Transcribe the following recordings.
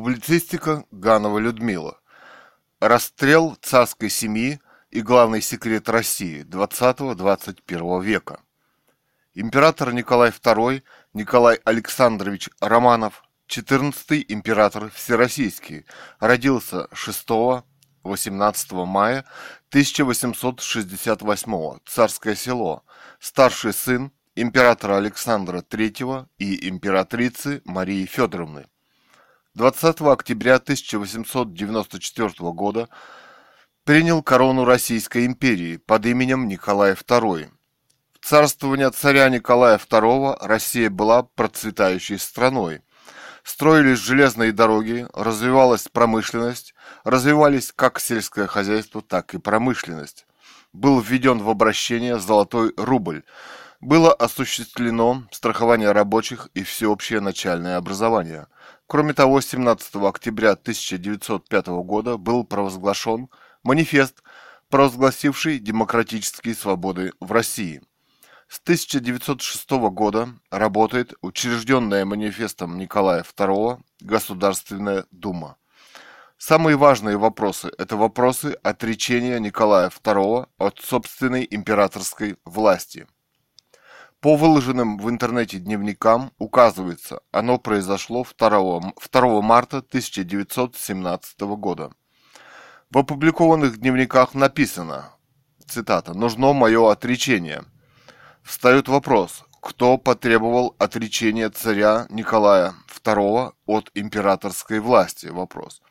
Публицистика Ганова Людмила. Расстрел царской семьи и главный секрет России 20-21 века. Император Николай II Николай Александрович Романов, 14-й император Всероссийский, родился 6-18 мая 1868 Царское село, старший сын императора Александра III и императрицы Марии Федоровны. 20 октября 1894 года принял корону Российской империи под именем Николай II. В царствование царя Николая II Россия была процветающей страной. Строились железные дороги, развивалась промышленность, развивались как сельское хозяйство, так и промышленность. Был введен в обращение золотой рубль. Было осуществлено страхование рабочих и всеобщее начальное образование – Кроме того, 17 октября 1905 года был провозглашен манифест, провозгласивший демократические свободы в России. С 1906 года работает учрежденная манифестом Николая II Государственная Дума. Самые важные вопросы – это вопросы отречения Николая II от собственной императорской власти – по выложенным в интернете дневникам указывается, оно произошло 2, 2 марта 1917 года. В опубликованных дневниках написано, цитата, «Нужно мое отречение». Встает вопрос, кто потребовал отречения царя Николая II от императорской власти? Вопрос.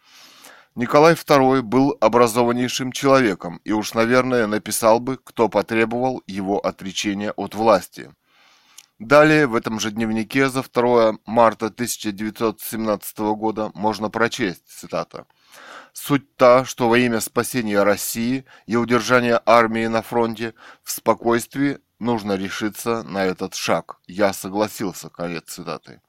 Николай II был образованнейшим человеком и уж, наверное, написал бы, кто потребовал его отречения от власти. Далее в этом же дневнике за 2 марта 1917 года можно прочесть, цитата, «Суть та, что во имя спасения России и удержания армии на фронте в спокойствии нужно решиться на этот шаг. Я согласился», конец цитаты.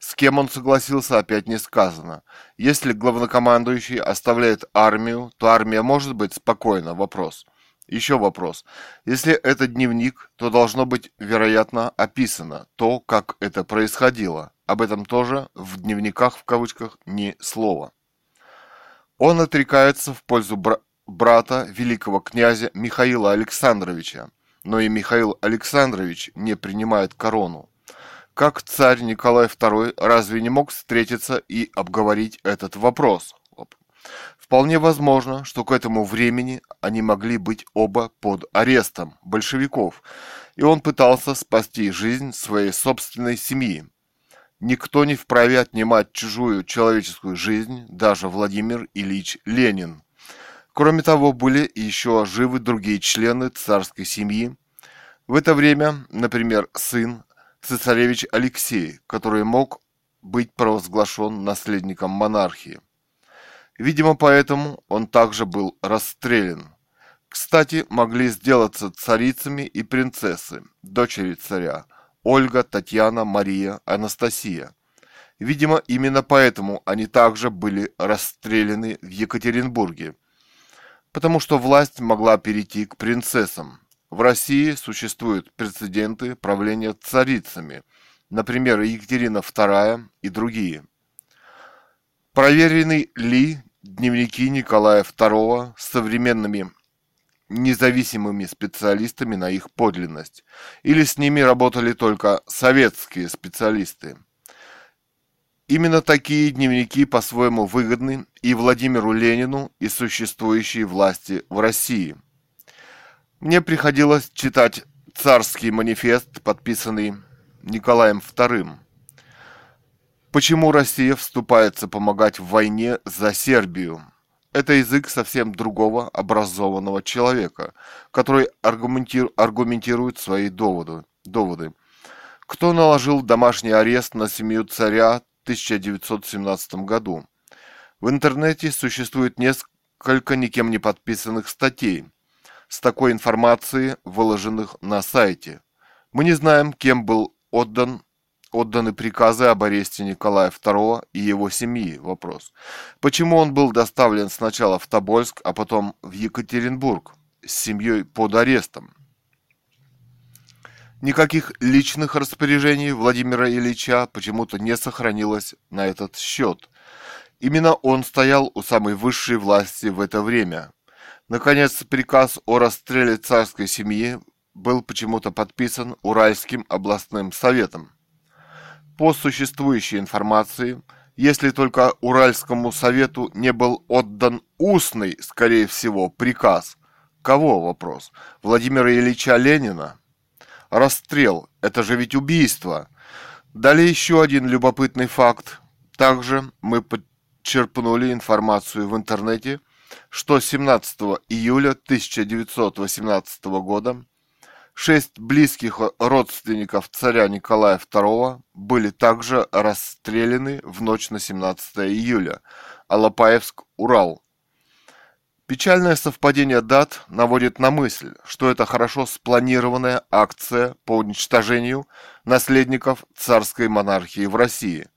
С кем он согласился, опять не сказано. Если главнокомандующий оставляет армию, то армия может быть спокойна? Вопрос. Еще вопрос. Если это дневник, то должно быть, вероятно, описано то, как это происходило. Об этом тоже в дневниках в кавычках ни слова. Он отрекается в пользу бра- брата великого князя Михаила Александровича, но и Михаил Александрович не принимает корону. Как царь Николай II разве не мог встретиться и обговорить этот вопрос? Вполне возможно, что к этому времени они могли быть оба под арестом большевиков, и он пытался спасти жизнь своей собственной семьи. Никто не вправе отнимать чужую человеческую жизнь, даже Владимир Ильич Ленин. Кроме того, были еще живы другие члены царской семьи. В это время, например, сын цесаревич Алексей, который мог быть провозглашен наследником монархии. Видимо, поэтому он также был расстрелян. Кстати, могли сделаться царицами и принцессы, дочери царя, Ольга, Татьяна, Мария, Анастасия. Видимо, именно поэтому они также были расстреляны в Екатеринбурге, потому что власть могла перейти к принцессам. В России существуют прецеденты правления царицами, например, Екатерина II и другие. Проверенный ли дневники Николая II современными независимыми специалистами на их подлинность, или с ними работали только советские специалисты. Именно такие дневники по-своему выгодны и Владимиру Ленину, и существующей власти в России. Мне приходилось читать царский манифест, подписанный Николаем II. Почему Россия вступается помогать в войне за Сербию? Это язык совсем другого образованного человека, который аргументир, аргументирует свои доводы. доводы. Кто наложил домашний арест на семью царя в 1917 году? В интернете существует несколько никем не подписанных статей с такой информацией, выложенных на сайте. Мы не знаем, кем был отдан отданы приказы об аресте Николая II и его семьи. Вопрос. Почему он был доставлен сначала в Тобольск, а потом в Екатеринбург с семьей под арестом? Никаких личных распоряжений Владимира Ильича почему-то не сохранилось на этот счет. Именно он стоял у самой высшей власти в это время. Наконец, приказ о расстреле царской семьи был почему-то подписан Уральским областным советом. По существующей информации, если только Уральскому совету не был отдан устный, скорее всего, приказ. Кого вопрос? Владимира Ильича Ленина? Расстрел – это же ведь убийство. Далее еще один любопытный факт. Также мы подчерпнули информацию в интернете, что 17 июля 1918 года Шесть близких родственников царя Николая II были также расстреляны в ночь на 17 июля. Алапаевск, Урал. Печальное совпадение дат наводит на мысль, что это хорошо спланированная акция по уничтожению наследников царской монархии в России.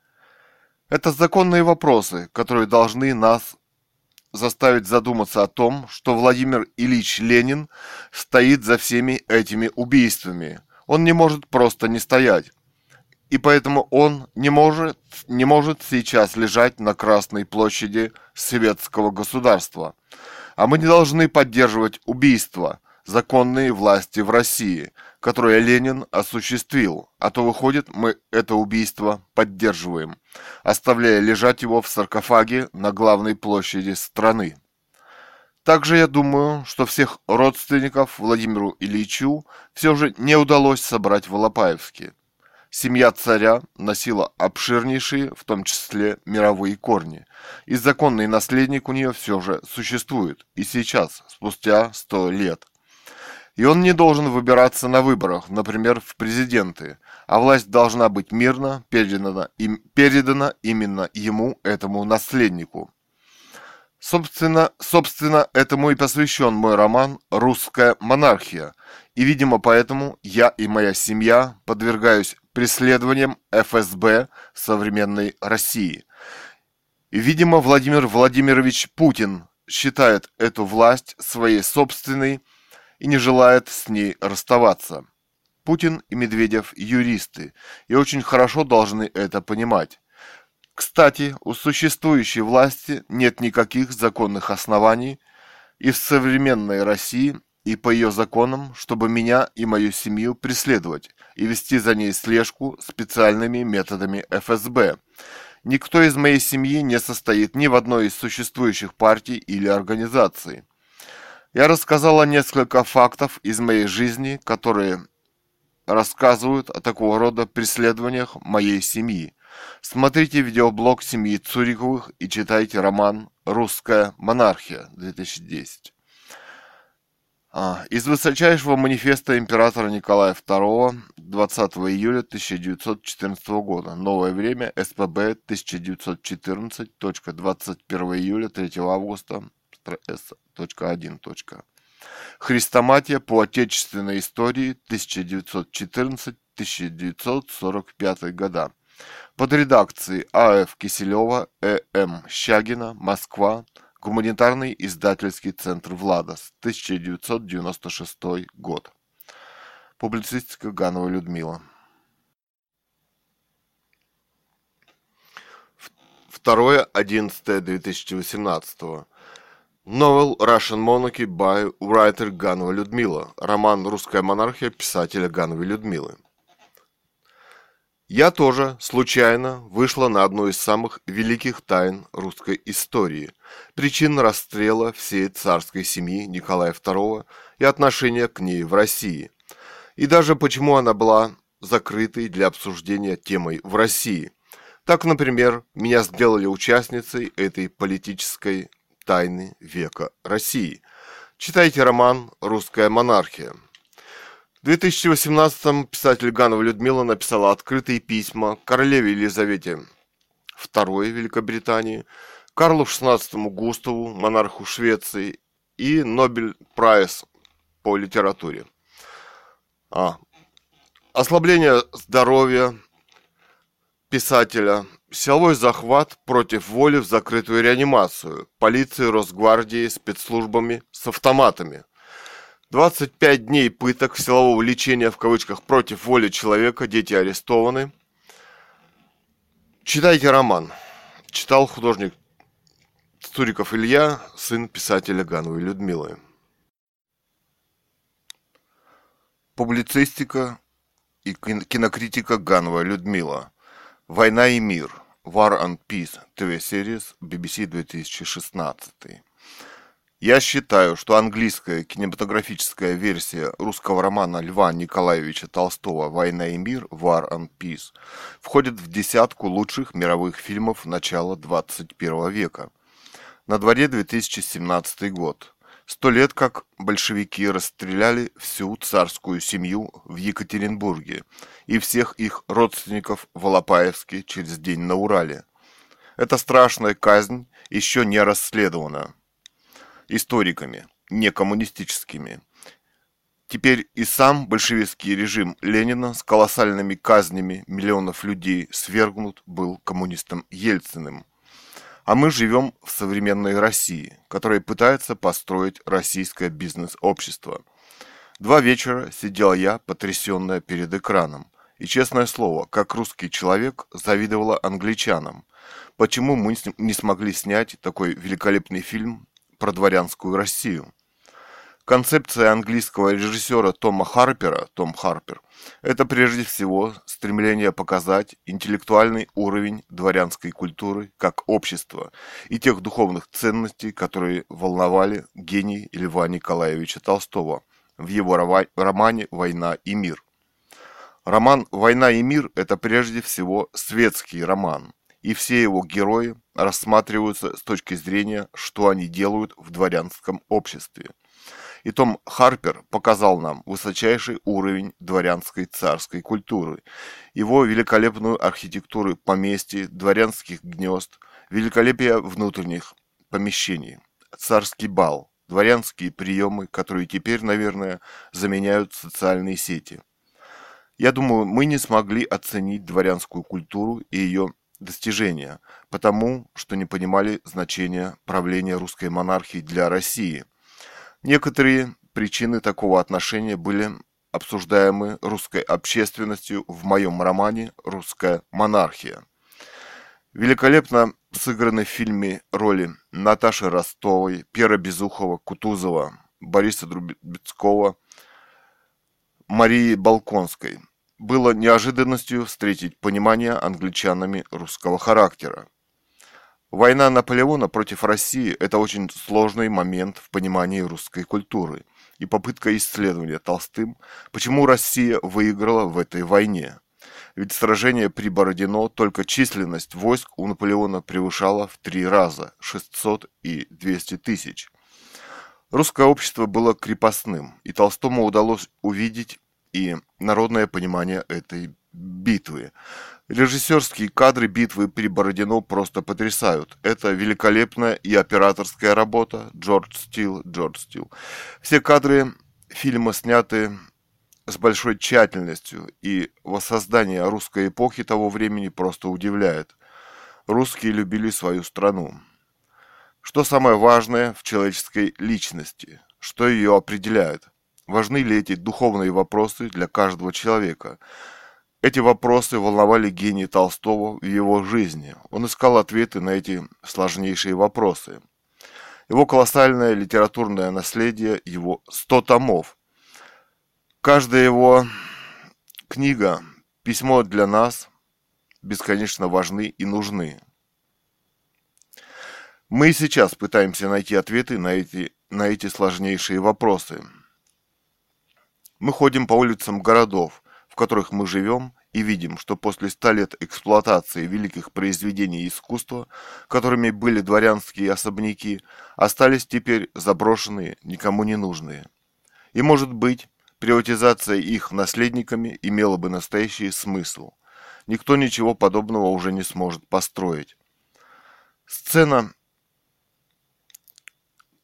Это законные вопросы, которые должны нас заставить задуматься о том, что Владимир Ильич Ленин стоит за всеми этими убийствами. Он не может просто не стоять. И поэтому он не может, не может сейчас лежать на Красной площади светского государства. А мы не должны поддерживать убийства, законные власти в России, которое Ленин осуществил, а то выходит, мы это убийство поддерживаем, оставляя лежать его в саркофаге на главной площади страны. Также я думаю, что всех родственников Владимиру Ильичу все же не удалось собрать в Алапаевске. Семья царя носила обширнейшие, в том числе мировые корни, и законный наследник у нее все же существует, и сейчас, спустя сто лет – и он не должен выбираться на выборах, например, в президенты, а власть должна быть мирно передана, им, передана именно ему, этому наследнику. Собственно, собственно, этому и посвящен мой роман «Русская монархия», и, видимо, поэтому я и моя семья подвергаюсь преследованиям ФСБ современной России. И, видимо, Владимир Владимирович Путин считает эту власть своей собственной, и не желает с ней расставаться. Путин и Медведев юристы и очень хорошо должны это понимать. Кстати, у существующей власти нет никаких законных оснований и в современной России, и по ее законам, чтобы меня и мою семью преследовать и вести за ней слежку специальными методами ФСБ. Никто из моей семьи не состоит ни в одной из существующих партий или организаций. Я рассказала несколько фактов из моей жизни, которые рассказывают о такого рода преследованиях моей семьи. Смотрите видеоблог семьи Цуриковых и читайте роман «Русская монархия» 2010. А, из высочайшего манифеста императора Николая II 20 июля 1914 года. Новое время. СПБ 1914.21 июля 3 августа S.1. Христоматия по отечественной истории 1914-1945 года. Под редакцией А.Ф. Киселева, Э.М. Щагина, Москва, Гуманитарный издательский центр «Владос», 1996 год. Публицистика Ганова Людмила. 2.11.2018. Novel Russian Monarchy by writer Ганова Людмила. Роман «Русская монархия» писателя Гановой Людмилы. Я тоже случайно вышла на одну из самых великих тайн русской истории – причин расстрела всей царской семьи Николая II и отношения к ней в России. И даже почему она была закрытой для обсуждения темой в России. Так, например, меня сделали участницей этой политической Тайны века России. Читайте роман «Русская монархия». В 2018-м писатель Ганова Людмила написала открытые письма королеве Елизавете II Великобритании, Карлу XVI Густаву, монарху Швеции и Нобель Прайс по литературе. А. Ослабление здоровья писателя Силовой захват против воли в закрытую реанимацию. Полиции, Росгвардии, спецслужбами с автоматами. 25 дней пыток силового лечения в кавычках против воли человека. Дети арестованы. Читайте роман. Читал художник Суриков Илья, сын писателя Гановой Людмилы. Публицистика и кинокритика Ганова Людмила. Война и мир. War and Peace. ТВ-сериес BBC 2016. Я считаю, что английская кинематографическая версия русского романа Льва Николаевича Толстого «Война и мир» War and Peace входит в десятку лучших мировых фильмов начала 21 века. На дворе 2017 год. Сто лет как большевики расстреляли всю царскую семью в Екатеринбурге и всех их родственников в Алапаевске через день на Урале. Эта страшная казнь еще не расследована историками, не коммунистическими. Теперь и сам большевистский режим Ленина с колоссальными казнями миллионов людей свергнут был коммунистом Ельциным. А мы живем в современной России, которая пытается построить российское бизнес-общество. Два вечера сидела я, потрясенная перед экраном. И, честное слово, как русский человек завидовала англичанам. Почему мы не смогли снять такой великолепный фильм про дворянскую Россию. Концепция английского режиссера Тома Харпера, Том Харпер, это прежде всего стремление показать интеллектуальный уровень дворянской культуры как общества и тех духовных ценностей, которые волновали гений Льва Николаевича Толстого в его романе «Война и мир». Роман «Война и мир» – это прежде всего светский роман – и все его герои рассматриваются с точки зрения, что они делают в дворянском обществе. И Том Харпер показал нам высочайший уровень дворянской царской культуры, его великолепную архитектуру поместья, дворянских гнезд, великолепие внутренних помещений, царский бал, дворянские приемы, которые теперь, наверное, заменяют социальные сети. Я думаю, мы не смогли оценить дворянскую культуру и ее достижения, потому что не понимали значения правления русской монархии для России. Некоторые причины такого отношения были обсуждаемы русской общественностью в моем романе «Русская монархия». Великолепно сыграны в фильме роли Наташи Ростовой, Пера Безухова, Кутузова, Бориса Друбецкого, Марии Балконской – было неожиданностью встретить понимание англичанами русского характера. Война Наполеона против России – это очень сложный момент в понимании русской культуры и попытка исследования Толстым, почему Россия выиграла в этой войне. Ведь сражение при Бородино только численность войск у Наполеона превышала в три раза – 600 и 200 тысяч. Русское общество было крепостным, и Толстому удалось увидеть и народное понимание этой битвы. Режиссерские кадры битвы при Бородино просто потрясают. Это великолепная и операторская работа Джордж Стил, Джордж Стил. Все кадры фильма сняты с большой тщательностью, и воссоздание русской эпохи того времени просто удивляет. Русские любили свою страну. Что самое важное в человеческой личности? Что ее определяет? Важны ли эти духовные вопросы для каждого человека? Эти вопросы волновали гения Толстого в его жизни. Он искал ответы на эти сложнейшие вопросы. Его колоссальное литературное наследие, его 100 томов. Каждая его книга, письмо для нас бесконечно важны и нужны. Мы и сейчас пытаемся найти ответы на эти, на эти сложнейшие вопросы – мы ходим по улицам городов, в которых мы живем, и видим, что после ста лет эксплуатации великих произведений искусства, которыми были дворянские особняки, остались теперь заброшенные, никому не нужные. И, может быть, приватизация их наследниками имела бы настоящий смысл. Никто ничего подобного уже не сможет построить. Сцена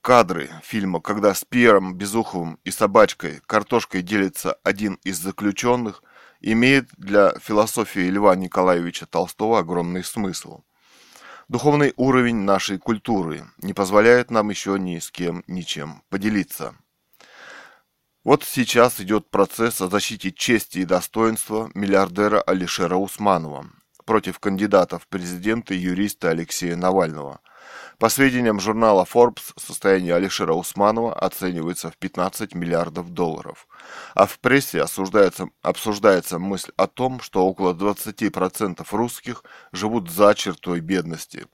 Кадры фильма, когда с Пьером Безуховым и собачкой картошкой делится один из заключенных, имеет для философии Льва Николаевича Толстого огромный смысл. Духовный уровень нашей культуры не позволяет нам еще ни с кем ничем поделиться. Вот сейчас идет процесс о защите чести и достоинства миллиардера Алишера Усманова против кандидата в президенты юриста Алексея Навального – По сведениям журнала Forbes, состояние Алишера Усманова оценивается в 15 миллиардов долларов. А в прессе осуждается, обсуждается мысль о том, что около 20% русских живут за чертой бедности.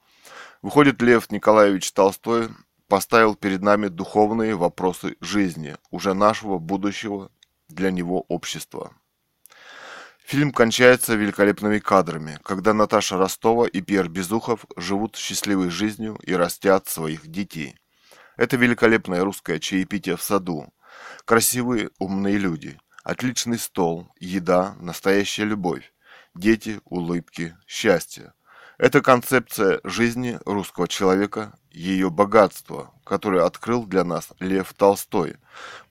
Выходит, Лев Николаевич Толстой поставил перед нами духовные вопросы жизни, уже нашего будущего для него общества. Фильм кончается великолепными кадрами, когда Наташа Ростова и Пьер Безухов живут счастливой жизнью и растят своих детей. Это великолепное русское чаепитие в саду. Красивые, умные люди. Отличный стол, еда, настоящая любовь. Дети, улыбки, счастье. Это концепция жизни русского человека, ее богатство, которое открыл для нас Лев Толстой.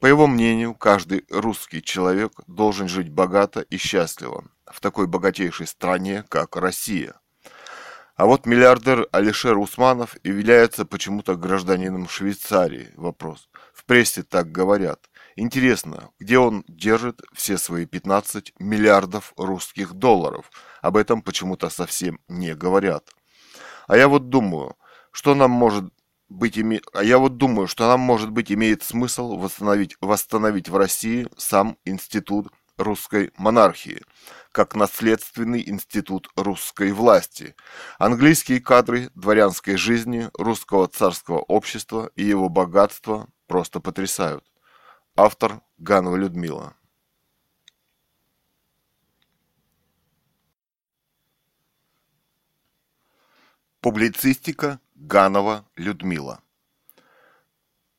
По его мнению, каждый русский человек должен жить богато и счастливо в такой богатейшей стране, как Россия. А вот миллиардер Алишер Усманов является почему-то гражданином Швейцарии. Вопрос. В прессе так говорят. Интересно, где он держит все свои 15 миллиардов русских долларов? Об этом почему-то совсем не говорят. А я вот думаю, что нам может быть име... А я вот думаю, что нам может быть имеет смысл восстановить, восстановить в России сам институт русской монархии, как наследственный институт русской власти. Английские кадры дворянской жизни русского царского общества и его богатства просто потрясают. Автор Ганова Людмила. Публицистика Ганова Людмила.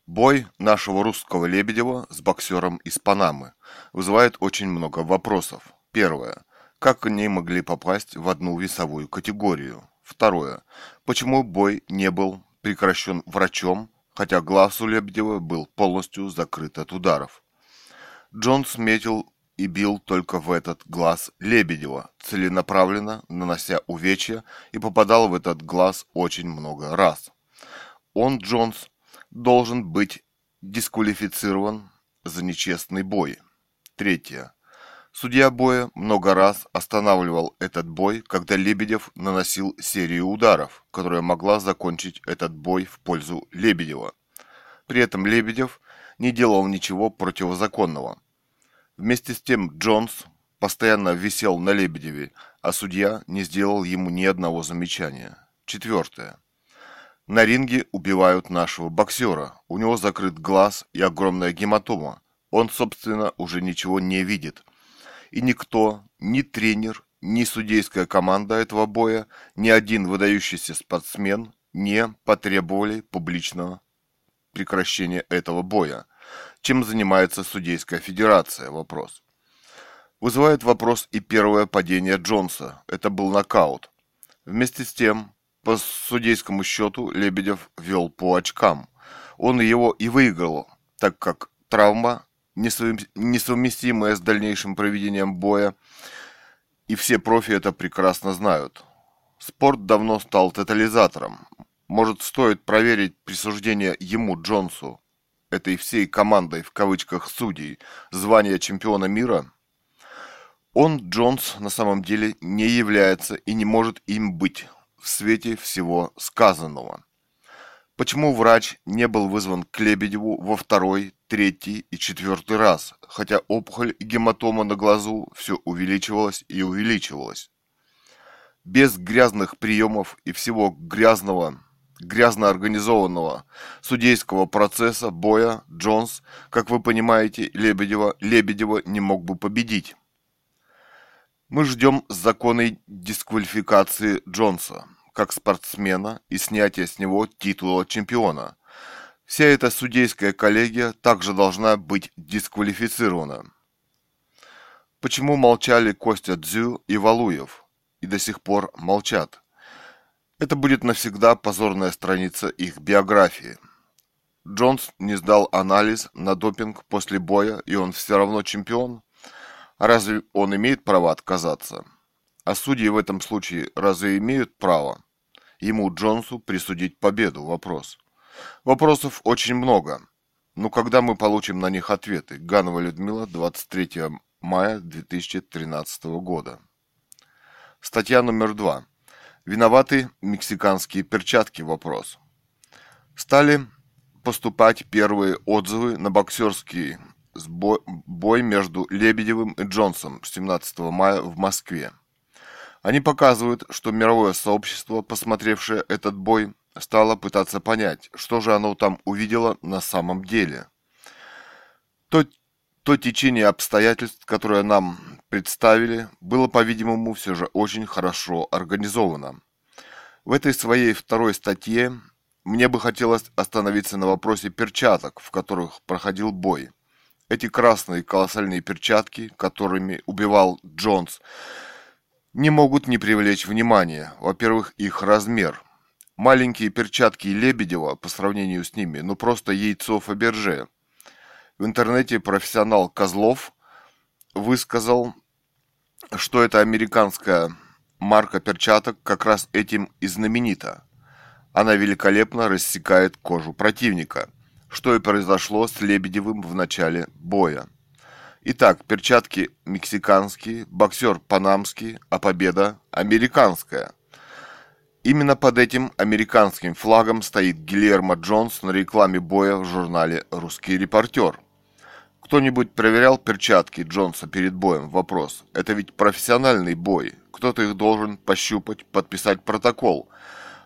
Бой нашего русского Лебедева с боксером из Панамы вызывает очень много вопросов. Первое. Как они могли попасть в одну весовую категорию? Второе. Почему бой не был прекращен врачом, хотя глаз у Лебедева был полностью закрыт от ударов. Джонс метил и бил только в этот глаз Лебедева, целенаправленно нанося увечья и попадал в этот глаз очень много раз. Он, Джонс, должен быть дисквалифицирован за нечестный бой. Третье. Судья боя много раз останавливал этот бой, когда Лебедев наносил серию ударов, которая могла закончить этот бой в пользу Лебедева. При этом Лебедев не делал ничего противозаконного. Вместе с тем Джонс постоянно висел на Лебедеве, а судья не сделал ему ни одного замечания. Четвертое. На ринге убивают нашего боксера. У него закрыт глаз и огромная гематома. Он, собственно, уже ничего не видит – и никто, ни тренер, ни судейская команда этого боя, ни один выдающийся спортсмен не потребовали публичного прекращения этого боя. Чем занимается судейская федерация? Вопрос. Вызывает вопрос и первое падение Джонса. Это был нокаут. Вместе с тем, по судейскому счету Лебедев вел по очкам. Он его и выиграл, так как травма несовместимое с дальнейшим проведением боя, и все профи это прекрасно знают. Спорт давно стал тотализатором. Может, стоит проверить присуждение ему, Джонсу, этой всей командой, в кавычках, судей, звания чемпиона мира? Он, Джонс, на самом деле не является и не может им быть в свете всего сказанного. Почему врач не был вызван к Лебедеву во второй, третий и четвертый раз, хотя опухоль и гематома на глазу все увеличивалась и увеличивалась? Без грязных приемов и всего грязного, грязно организованного судейского процесса боя Джонс, как вы понимаете, Лебедева, Лебедева не мог бы победить. Мы ждем законной дисквалификации Джонса как спортсмена и снятие с него титула чемпиона. Вся эта судейская коллегия также должна быть дисквалифицирована. Почему молчали Костя Дзю и Валуев и до сих пор молчат? Это будет навсегда позорная страница их биографии. Джонс не сдал анализ на допинг после боя, и он все равно чемпион. Разве он имеет право отказаться? А судьи в этом случае разве имеют право? ему Джонсу присудить победу? Вопрос. Вопросов очень много. Но когда мы получим на них ответы? Ганова Людмила, 23 мая 2013 года. Статья номер два. Виноваты мексиканские перчатки? Вопрос. Стали поступать первые отзывы на боксерский бой между Лебедевым и Джонсом 17 мая в Москве. Они показывают, что мировое сообщество, посмотревшее этот бой, стало пытаться понять, что же оно там увидело на самом деле. То, то течение обстоятельств, которое нам представили, было, по-видимому, все же очень хорошо организовано. В этой своей второй статье мне бы хотелось остановиться на вопросе перчаток, в которых проходил бой. Эти красные колоссальные перчатки, которыми убивал Джонс, не могут не привлечь внимания. Во-первых, их размер. Маленькие перчатки Лебедева по сравнению с ними, ну просто яйцо Фаберже. В интернете профессионал Козлов высказал, что эта американская марка перчаток как раз этим и знаменита. Она великолепно рассекает кожу противника – что и произошло с Лебедевым в начале боя. Итак, перчатки мексиканские, боксер панамский, а победа американская. Именно под этим американским флагом стоит Гильермо Джонс на рекламе боя в журнале «Русский репортер». Кто-нибудь проверял перчатки Джонса перед боем? Вопрос. Это ведь профессиональный бой. Кто-то их должен пощупать, подписать протокол.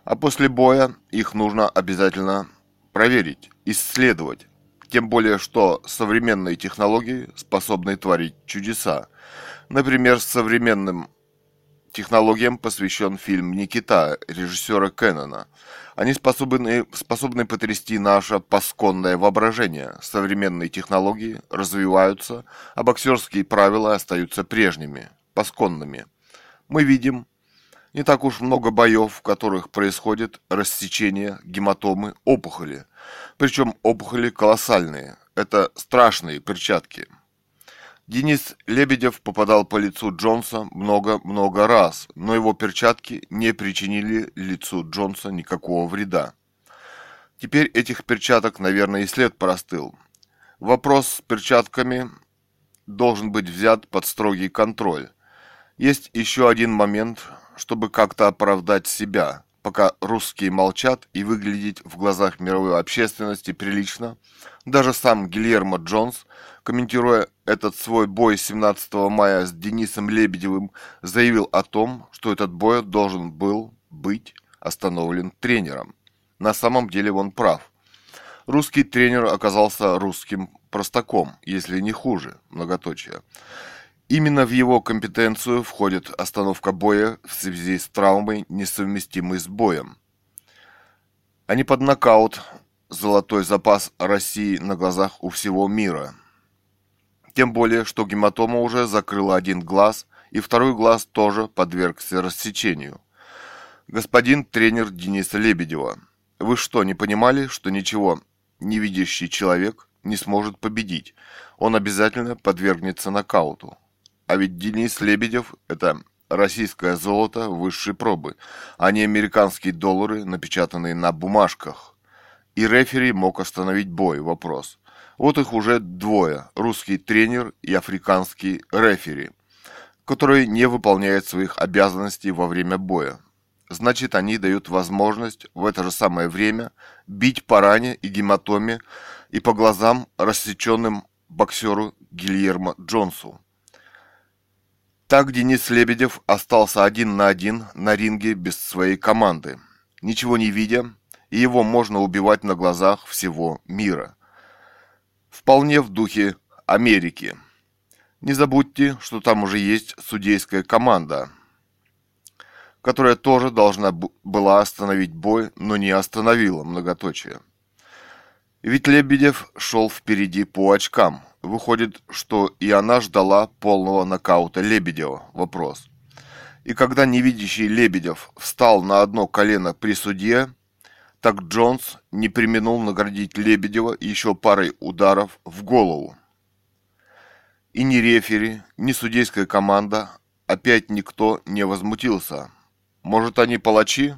А после боя их нужно обязательно проверить, исследовать. Тем более, что современные технологии способны творить чудеса. Например, современным технологиям посвящен фильм «Никита» режиссера Кеннона. Они способны, способны потрясти наше пасконное воображение. Современные технологии развиваются, а боксерские правила остаются прежними, пасконными. Мы видим, не так уж много боев, в которых происходит рассечение, гематомы, опухоли. Причем опухоли колоссальные. Это страшные перчатки. Денис Лебедев попадал по лицу Джонса много-много раз, но его перчатки не причинили лицу Джонса никакого вреда. Теперь этих перчаток, наверное, и след простыл. Вопрос с перчатками должен быть взят под строгий контроль. Есть еще один момент, чтобы как-то оправдать себя, пока русские молчат и выглядеть в глазах мировой общественности прилично. Даже сам Гильермо Джонс, комментируя этот свой бой 17 мая с Денисом Лебедевым, заявил о том, что этот бой должен был быть остановлен тренером. На самом деле он прав. Русский тренер оказался русским простаком, если не хуже, многоточие. Именно в его компетенцию входит остановка боя в связи с травмой, несовместимой с боем. А не под нокаут золотой запас России на глазах у всего мира. Тем более, что гематома уже закрыла один глаз, и второй глаз тоже подвергся рассечению. Господин тренер Дениса Лебедева, вы что, не понимали, что ничего не видящий человек не сможет победить? Он обязательно подвергнется нокауту. А ведь Денис Лебедев – это российское золото высшей пробы, а не американские доллары, напечатанные на бумажках. И рефери мог остановить бой, вопрос. Вот их уже двое – русский тренер и африканский рефери, которые не выполняют своих обязанностей во время боя. Значит, они дают возможность в это же самое время бить по ране и гематоме и по глазам рассеченным боксеру Гильермо Джонсу. Так Денис Лебедев остался один на один на ринге без своей команды, ничего не видя, и его можно убивать на глазах всего мира. Вполне в духе Америки. Не забудьте, что там уже есть судейская команда, которая тоже должна была остановить бой, но не остановила многоточие. Ведь Лебедев шел впереди по очкам – Выходит, что и она ждала полного нокаута Лебедева. Вопрос. И когда невидящий Лебедев встал на одно колено при судье, так Джонс не применул наградить Лебедева еще парой ударов в голову. И ни рефери, ни судейская команда, опять никто не возмутился. Может, они палачи?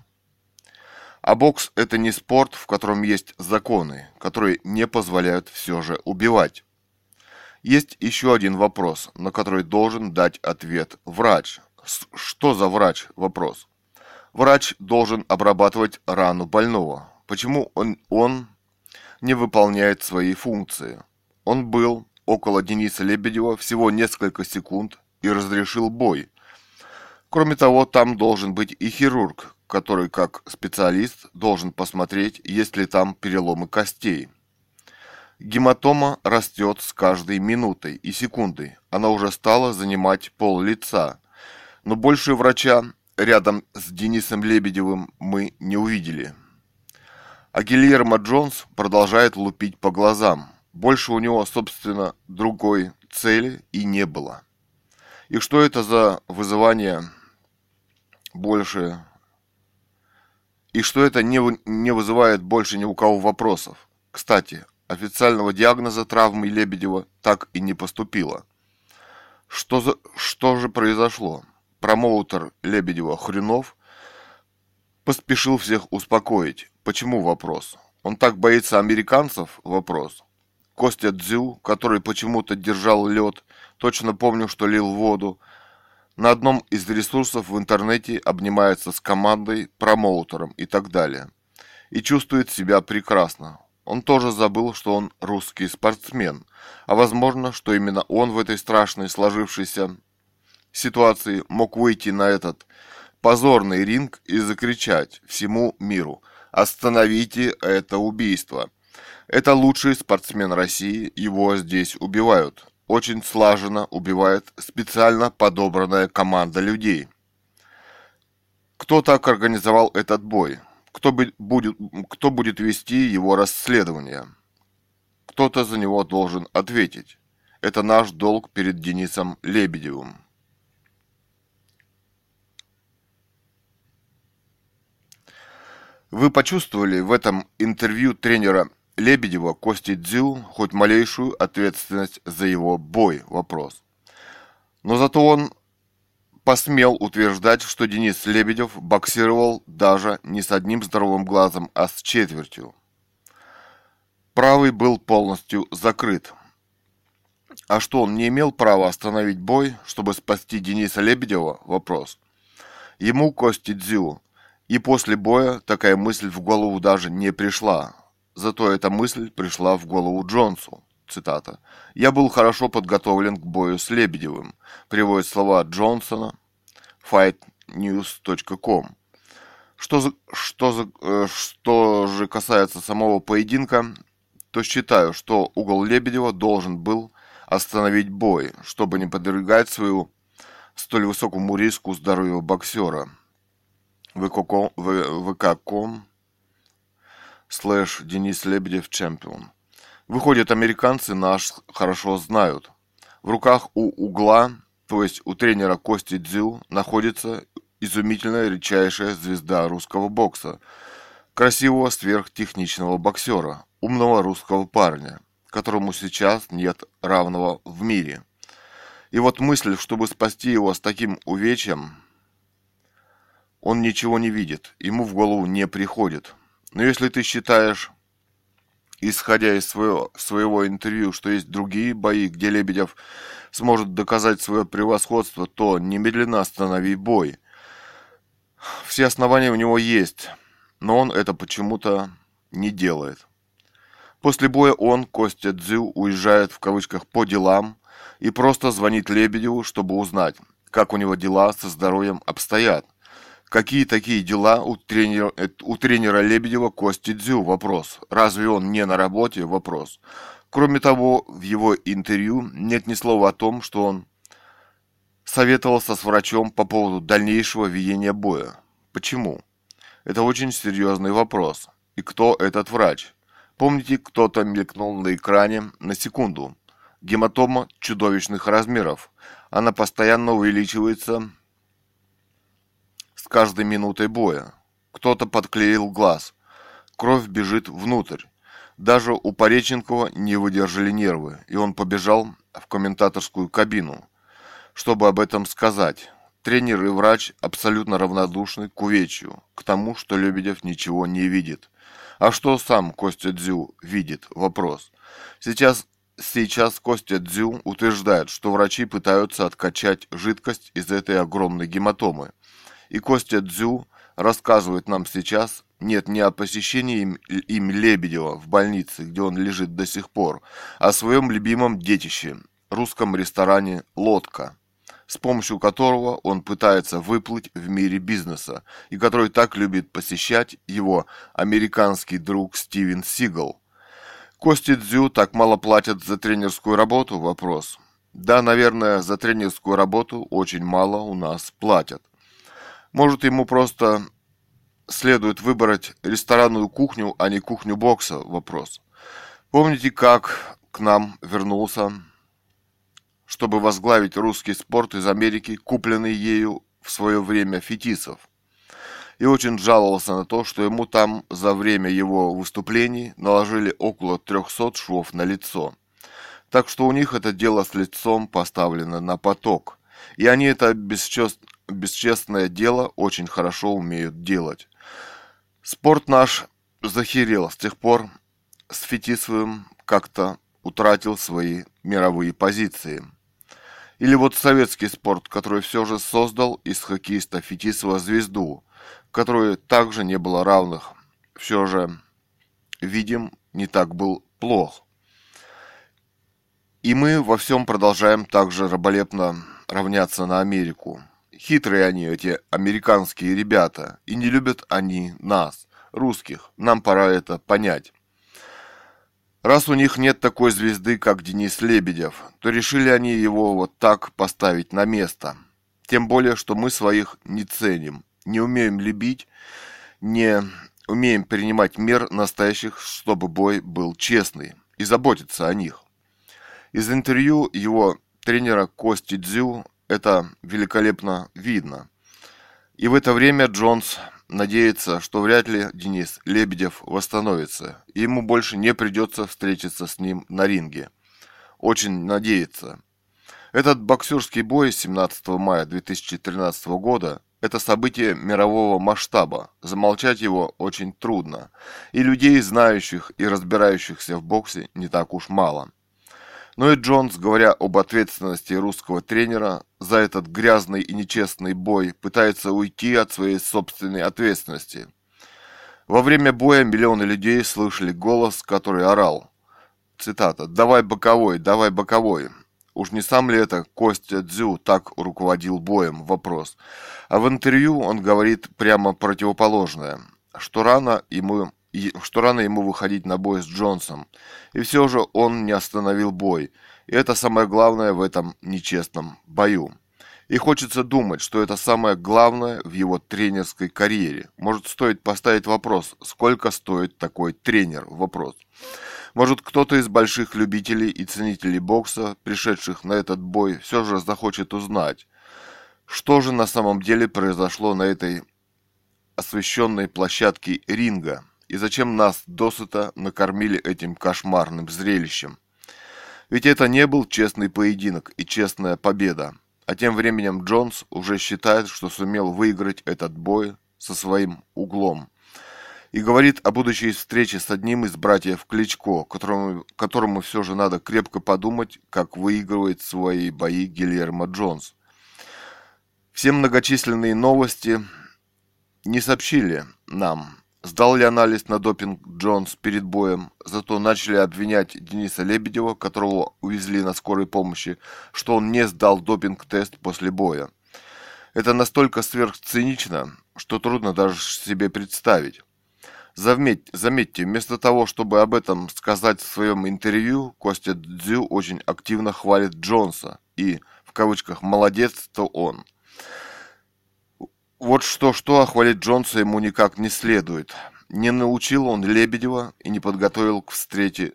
А бокс – это не спорт, в котором есть законы, которые не позволяют все же убивать. Есть еще один вопрос, на который должен дать ответ врач. Что за врач? Вопрос. Врач должен обрабатывать рану больного, почему он, он не выполняет свои функции. Он был около Дениса Лебедева всего несколько секунд и разрешил бой. Кроме того, там должен быть и хирург, который как специалист должен посмотреть, есть ли там переломы костей. Гематома растет с каждой минутой и секундой. Она уже стала занимать пол лица. Но больше врача рядом с Денисом Лебедевым мы не увидели. А Гильермо Джонс продолжает лупить по глазам. Больше у него, собственно, другой цели и не было. И что это за вызывание больше... И что это не, не вызывает больше ни у кого вопросов. Кстати, официального диагноза травмы Лебедева так и не поступило. Что, за, что же произошло? Промоутер Лебедева Хренов поспешил всех успокоить. Почему вопрос? Он так боится американцев? Вопрос. Костя Дзю, который почему-то держал лед, точно помню, что лил воду, на одном из ресурсов в интернете обнимается с командой, промоутером и так далее. И чувствует себя прекрасно. Он тоже забыл, что он русский спортсмен, а возможно, что именно он в этой страшной сложившейся ситуации мог выйти на этот позорный ринг и закричать всему миру «Остановите это убийство!» Это лучший спортсмен России, его здесь убивают. Очень слаженно убивает специально подобранная команда людей. Кто так организовал этот бой? Кто, будет, кто будет вести его расследование? Кто-то за него должен ответить. Это наш долг перед Денисом Лебедевым. Вы почувствовали в этом интервью тренера Лебедева Кости Дзю хоть малейшую ответственность за его бой? Вопрос. Но зато он посмел утверждать, что Денис Лебедев боксировал даже не с одним здоровым глазом, а с четвертью. Правый был полностью закрыт. А что, он не имел права остановить бой, чтобы спасти Дениса Лебедева? Вопрос. Ему, Кости Дзю, и после боя такая мысль в голову даже не пришла. Зато эта мысль пришла в голову Джонсу. Цитата. «Я был хорошо подготовлен к бою с Лебедевым», приводит слова Джонсона fightnews.com. Что, за, что, за, э, что же касается самого поединка, то считаю, что угол Лебедева должен был остановить бой, чтобы не подвергать свою столь высокому риску здоровья боксера – vk.com слэш Денис Лебедев чемпион. Выходят, американцы наш хорошо знают. В руках у угла, то есть у тренера Кости Дзю, находится изумительная редчайшая звезда русского бокса, красивого сверхтехничного боксера, умного русского парня, которому сейчас нет равного в мире. И вот мысль, чтобы спасти его с таким увечьем, он ничего не видит, ему в голову не приходит. Но если ты считаешь, исходя из своего, своего интервью, что есть другие бои, где Лебедев сможет доказать свое превосходство, то немедленно останови бой. Все основания у него есть, но он это почему-то не делает. После боя он, Костя Дзю, уезжает в кавычках по делам и просто звонит Лебедеву, чтобы узнать, как у него дела со здоровьем обстоят. Какие такие дела у тренера, э, у тренера Лебедева Кости Дзю? Вопрос. Разве он не на работе? Вопрос. Кроме того, в его интервью нет ни слова о том, что он советовался с врачом по поводу дальнейшего ведения боя. Почему? Это очень серьезный вопрос. И кто этот врач? Помните, кто-то мелькнул на экране на секунду. Гематома чудовищных размеров. Она постоянно увеличивается каждой минутой боя. Кто-то подклеил глаз. Кровь бежит внутрь. Даже у Пореченкова не выдержали нервы, и он побежал в комментаторскую кабину, чтобы об этом сказать. Тренер и врач абсолютно равнодушны к увечью, к тому, что Лебедев ничего не видит. А что сам Костя Дзю видит? Вопрос. Сейчас, сейчас Костя Дзю утверждает, что врачи пытаются откачать жидкость из этой огромной гематомы. И Костя Дзю рассказывает нам сейчас нет не о посещении им, им Лебедева в больнице, где он лежит до сих пор, а о своем любимом детище, русском ресторане «Лодка», с помощью которого он пытается выплыть в мире бизнеса и который так любит посещать его американский друг Стивен Сигал. Кости Дзю так мало платят за тренерскую работу? Вопрос. Да, наверное, за тренерскую работу очень мало у нас платят. Может, ему просто следует выбрать ресторанную кухню, а не кухню бокса? Вопрос. Помните, как к нам вернулся, чтобы возглавить русский спорт из Америки, купленный ею в свое время Фетисов? И очень жаловался на то, что ему там за время его выступлений наложили около 300 швов на лицо. Так что у них это дело с лицом поставлено на поток. И они это бесчестное дело очень хорошо умеют делать. Спорт наш захерел с тех пор с Фетисовым как-то утратил свои мировые позиции. Или вот советский спорт, который все же создал из хоккеиста Фетисова звезду, которой также не было равных. Все же, видим, не так был плох. И мы во всем продолжаем также раболепно равняться на Америку. Хитрые они, эти американские ребята, и не любят они нас, русских. Нам пора это понять. Раз у них нет такой звезды, как Денис Лебедев, то решили они его вот так поставить на место. Тем более, что мы своих не ценим, не умеем любить, не умеем принимать мер настоящих, чтобы бой был честный и заботиться о них. Из интервью его тренера Кости Дзю это великолепно видно. И в это время Джонс надеется, что вряд ли Денис Лебедев восстановится, и ему больше не придется встретиться с ним на ринге. Очень надеется. Этот боксерский бой 17 мая 2013 года – это событие мирового масштаба. Замолчать его очень трудно. И людей, знающих и разбирающихся в боксе, не так уж мало. Но и Джонс, говоря об ответственности русского тренера за этот грязный и нечестный бой, пытается уйти от своей собственной ответственности. Во время боя миллионы людей слышали голос, который орал. Цитата. «Давай боковой, давай боковой». Уж не сам ли это Костя Дзю так руководил боем? Вопрос. А в интервью он говорит прямо противоположное, что рано ему что рано ему выходить на бой с Джонсом. И все же он не остановил бой. И это самое главное в этом нечестном бою. И хочется думать, что это самое главное в его тренерской карьере. Может, стоит поставить вопрос, сколько стоит такой тренер? Вопрос. Может, кто-то из больших любителей и ценителей бокса, пришедших на этот бой, все же захочет узнать, что же на самом деле произошло на этой освещенной площадке ринга, и зачем нас досыта накормили этим кошмарным зрелищем. Ведь это не был честный поединок и честная победа. А тем временем Джонс уже считает, что сумел выиграть этот бой со своим углом. И говорит о будущей встрече с одним из братьев Кличко, которому, которому все же надо крепко подумать, как выигрывает свои бои Гильермо Джонс. Все многочисленные новости не сообщили нам, Сдал ли анализ на допинг Джонс перед боем, зато начали обвинять Дениса Лебедева, которого увезли на скорой помощи, что он не сдал допинг-тест после боя. Это настолько сверхцинично, что трудно даже себе представить. Заметь, заметьте, вместо того, чтобы об этом сказать в своем интервью, Костя Дзю очень активно хвалит Джонса и, в кавычках, «молодец-то он». Вот что-что, а хвалить Джонса ему никак не следует. Не научил он Лебедева и не подготовил к встрече,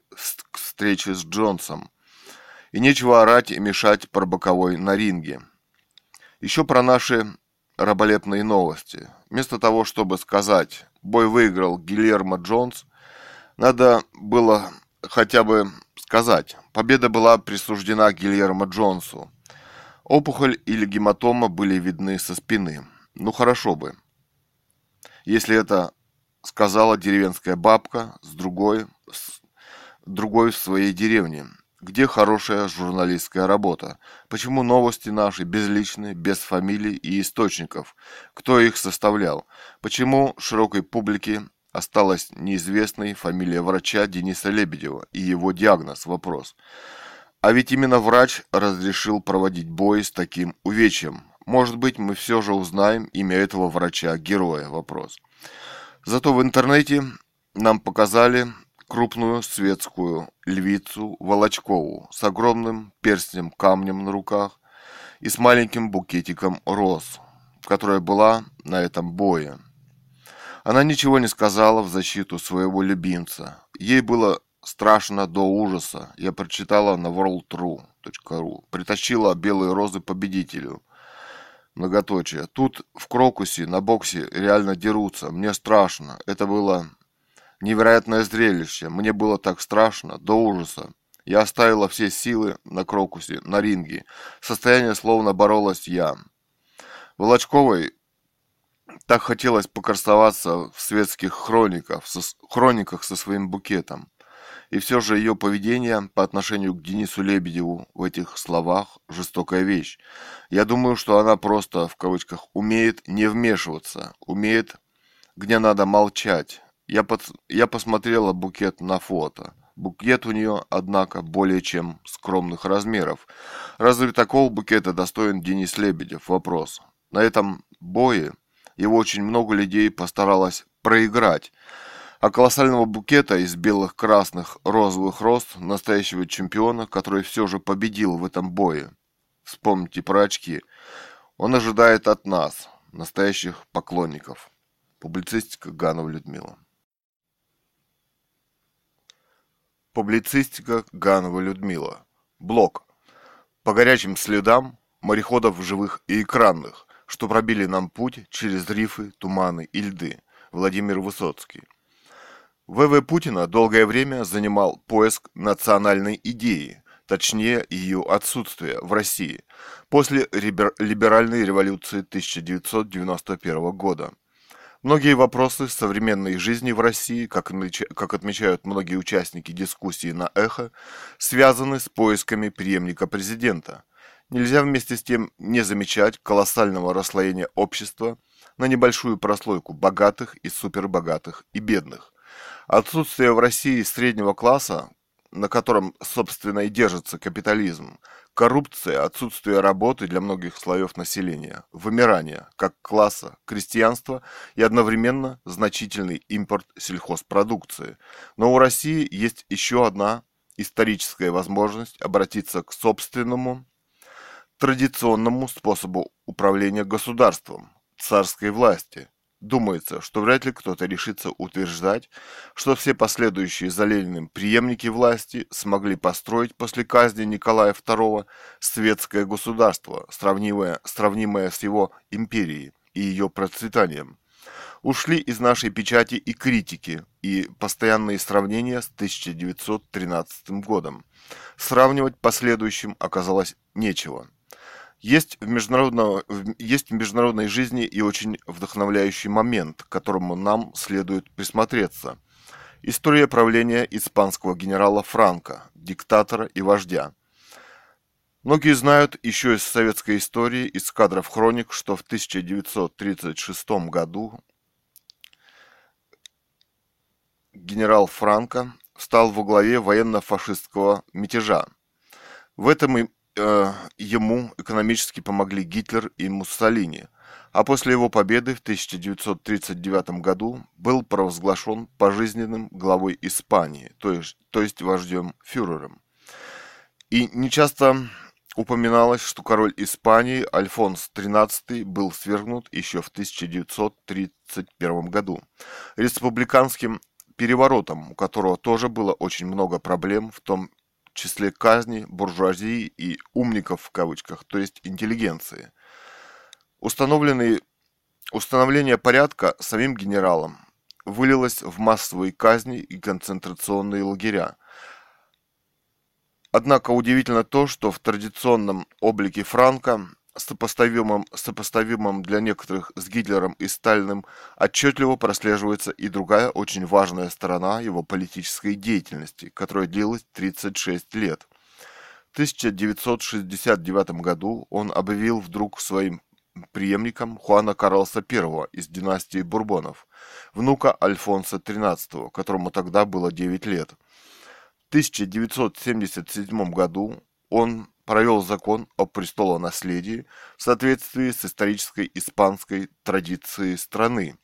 к встрече с Джонсом. И нечего орать и мешать про боковой на ринге. Еще про наши раболепные новости. Вместо того, чтобы сказать «бой выиграл Гильермо Джонс», надо было хотя бы сказать «победа была присуждена Гильермо Джонсу». Опухоль или гематома были видны со спины. Ну хорошо бы. Если это сказала деревенская бабка с другой, с другой в своей деревне. Где хорошая журналистская работа? Почему новости наши безличны, без фамилий и источников? Кто их составлял? Почему широкой публике осталась неизвестной фамилия врача Дениса Лебедева и его диагноз – вопрос. А ведь именно врач разрешил проводить бой с таким увечьем. Может быть, мы все же узнаем имя этого врача-героя – вопрос. Зато в интернете нам показали крупную светскую львицу Волочкову с огромным перстнем камнем на руках и с маленьким букетиком роз, которая была на этом бое. Она ничего не сказала в защиту своего любимца. Ей было страшно до ужаса. Я прочитала на worldtrue.ru. Притащила белые розы победителю. Многоточие. Тут в Крокусе на боксе реально дерутся. Мне страшно. Это было невероятное зрелище. Мне было так страшно, до ужаса. Я оставила все силы на Крокусе, на ринге. Состояние словно боролась я. Волочковой так хотелось покрасоваться в светских хрониках, со, хрониках со своим букетом. И все же ее поведение по отношению к Денису Лебедеву в этих словах – жестокая вещь. Я думаю, что она просто, в кавычках, умеет не вмешиваться, умеет, где надо молчать. Я, под, я посмотрела букет на фото. Букет у нее, однако, более чем скромных размеров. Разве такого букета достоин Денис Лебедев? Вопрос. На этом бое его очень много людей постаралось проиграть. А колоссального букета из белых, красных, розовых роз настоящего чемпиона, который все же победил в этом бое. Вспомните про очки. Он ожидает от нас, настоящих поклонников. Публицистика Ганова Людмила. Публицистика Ганова Людмила. Блок. По горячим следам мореходов живых и экранных что пробили нам путь через рифы, туманы и льды. Владимир Высоцкий. ВВ Путина долгое время занимал поиск национальной идеи, точнее ее отсутствие в России, после либеральной революции 1991 года. Многие вопросы современной жизни в России, как, как отмечают многие участники дискуссии на «Эхо», связаны с поисками преемника президента – Нельзя вместе с тем не замечать колоссального расслоения общества на небольшую прослойку богатых и супербогатых и бедных. Отсутствие в России среднего класса, на котором, собственно, и держится капитализм, коррупция, отсутствие работы для многих слоев населения, вымирание как класса, крестьянства и одновременно значительный импорт сельхозпродукции. Но у России есть еще одна историческая возможность обратиться к собственному традиционному способу управления государством, царской власти. Думается, что вряд ли кто-то решится утверждать, что все последующие за Лениным преемники власти смогли построить после казни Николая II светское государство, сравнимое, сравнимое с его империей и ее процветанием. Ушли из нашей печати и критики, и постоянные сравнения с 1913 годом. Сравнивать последующим оказалось нечего. Есть в, международного, есть в международной жизни и очень вдохновляющий момент, к которому нам следует присмотреться. История правления испанского генерала Франко, диктатора и вождя. Многие знают еще из советской истории, из кадров хроник, что в 1936 году генерал Франко стал во главе военно-фашистского мятежа. В этом э, ему экономически помогли Гитлер и Муссолини, а после его победы в 1939 году был провозглашен пожизненным главой Испании, то есть, то есть вождем фюрером. И нечасто упоминалось, что король Испании Альфонс XIII был свергнут еще в 1931 году республиканским переворотом, у которого тоже было очень много проблем, в том числе казни, буржуазии и «умников» в кавычках, то есть интеллигенции. Установленные, установление порядка самим генералом вылилось в массовые казни и концентрационные лагеря. Однако удивительно то, что в традиционном облике Франка сопоставимым, сопоставимым для некоторых с Гитлером и Сталиным, отчетливо прослеживается и другая очень важная сторона его политической деятельности, которая длилась 36 лет. В 1969 году он объявил вдруг своим преемником Хуана Карлоса I из династии Бурбонов, внука Альфонса XIII, которому тогда было 9 лет. В 1977 году он провел закон о престолонаследии в соответствии с исторической испанской традицией страны.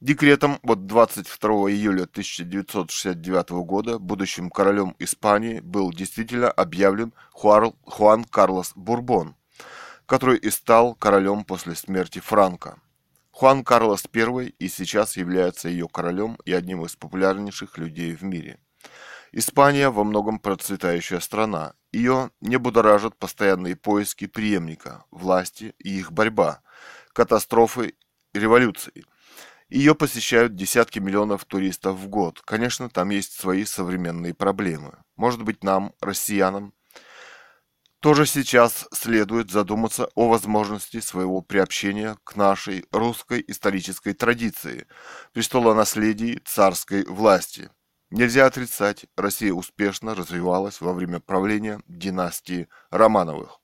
Декретом от 22 июля 1969 года будущим королем Испании был действительно объявлен Хуан Карлос Бурбон, который и стал королем после смерти Франка. Хуан Карлос I и сейчас является ее королем и одним из популярнейших людей в мире. Испания во многом процветающая страна. Ее не будоражат постоянные поиски преемника, власти и их борьба, катастрофы революции – ее посещают десятки миллионов туристов в год. Конечно, там есть свои современные проблемы. Может быть, нам, россиянам, тоже сейчас следует задуматься о возможности своего приобщения к нашей русской исторической традиции, престолонаследии царской власти. Нельзя отрицать, Россия успешно развивалась во время правления династии Романовых.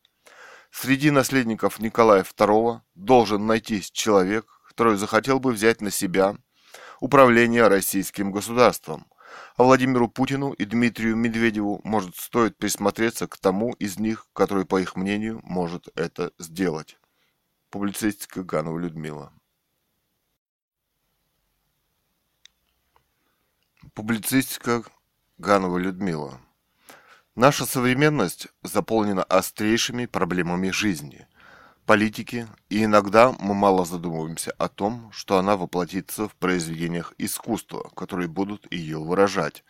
Среди наследников Николая II должен найтись человек, который захотел бы взять на себя управление российским государством. А Владимиру Путину и Дмитрию Медведеву может стоит присмотреться к тому из них, который, по их мнению, может это сделать. Публицистика Ганова Людмила. Публицистика Ганова Людмила. Наша современность заполнена острейшими проблемами жизни – политики, и иногда мы мало задумываемся о том, что она воплотится в произведениях искусства, которые будут ее выражать.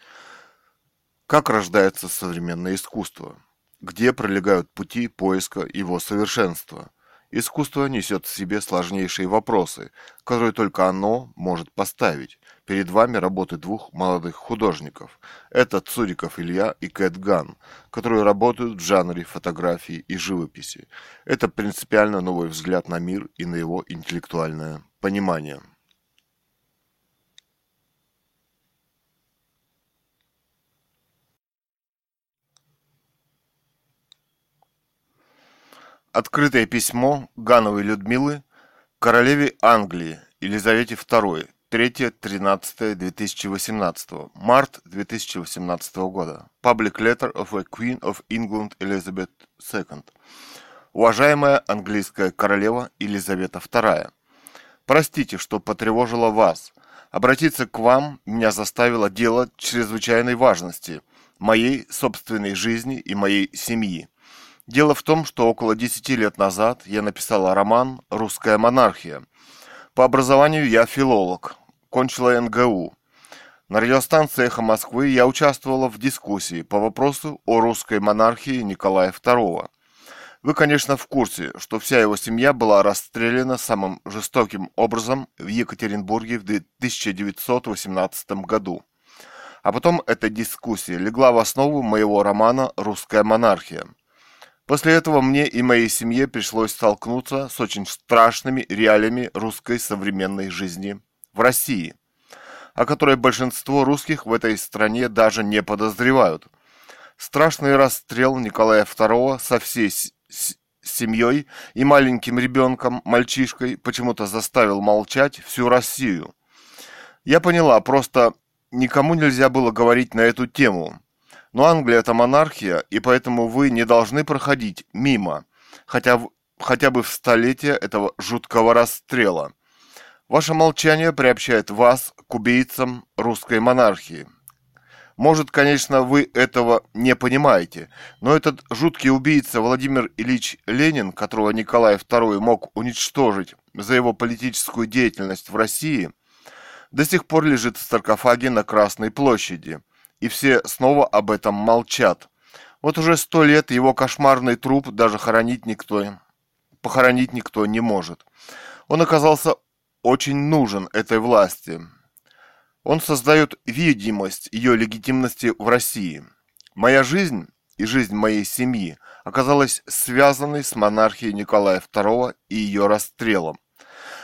Как рождается современное искусство? Где пролегают пути поиска его совершенства? Искусство несет в себе сложнейшие вопросы, которые только оно может поставить. Перед вами работы двух молодых художников. Это Цуриков Илья и Кэт Ган, которые работают в жанре фотографии и живописи. Это принципиально новый взгляд на мир и на его интеллектуальное понимание. Открытое письмо Гановой Людмилы королеве Англии Елизавете II 3-13-2018, март 2018 года. Public Letter of a Queen of England Elizabeth II. Уважаемая английская королева Елизавета II, простите, что потревожила вас. Обратиться к вам меня заставило дело чрезвычайной важности моей собственной жизни и моей семьи. Дело в том, что около 10 лет назад я написала роман «Русская монархия», по образованию я филолог, кончила НГУ. На радиостанции «Эхо Москвы» я участвовала в дискуссии по вопросу о русской монархии Николая II. Вы, конечно, в курсе, что вся его семья была расстреляна самым жестоким образом в Екатеринбурге в 1918 году. А потом эта дискуссия легла в основу моего романа «Русская монархия». После этого мне и моей семье пришлось столкнуться с очень страшными реалиями русской современной жизни в России, о которой большинство русских в этой стране даже не подозревают. Страшный расстрел Николая II со всей семьей и маленьким ребенком, мальчишкой, почему-то заставил молчать всю Россию. Я поняла, просто никому нельзя было говорить на эту тему – но Англия это монархия, и поэтому вы не должны проходить мимо, хотя, хотя бы в столетие этого жуткого расстрела. Ваше молчание приобщает вас к убийцам русской монархии. Может, конечно, вы этого не понимаете, но этот жуткий убийца Владимир Ильич Ленин, которого Николай II мог уничтожить за его политическую деятельность в России, до сих пор лежит в саркофаге на Красной площади – и все снова об этом молчат. Вот уже сто лет его кошмарный труп даже хоронить никто, похоронить никто не может. Он оказался очень нужен этой власти. Он создает видимость ее легитимности в России. Моя жизнь и жизнь моей семьи оказалась связанной с монархией Николая II и ее расстрелом.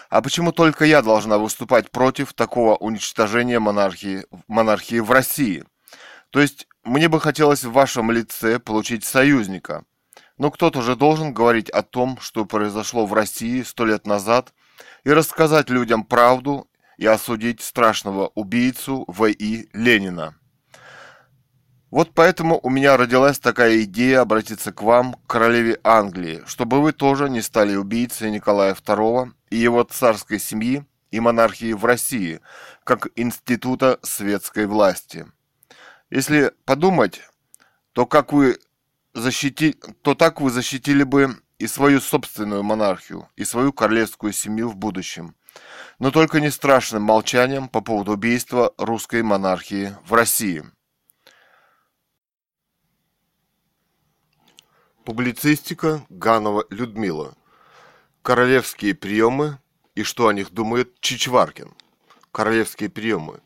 А почему только я должна выступать против такого уничтожения монархии, монархии в России? То есть мне бы хотелось в вашем лице получить союзника. Но кто-то же должен говорить о том, что произошло в России сто лет назад, и рассказать людям правду и осудить страшного убийцу В.И. Ленина. Вот поэтому у меня родилась такая идея обратиться к вам, королеве Англии, чтобы вы тоже не стали убийцей Николая II и его царской семьи и монархии в России, как института светской власти. Если подумать, то как вы защити... то так вы защитили бы и свою собственную монархию, и свою королевскую семью в будущем. Но только не страшным молчанием по поводу убийства русской монархии в России. Публицистика Ганова Людмила. Королевские приемы и что о них думает Чичваркин. Королевские приемы.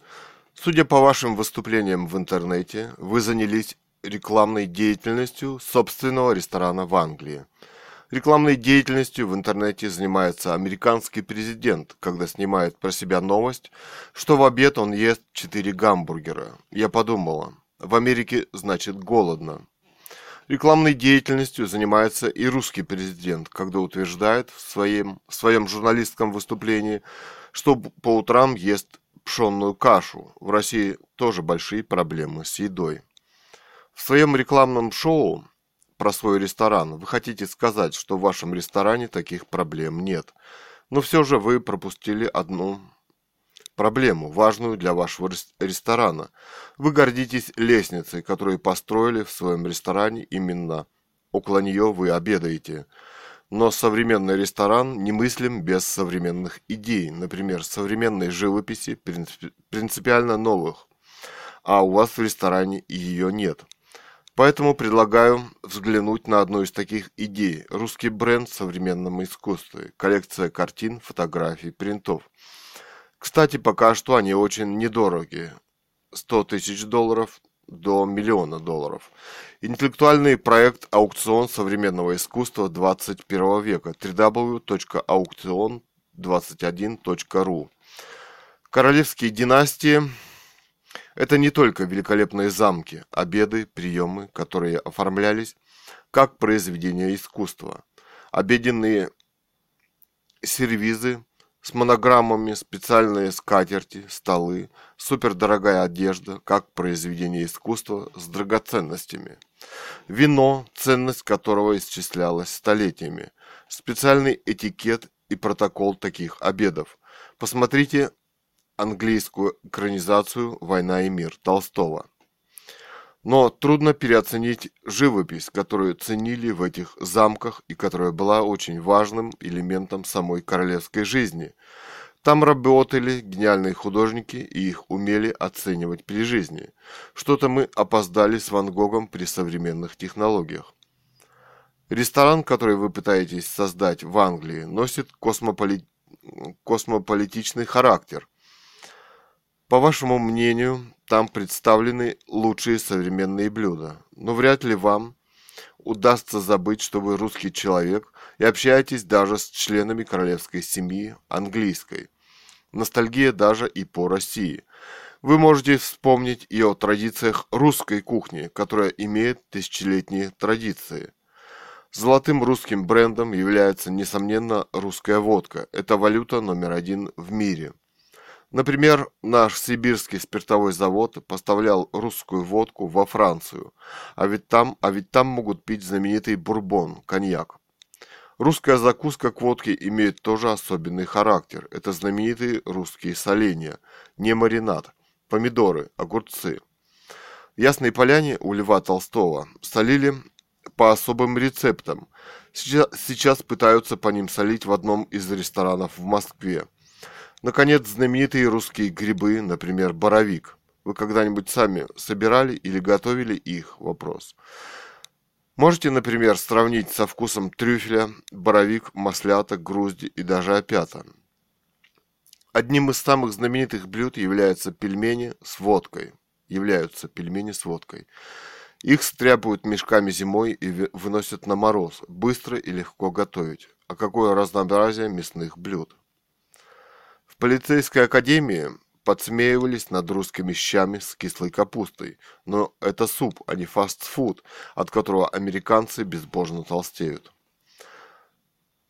Судя по вашим выступлениям в интернете, вы занялись рекламной деятельностью собственного ресторана в Англии. Рекламной деятельностью в интернете занимается американский президент, когда снимает про себя новость, что в обед он ест 4 гамбургера. Я подумала, в Америке значит голодно. Рекламной деятельностью занимается и русский президент, когда утверждает в своем, в своем журналистском выступлении, что по утрам ест пшенную кашу. В России тоже большие проблемы с едой. В своем рекламном шоу про свой ресторан вы хотите сказать, что в вашем ресторане таких проблем нет. Но все же вы пропустили одну проблему, важную для вашего ресторана. Вы гордитесь лестницей, которую построили в своем ресторане именно. Около нее вы обедаете. Но современный ресторан немыслим без современных идей, например, современной живописи, принципиально новых. А у вас в ресторане ее нет. Поэтому предлагаю взглянуть на одну из таких идей. Русский бренд в современном искусстве. Коллекция картин, фотографий, принтов. Кстати, пока что они очень недорогие. 100 тысяч долларов до миллиона долларов. Интеллектуальный проект «Аукцион современного искусства 21 века» www.aukcion21.ru Королевские династии это не только великолепные замки, обеды, приемы, которые оформлялись как произведения искусства. Обеденные сервизы с монограммами, специальные скатерти, столы, супердорогая одежда, как произведение искусства с драгоценностями. Вино, ценность которого исчислялась столетиями. Специальный этикет и протокол таких обедов. Посмотрите английскую экранизацию «Война и мир» Толстого. Но трудно переоценить живопись, которую ценили в этих замках и которая была очень важным элементом самой королевской жизни. Там работали гениальные художники и их умели оценивать при жизни. Что-то мы опоздали с Ван Гогом при современных технологиях. Ресторан, который вы пытаетесь создать в Англии, носит космополи... космополитичный характер – по вашему мнению, там представлены лучшие современные блюда, но вряд ли вам удастся забыть, что вы русский человек и общаетесь даже с членами королевской семьи английской. Ностальгия даже и по России. Вы можете вспомнить и о традициях русской кухни, которая имеет тысячелетние традиции. Золотым русским брендом является, несомненно, русская водка. Это валюта номер один в мире – Например, наш сибирский спиртовой завод поставлял русскую водку во Францию, а ведь там, а ведь там могут пить знаменитый бурбон, коньяк. Русская закуска к водке имеет тоже особенный характер. Это знаменитые русские соленья, не маринад, помидоры, огурцы. В Ясной Поляне у Льва Толстого солили по особым рецептам. Сейчас, сейчас пытаются по ним солить в одном из ресторанов в Москве. Наконец, знаменитые русские грибы, например, боровик. Вы когда-нибудь сами собирали или готовили их? Вопрос. Можете, например, сравнить со вкусом трюфеля, боровик, маслята, грузди и даже опята. Одним из самых знаменитых блюд являются пельмени с водкой. Являются пельмени с водкой. Их стряпают мешками зимой и выносят на мороз. Быстро и легко готовить. А какое разнообразие мясных блюд. В полицейской академии подсмеивались над русскими щами с кислой капустой. Но это суп, а не фастфуд, от которого американцы безбожно толстеют.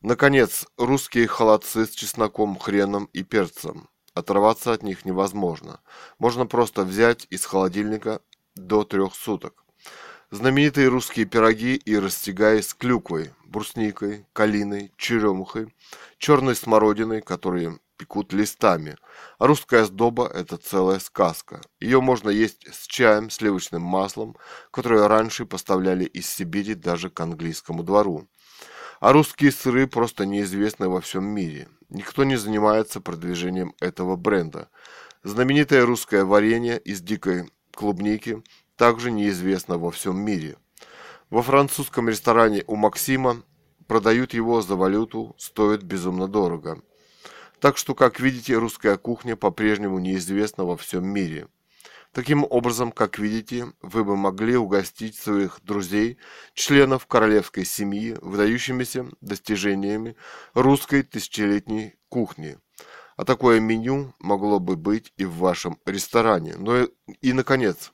Наконец, русские холодцы с чесноком, хреном и перцем. Оторваться от них невозможно. Можно просто взять из холодильника до трех суток. Знаменитые русские пироги и растягай с клюквой, брусникой, калиной, черемухой, черной смородиной, которые пекут листами. А русская сдоба – это целая сказка. Ее можно есть с чаем, сливочным маслом, которое раньше поставляли из Сибири даже к английскому двору. А русские сыры просто неизвестны во всем мире. Никто не занимается продвижением этого бренда. Знаменитое русское варенье из дикой клубники также неизвестно во всем мире. Во французском ресторане у Максима продают его за валюту, стоит безумно дорого. Так что, как видите, русская кухня по-прежнему неизвестна во всем мире. Таким образом, как видите, вы бы могли угостить своих друзей, членов королевской семьи, выдающимися достижениями русской тысячелетней кухни. А такое меню могло бы быть и в вашем ресторане. Но и, и наконец,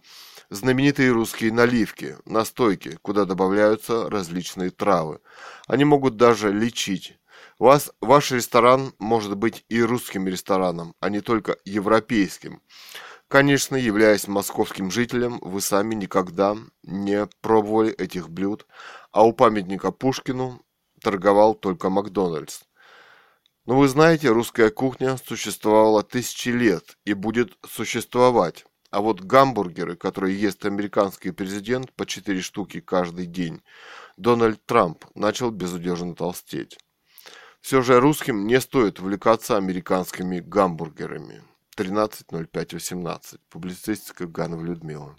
знаменитые русские наливки, настойки, куда добавляются различные травы. Они могут даже лечить. Вас, ваш ресторан может быть и русским рестораном, а не только европейским. Конечно, являясь московским жителем, вы сами никогда не пробовали этих блюд, а у памятника Пушкину торговал только Макдональдс. Но вы знаете, русская кухня существовала тысячи лет и будет существовать. А вот гамбургеры, которые ест американский президент по 4 штуки каждый день, Дональд Трамп начал безудержно толстеть. Все же русским не стоит увлекаться американскими гамбургерами. 13.05.18. Публицистика Ганова Людмила.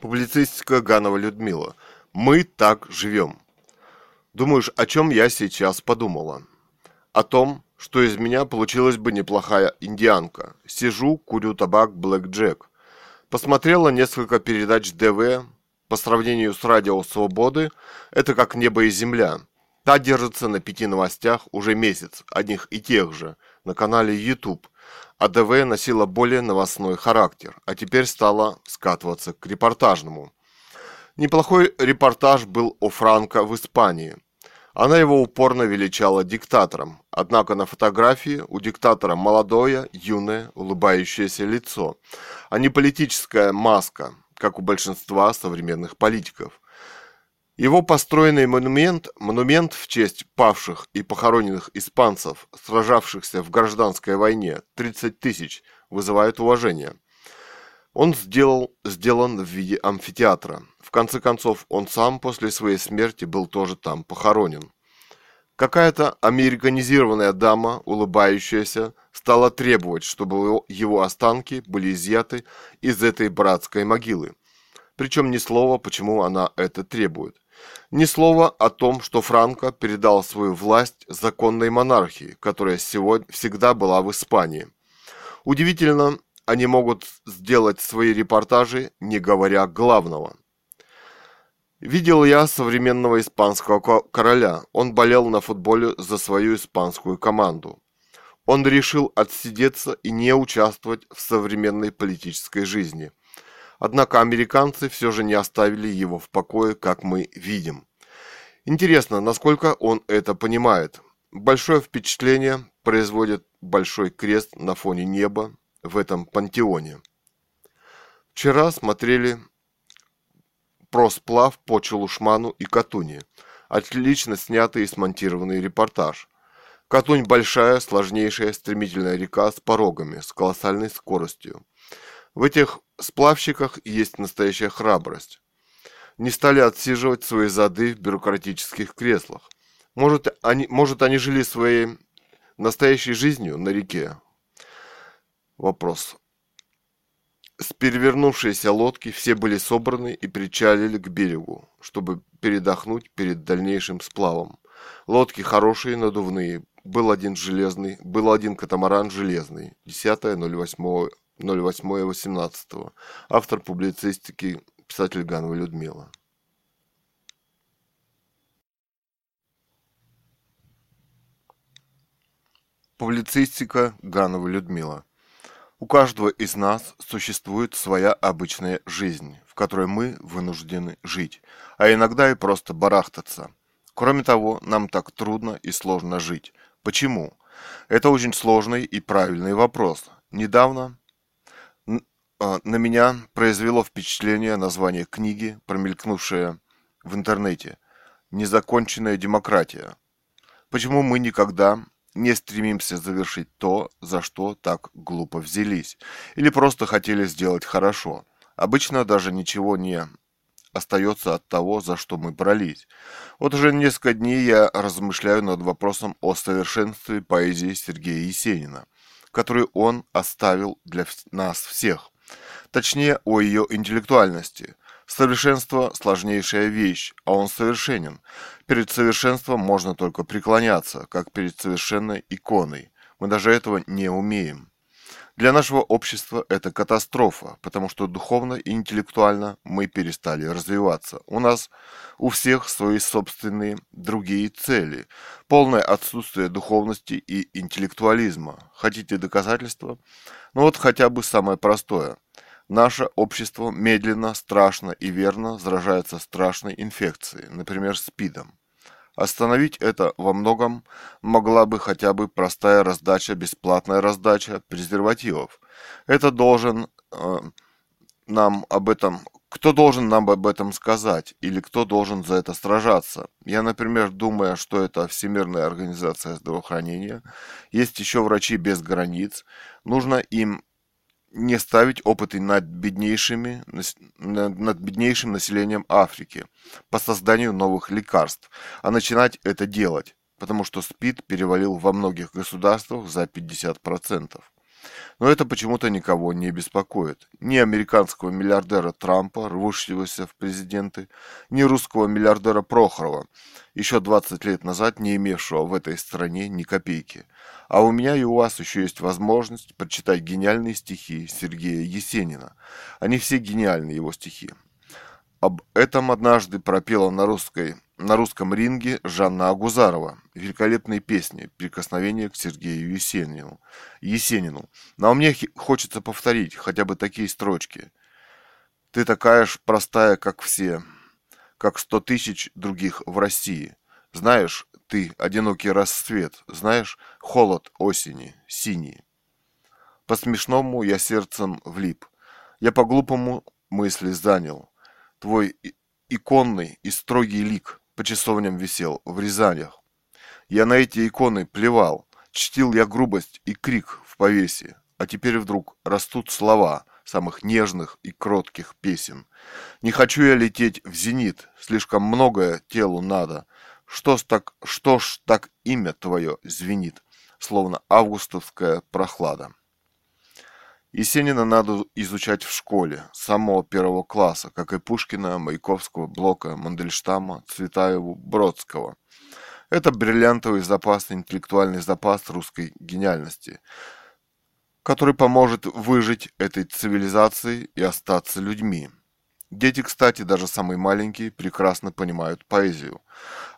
Публицистика Ганова Людмила. Мы так живем. Думаешь, о чем я сейчас подумала? О том, что из меня получилась бы неплохая индианка. Сижу, курю табак Блэк Джек. Посмотрела несколько передач ДВ. По сравнению с Радио Свободы, это как небо и земля. Та держится на пяти новостях уже месяц, одних и тех же, на канале YouTube. А ДВ носила более новостной характер, а теперь стала скатываться к репортажному. Неплохой репортаж был о Франко в Испании. Она его упорно величала диктатором, однако на фотографии у диктатора молодое, юное, улыбающееся лицо, а не политическая маска, как у большинства современных политиков – его построенный монумент, монумент в честь павших и похороненных испанцев, сражавшихся в гражданской войне, 30 тысяч, вызывает уважение. Он сделал, сделан в виде амфитеатра. В конце концов, он сам после своей смерти был тоже там похоронен. Какая-то американизированная дама, улыбающаяся, стала требовать, чтобы его останки были изъяты из этой братской могилы. Причем ни слова, почему она это требует. Ни слова о том, что Франко передал свою власть законной монархии, которая сегодня всегда была в Испании. Удивительно, они могут сделать свои репортажи, не говоря главного. Видел я современного испанского короля. Он болел на футболе за свою испанскую команду. Он решил отсидеться и не участвовать в современной политической жизни – Однако американцы все же не оставили его в покое, как мы видим. Интересно, насколько он это понимает. Большое впечатление производит большой крест на фоне неба в этом пантеоне. Вчера смотрели про сплав по Челушману и Катуни. Отлично снятый и смонтированный репортаж. Катунь большая, сложнейшая, стремительная река с порогами, с колоссальной скоростью. В этих сплавщиках есть настоящая храбрость. Не стали отсиживать свои зады в бюрократических креслах. Может, они, может, они жили своей настоящей жизнью на реке? Вопрос. С перевернувшейся лодки все были собраны и причалили к берегу, чтобы передохнуть перед дальнейшим сплавом. Лодки хорошие, надувные. Был один железный, был один катамаран железный. 10.08 08.18. Автор публицистики, писатель Ганова Людмила. Публицистика Ганова Людмила. У каждого из нас существует своя обычная жизнь, в которой мы вынуждены жить, а иногда и просто барахтаться. Кроме того, нам так трудно и сложно жить. Почему? Это очень сложный и правильный вопрос. Недавно а, на меня произвело впечатление название книги, промелькнувшее в интернете «Незаконченная демократия». Почему мы никогда не стремимся завершить то, за что так глупо взялись, или просто хотели сделать хорошо. Обычно даже ничего не остается от того, за что мы брались. Вот уже несколько дней я размышляю над вопросом о совершенстве поэзии Сергея Есенина, который он оставил для нас всех. Точнее, о ее интеллектуальности – Совершенство – сложнейшая вещь, а он совершенен. Перед совершенством можно только преклоняться, как перед совершенной иконой. Мы даже этого не умеем. Для нашего общества это катастрофа, потому что духовно и интеллектуально мы перестали развиваться. У нас у всех свои собственные другие цели. Полное отсутствие духовности и интеллектуализма. Хотите доказательства? Ну вот хотя бы самое простое. Наше общество медленно, страшно и верно заражается страшной инфекцией, например, СПИДом. Остановить это во многом могла бы хотя бы простая раздача, бесплатная раздача презервативов. Это должен э, нам об этом, кто должен нам об этом сказать или кто должен за это сражаться. Я, например, думаю, что это Всемирная организация здравоохранения, есть еще врачи без границ, нужно им не ставить опыты над беднейшими, над беднейшим населением Африки по созданию новых лекарств, а начинать это делать, потому что СПИД перевалил во многих государствах за 50%. Но это почему-то никого не беспокоит. Ни американского миллиардера Трампа, рвущегося в президенты, ни русского миллиардера Прохорова, еще 20 лет назад не имевшего в этой стране ни копейки. А у меня и у вас еще есть возможность прочитать гениальные стихи Сергея Есенина. Они все гениальные его стихи. Об этом однажды пропела на, русской, на русском ринге Жанна Агузарова. Великолепные песни «Прикосновение к Сергею Есенину». Есенину. Но мне хочется повторить хотя бы такие строчки. «Ты такая ж простая, как все, как сто тысяч других в России. Знаешь, ты одинокий рассвет, знаешь, холод осени, синий». По-смешному я сердцем влип. Я по-глупому мысли занял – Твой иконный и строгий лик по часовням висел в Рязанях. Я на эти иконы плевал, чтил я грубость и крик в повесе, а теперь вдруг растут слова самых нежных и кротких песен. Не хочу я лететь в зенит, слишком многое телу надо. Что ж так, что ж так имя твое звенит, словно августовская прохлада. Есенина надо изучать в школе, с самого первого класса, как и Пушкина, Маяковского, Блока, Мандельштама, Цветаеву, Бродского. Это бриллиантовый запас, интеллектуальный запас русской гениальности, который поможет выжить этой цивилизации и остаться людьми. Дети, кстати, даже самые маленькие, прекрасно понимают поэзию.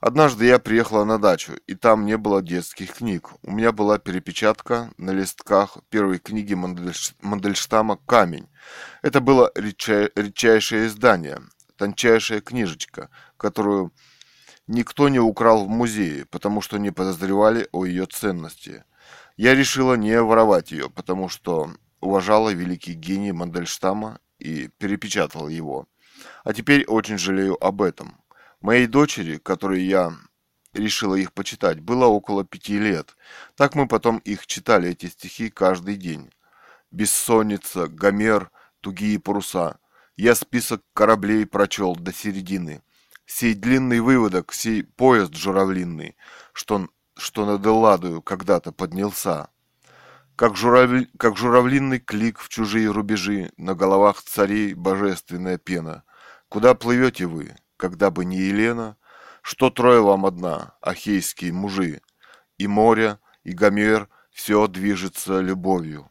Однажды я приехала на дачу, и там не было детских книг. У меня была перепечатка на листках первой книги Мандельштама «Камень». Это было редчайшее издание, тончайшая книжечка, которую никто не украл в музее, потому что не подозревали о ее ценности. Я решила не воровать ее, потому что уважала великий гений Мандельштама и перепечатал его. А теперь очень жалею об этом. Моей дочери, которой я решила их почитать, было около пяти лет. Так мы потом их читали, эти стихи, каждый день. Бессонница, Гомер, тугие паруса. Я список кораблей прочел до середины. Сей длинный выводок, сей поезд журавлинный, что, что над Элладою когда-то поднялся. Как, журавли, как журавлиный клик в чужие рубежи, на головах царей божественная пена. Куда плывете вы, когда бы не Елена? Что трое вам одна, ахейские мужи? И море, и Гомер, все движется любовью.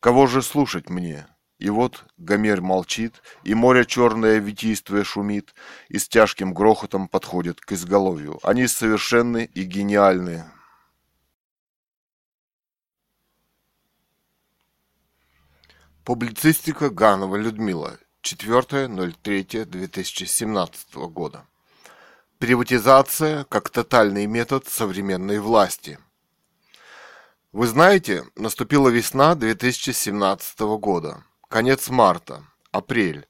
Кого же слушать мне? И вот Гомер молчит, и море черное витийствуя шумит, и с тяжким грохотом подходит к изголовью. Они совершенны и гениальны, Публицистика Ганова Людмила. 4.03.2017 года. Приватизация как тотальный метод современной власти. Вы знаете, наступила весна 2017 года, конец марта, апрель.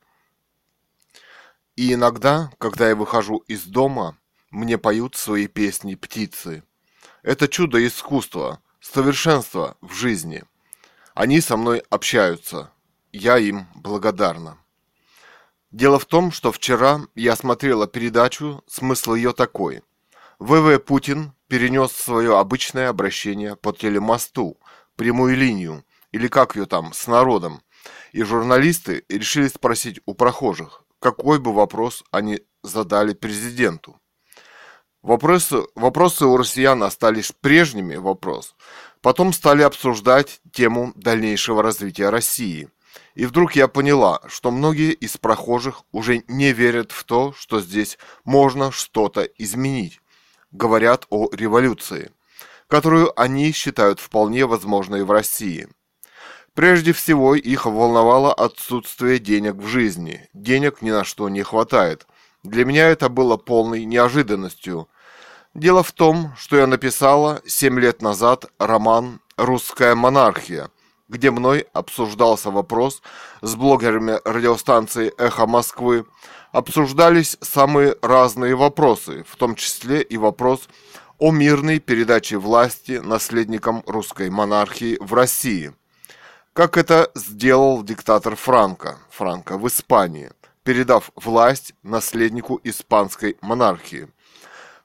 И иногда, когда я выхожу из дома, мне поют свои песни птицы. Это чудо искусства, совершенство в жизни – они со мной общаются. Я им благодарна. Дело в том, что вчера я смотрела передачу, смысл ее такой. ВВ Путин перенес свое обычное обращение по телемосту, прямую линию, или как ее там, с народом. И журналисты решили спросить у прохожих, какой бы вопрос они задали президенту. Вопросы, вопросы у россиян остались прежними вопрос. Потом стали обсуждать тему дальнейшего развития России. И вдруг я поняла, что многие из прохожих уже не верят в то, что здесь можно что-то изменить. Говорят о революции, которую они считают вполне возможной в России. Прежде всего их волновало отсутствие денег в жизни. Денег ни на что не хватает. Для меня это было полной неожиданностью – Дело в том, что я написала 7 лет назад роман «Русская монархия», где мной обсуждался вопрос с блогерами радиостанции «Эхо Москвы». Обсуждались самые разные вопросы, в том числе и вопрос о мирной передаче власти наследникам русской монархии в России. Как это сделал диктатор Франко, Франко в Испании, передав власть наследнику испанской монархии.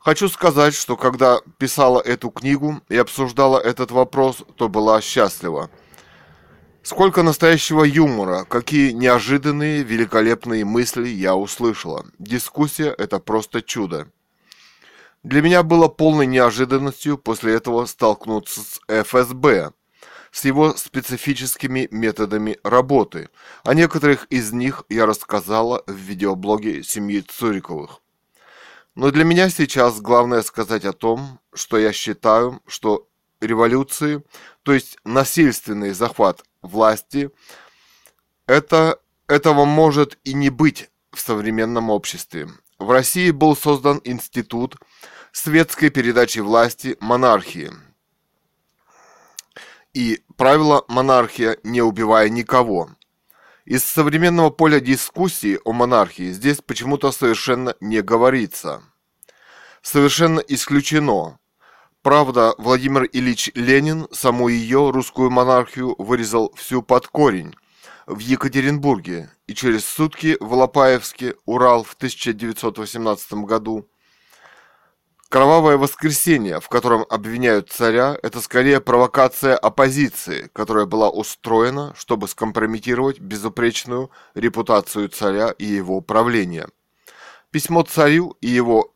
Хочу сказать, что когда писала эту книгу и обсуждала этот вопрос, то была счастлива. Сколько настоящего юмора, какие неожиданные, великолепные мысли я услышала. Дискуссия – это просто чудо. Для меня было полной неожиданностью после этого столкнуться с ФСБ, с его специфическими методами работы. О некоторых из них я рассказала в видеоблоге семьи Цуриковых. Но для меня сейчас главное сказать о том, что я считаю, что революции, то есть насильственный захват власти, это, этого может и не быть в современном обществе. В России был создан институт светской передачи власти монархии. И правило монархия не убивая никого – из современного поля дискуссии о монархии здесь почему-то совершенно не говорится. Совершенно исключено. Правда, Владимир Ильич Ленин саму ее, русскую монархию, вырезал всю под корень в Екатеринбурге и через сутки в Лопаевске, Урал в 1918 году – Кровавое воскресенье, в котором обвиняют царя, это скорее провокация оппозиции, которая была устроена, чтобы скомпрометировать безупречную репутацию царя и его правления. Письмо царю и его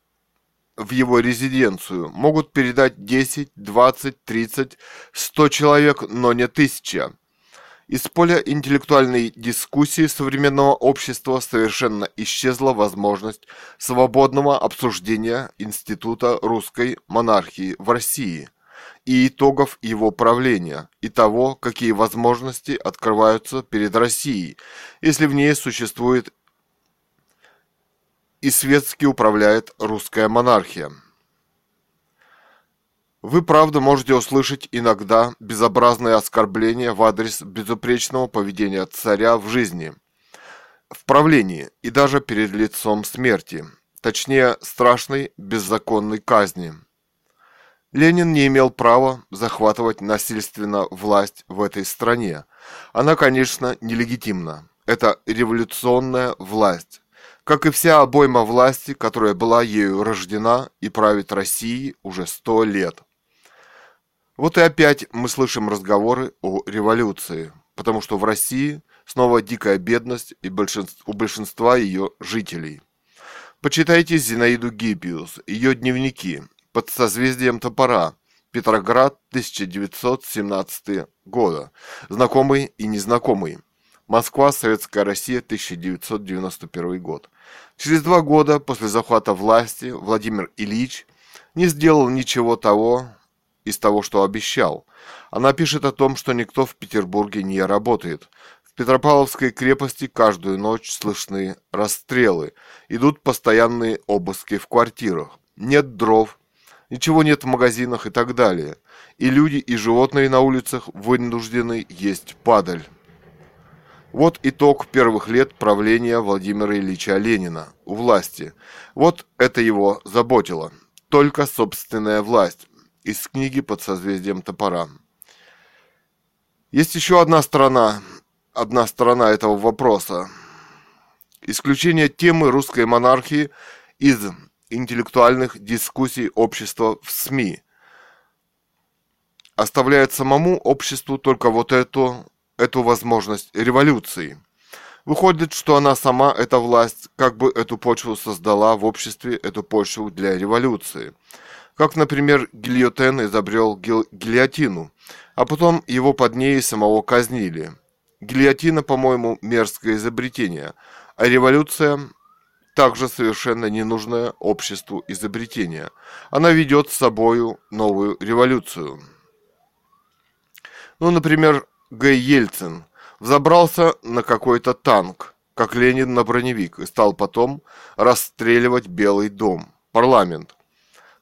в его резиденцию могут передать 10, 20, 30, 100 человек, но не тысяча. Из поля интеллектуальной дискуссии современного общества совершенно исчезла возможность свободного обсуждения института русской монархии в России и итогов его правления, и того, какие возможности открываются перед Россией, если в ней существует и светски управляет русская монархия. Вы, правда, можете услышать иногда безобразные оскорбления в адрес безупречного поведения царя в жизни, в правлении и даже перед лицом смерти, точнее, страшной беззаконной казни. Ленин не имел права захватывать насильственно власть в этой стране. Она, конечно, нелегитимна. Это революционная власть, как и вся обойма власти, которая была ею рождена и правит Россией уже сто лет. Вот и опять мы слышим разговоры о революции, потому что в России снова дикая бедность и большинство, у большинства ее жителей. Почитайте Зинаиду Гиппиус, ее дневники под созвездием топора, Петроград, 1917 года, знакомый и незнакомый. Москва, Советская Россия, 1991 год. Через два года после захвата власти Владимир Ильич не сделал ничего того, из того, что обещал. Она пишет о том, что никто в Петербурге не работает. В Петропавловской крепости каждую ночь слышны расстрелы, идут постоянные обыски в квартирах. Нет дров, ничего нет в магазинах и так далее. И люди, и животные на улицах вынуждены есть падаль. Вот итог первых лет правления Владимира Ильича Ленина у власти. Вот это его заботило. Только собственная власть. Из книги под созвездием топора. Есть еще одна сторона, одна сторона этого вопроса. Исключение темы русской монархии из интеллектуальных дискуссий общества в СМИ. Оставляет самому обществу только вот эту, эту возможность революции. Выходит, что она сама, эта власть, как бы эту почву создала в обществе, эту почву для революции. Как, например, Гильотен изобрел гильотину, а потом его под ней самого казнили – Гильотина, по-моему, мерзкое изобретение, а революция также совершенно ненужное обществу изобретение. Она ведет с собою новую революцию. Ну, например, Г. Ельцин взобрался на какой-то танк, как Ленин на броневик, и стал потом расстреливать Белый дом, парламент.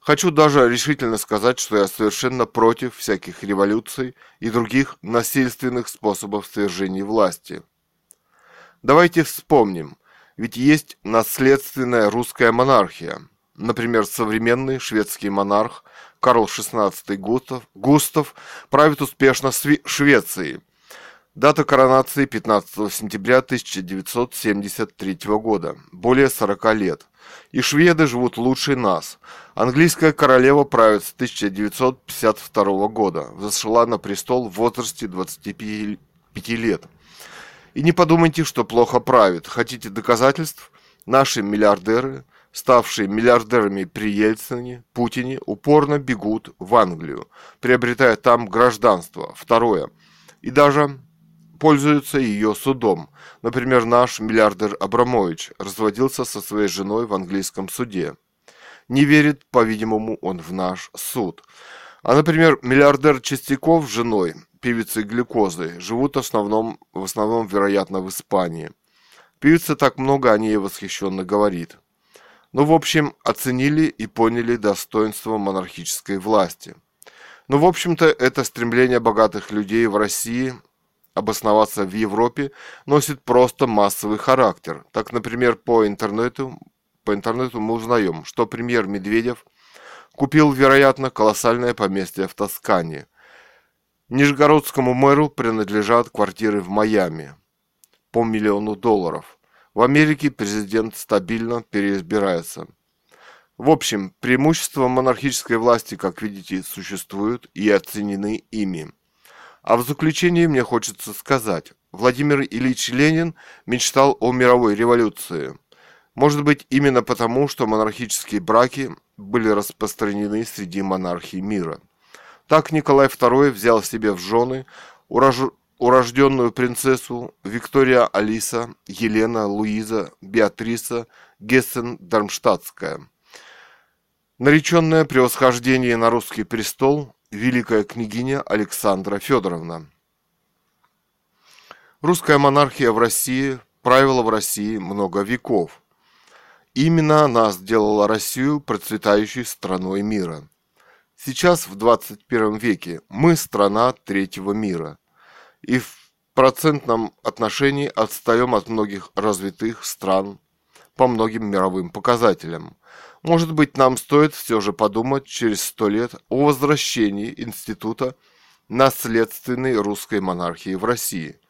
Хочу даже решительно сказать, что я совершенно против всяких революций и других насильственных способов свержения власти. Давайте вспомним, ведь есть наследственная русская монархия. Например, современный шведский монарх Карл XVI Густав, Густав правит успешно Швецией. Дата коронации 15 сентября 1973 года, более 40 лет – и шведы живут лучше нас. Английская королева правит с 1952 года, взошла на престол в возрасте 25 лет. И не подумайте, что плохо правит. Хотите доказательств? Наши миллиардеры, ставшие миллиардерами при Ельцине, Путине, упорно бегут в Англию, приобретая там гражданство. Второе. И даже пользуются ее судом. Например, наш миллиардер Абрамович разводился со своей женой в английском суде. Не верит, по-видимому, он в наш суд. А, например, миллиардер Чистяков с женой, певицей глюкозы, живут в основном, в основном, вероятно, в Испании. Певица так много о ней восхищенно говорит. Ну, в общем, оценили и поняли достоинство монархической власти. Ну, в общем-то, это стремление богатых людей в России обосноваться в Европе носит просто массовый характер. Так, например, по интернету, по интернету мы узнаем, что премьер Медведев купил, вероятно, колоссальное поместье в Тоскане. Нижегородскому мэру принадлежат квартиры в Майами по миллиону долларов. В Америке президент стабильно переизбирается. В общем, преимущества монархической власти, как видите, существуют и оценены ими. А в заключение мне хочется сказать, Владимир Ильич Ленин мечтал о мировой революции. Может быть, именно потому, что монархические браки были распространены среди монархий мира. Так Николай II взял себе в жены урож... урожденную принцессу Виктория Алиса, Елена, Луиза, Беатриса Гессен-Дармштадтская. Нареченное превосхождение на русский престол великая княгиня Александра Федоровна. Русская монархия в России правила в России много веков. Именно она сделала Россию процветающей страной мира. Сейчас, в 21 веке, мы страна третьего мира. И в процентном отношении отстаем от многих развитых стран по многим мировым показателям. Может быть, нам стоит все же подумать через сто лет о возвращении института наследственной русской монархии в России.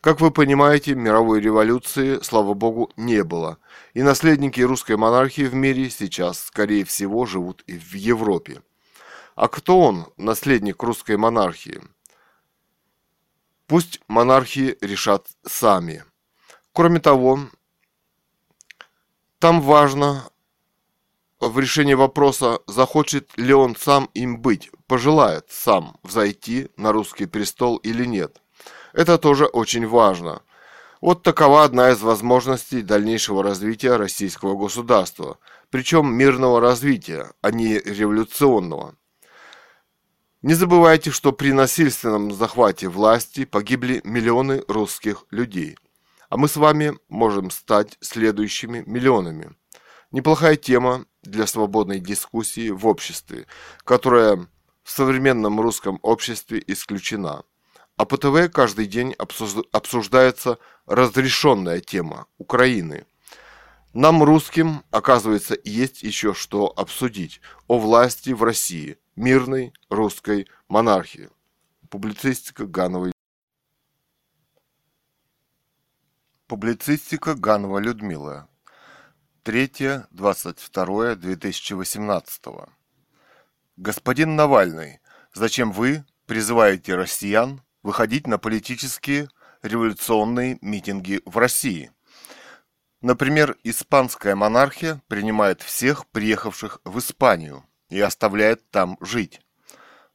Как вы понимаете, мировой революции, слава богу, не было. И наследники русской монархии в мире сейчас, скорее всего, живут и в Европе. А кто он, наследник русской монархии? Пусть монархии решат сами. Кроме того, там важно в решении вопроса, захочет ли он сам им быть, пожелает сам взойти на русский престол или нет. Это тоже очень важно. Вот такова одна из возможностей дальнейшего развития российского государства, причем мирного развития, а не революционного. Не забывайте, что при насильственном захвате власти погибли миллионы русских людей. А мы с вами можем стать следующими миллионами. Неплохая тема для свободной дискуссии в обществе, которая в современном русском обществе исключена. А по ТВ каждый день обсуждается разрешенная тема Украины. Нам, русским, оказывается, есть еще что обсудить о власти в России, мирной русской монархии. Публицистика Гановой. Публицистика Ганова Людмила. 3.22.2018. Господин Навальный, зачем вы призываете россиян выходить на политические революционные митинги в России. Например, испанская монархия принимает всех приехавших в Испанию и оставляет там жить.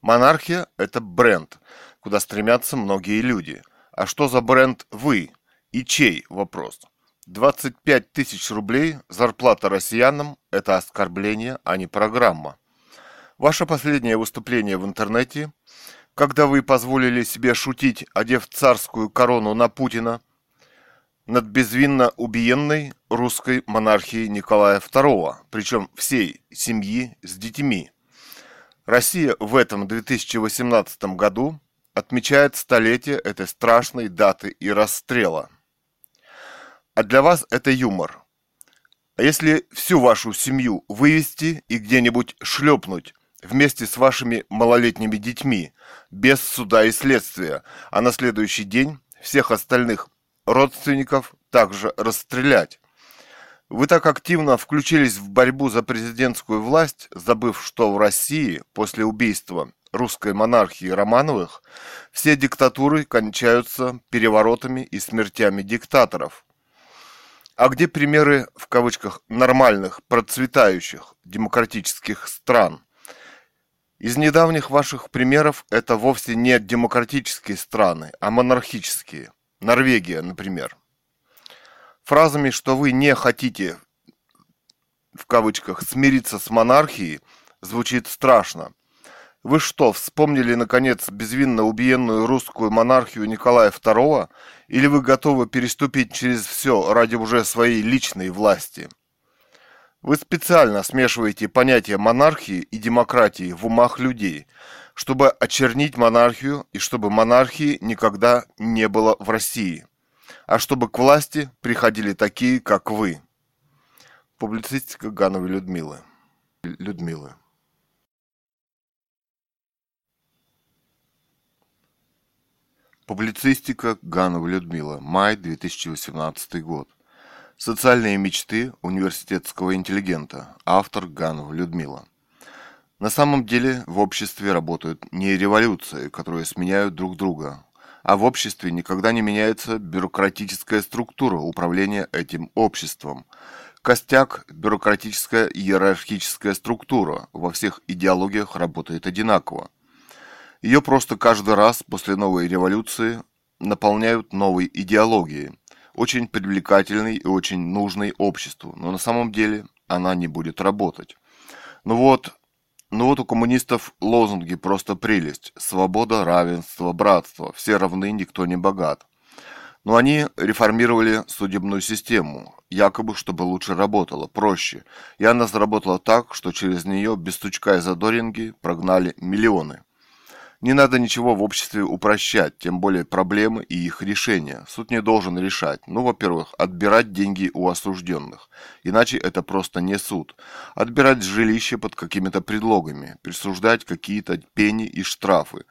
Монархия – это бренд, куда стремятся многие люди. А что за бренд вы? И чей вопрос? 25 тысяч рублей зарплата россиянам – это оскорбление, а не программа. Ваше последнее выступление в интернете когда вы позволили себе шутить, одев царскую корону на Путина, над безвинно убиенной русской монархией Николая II, причем всей семьи с детьми. Россия в этом 2018 году отмечает столетие этой страшной даты и расстрела. А для вас это юмор. А если всю вашу семью вывести и где-нибудь шлепнуть вместе с вашими малолетними детьми, без суда и следствия, а на следующий день всех остальных родственников также расстрелять. Вы так активно включились в борьбу за президентскую власть, забыв, что в России после убийства русской монархии Романовых все диктатуры кончаются переворотами и смертями диктаторов. А где примеры, в кавычках, нормальных, процветающих демократических стран – из недавних ваших примеров это вовсе не демократические страны, а монархические. Норвегия, например. Фразами, что вы не хотите, в кавычках, смириться с монархией, звучит страшно. Вы что, вспомнили, наконец, безвинно убиенную русскую монархию Николая II, или вы готовы переступить через все ради уже своей личной власти? Вы специально смешиваете понятия монархии и демократии в умах людей, чтобы очернить монархию и чтобы монархии никогда не было в России, а чтобы к власти приходили такие, как вы. Публицистика Гановой Людмилы. Людмилы. Публицистика Ганова Людмила. Май 2018 год. Социальные мечты университетского интеллигента. Автор Ганова Людмила. На самом деле в обществе работают не революции, которые сменяют друг друга, а в обществе никогда не меняется бюрократическая структура управления этим обществом. Костяк – бюрократическая иерархическая структура, во всех идеологиях работает одинаково. Ее просто каждый раз после новой революции наполняют новой идеологией – очень привлекательной и очень нужной обществу, но на самом деле она не будет работать. Ну вот, ну вот у коммунистов лозунги просто прелесть. Свобода, равенство, братство. Все равны, никто не богат. Но они реформировали судебную систему, якобы, чтобы лучше работала, проще. И она заработала так, что через нее без стучка и задоринги прогнали миллионы. Не надо ничего в обществе упрощать, тем более проблемы и их решения. Суд не должен решать. Ну, во-первых, отбирать деньги у осужденных. Иначе это просто не суд. Отбирать жилище под какими-то предлогами. Присуждать какие-то пени и штрафы.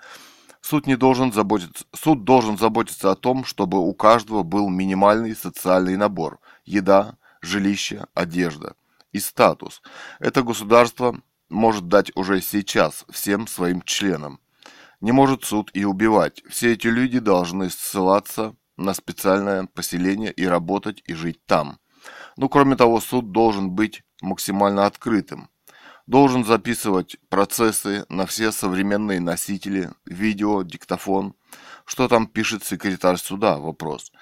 Суд, не должен заботиться, суд должен заботиться о том, чтобы у каждого был минимальный социальный набор. Еда, жилище, одежда и статус. Это государство может дать уже сейчас всем своим членам. Не может суд и убивать. Все эти люди должны ссылаться на специальное поселение и работать и жить там. Ну, кроме того, суд должен быть максимально открытым. Должен записывать процессы на все современные носители, видео, диктофон. Что там пишет секретарь суда? Вопрос.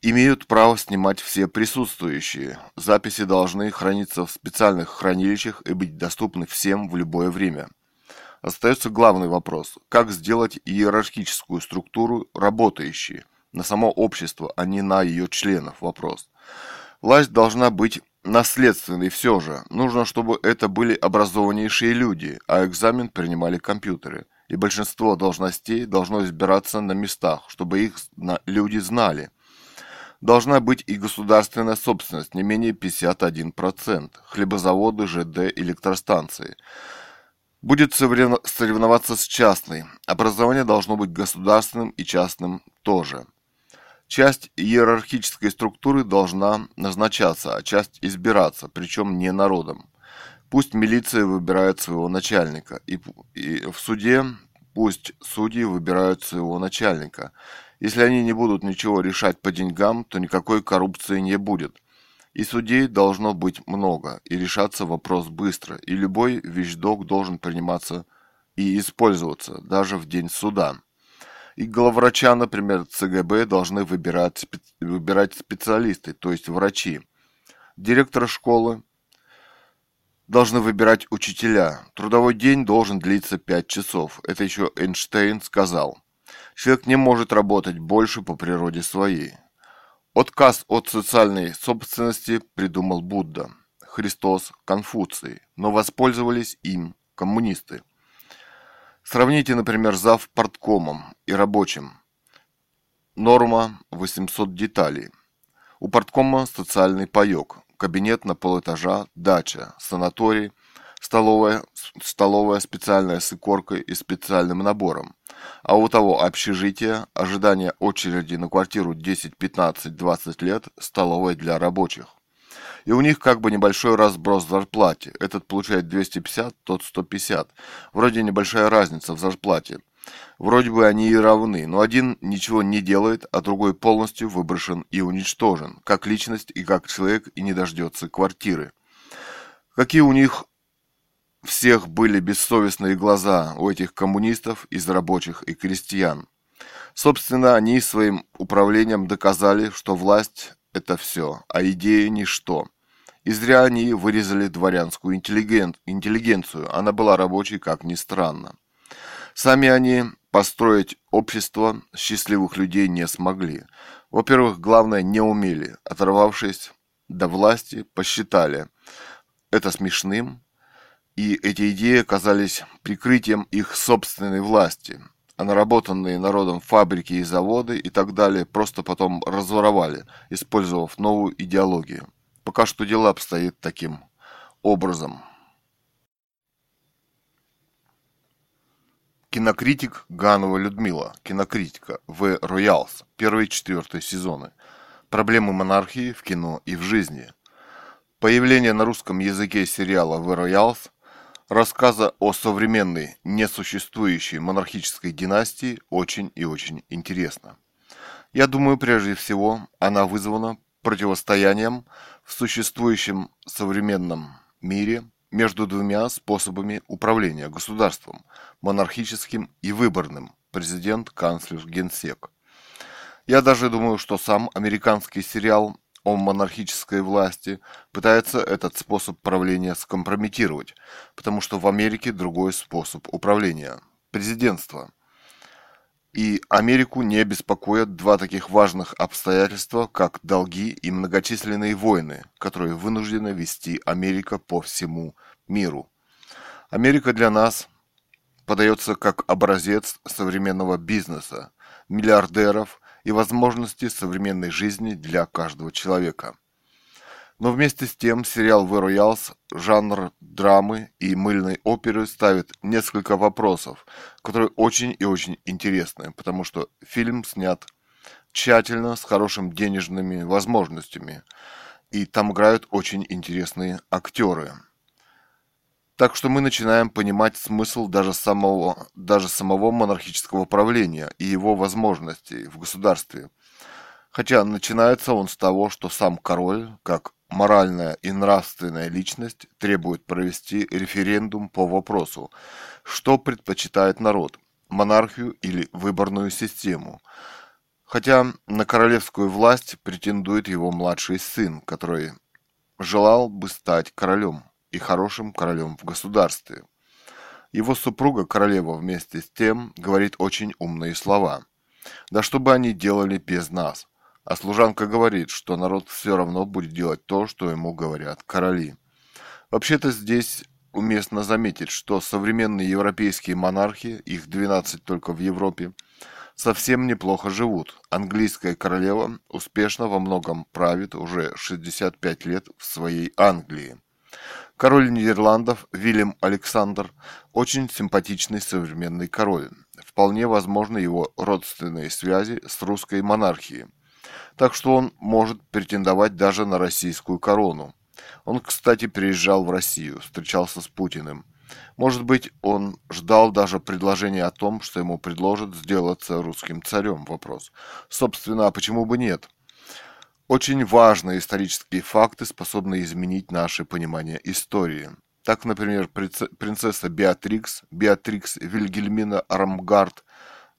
Имеют право снимать все присутствующие. Записи должны храниться в специальных хранилищах и быть доступны всем в любое время. Остается главный вопрос – как сделать иерархическую структуру работающей на само общество, а не на ее членов вопрос. Власть должна быть наследственной все же. Нужно, чтобы это были образованнейшие люди, а экзамен принимали компьютеры. И большинство должностей должно избираться на местах, чтобы их люди знали. Должна быть и государственная собственность, не менее 51%, хлебозаводы, ЖД, электростанции. Будет соревноваться с частной. Образование должно быть государственным и частным тоже. Часть иерархической структуры должна назначаться, а часть избираться, причем не народом. Пусть милиция выбирает своего начальника, и, и в суде пусть судьи выбирают своего начальника. Если они не будут ничего решать по деньгам, то никакой коррупции не будет. И судей должно быть много, и решаться вопрос быстро, и любой вещдок должен приниматься и использоваться, даже в день суда. И главврача, например, ЦГБ должны выбирать, выбирать специалисты, то есть врачи. Директора школы должны выбирать учителя. Трудовой день должен длиться 5 часов. Это еще Эйнштейн сказал. Человек не может работать больше по природе своей. Отказ от социальной собственности придумал Будда, Христос, Конфуций, но воспользовались им коммунисты. Сравните, например, зав порткомом и рабочим. Норма 800 деталей. У порткома социальный паёк, кабинет на полэтажа, дача, санаторий, столовая, столовая специальная с икоркой и специальным набором. А у того общежитие, ожидание очереди на квартиру 10, 15, 20 лет, столовая для рабочих. И у них как бы небольшой разброс в зарплате. Этот получает 250, тот 150. Вроде небольшая разница в зарплате. Вроде бы они и равны, но один ничего не делает, а другой полностью выброшен и уничтожен, как личность и как человек, и не дождется квартиры. Какие у них всех были бессовестные глаза у этих коммунистов из рабочих и крестьян. Собственно, они своим управлением доказали, что власть – это все, а идея – ничто. И зря они вырезали дворянскую интеллигенцию, она была рабочей, как ни странно. Сами они построить общество счастливых людей не смогли. Во-первых, главное, не умели, оторвавшись до власти, посчитали это смешным, и эти идеи оказались прикрытием их собственной власти, а наработанные народом фабрики и заводы и так далее просто потом разворовали, использовав новую идеологию. Пока что дело обстоит таким образом. Кинокритик Ганова Людмила, кинокритика В. Роялс, первый и четвертый сезоны. Проблемы монархии в кино и в жизни. Появление на русском языке сериала В. Роялс, рассказа о современной, несуществующей монархической династии очень и очень интересно. Я думаю, прежде всего, она вызвана противостоянием в существующем современном мире между двумя способами управления государством – монархическим и выборным – президент, канцлер, генсек. Я даже думаю, что сам американский сериал о монархической власти пытается этот способ правления скомпрометировать, потому что в Америке другой способ управления – президентство – и Америку не беспокоят два таких важных обстоятельства, как долги и многочисленные войны, которые вынуждена вести Америка по всему миру. Америка для нас подается как образец современного бизнеса, миллиардеров и возможностей современной жизни для каждого человека – но вместе с тем сериал The Royals, жанр драмы и мыльной оперы ставит несколько вопросов, которые очень и очень интересны, потому что фильм снят тщательно, с хорошими денежными возможностями, и там играют очень интересные актеры. Так что мы начинаем понимать смысл даже самого, даже самого монархического правления и его возможностей в государстве. Хотя начинается он с того, что сам король, как моральная и нравственная личность требует провести референдум по вопросу, что предпочитает народ – монархию или выборную систему. Хотя на королевскую власть претендует его младший сын, который желал бы стать королем и хорошим королем в государстве. Его супруга, королева, вместе с тем, говорит очень умные слова. Да что бы они делали без нас? А служанка говорит, что народ все равно будет делать то, что ему говорят короли. Вообще-то здесь уместно заметить, что современные европейские монархи, их 12 только в Европе, совсем неплохо живут. Английская королева успешно во многом правит уже 65 лет в своей Англии. Король Нидерландов Вильям Александр очень симпатичный современный король. Вполне возможны его родственные связи с русской монархией. Так что он может претендовать даже на российскую корону. Он, кстати, приезжал в Россию, встречался с Путиным. Может быть, он ждал даже предложения о том, что ему предложат сделаться русским царем. Вопрос. Собственно, а почему бы нет? Очень важные исторические факты способны изменить наше понимание истории. Так, например, принцесса Беатрикс, Беатрикс Вильгельмина Армгард,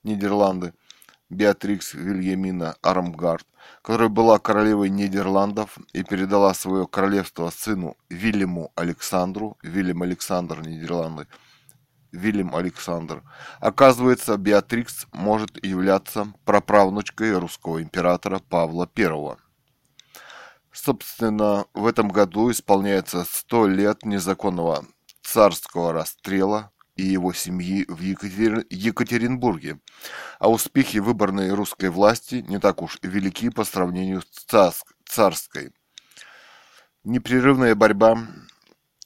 Нидерланды, Беатрикс Вильгельмина Армгард, которая была королевой Нидерландов и передала свое королевство сыну Вильяму Александру, Вильям Александр Нидерланды, Вильям Александр. Оказывается, Беатрикс может являться праправнучкой русского императора Павла I. Собственно, в этом году исполняется 100 лет незаконного царского расстрела и его семьи в Екатер... Екатеринбурге, а успехи выборной русской власти не так уж велики по сравнению с царской. Непрерывная борьба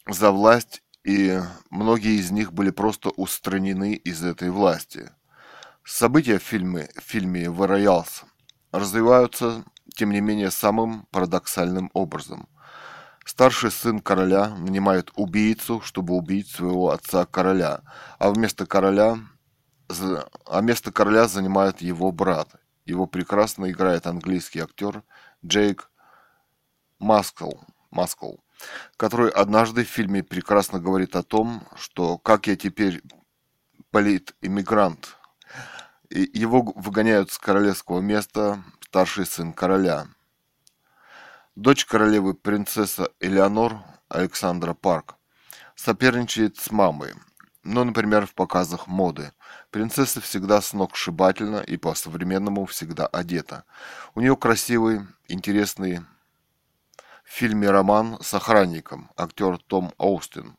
за власть, и многие из них были просто устранены из этой власти. События в фильме, в фильме «The развиваются тем не менее самым парадоксальным образом. Старший сын короля нанимает убийцу, чтобы убить своего отца короля, а вместо короля а место короля занимает его брат. Его прекрасно играет английский актер Джейк Маскл, Маскл, который однажды в фильме прекрасно говорит о том, что как я теперь полит-иммигрант. Его выгоняют с королевского места старший сын короля. Дочь королевы принцесса Элеонор Александра Парк соперничает с мамой, ну, например, в показах моды. Принцесса всегда сногсшибательна и по-современному всегда одета. У нее красивый, интересный в фильме роман с охранником, актер Том Оустин.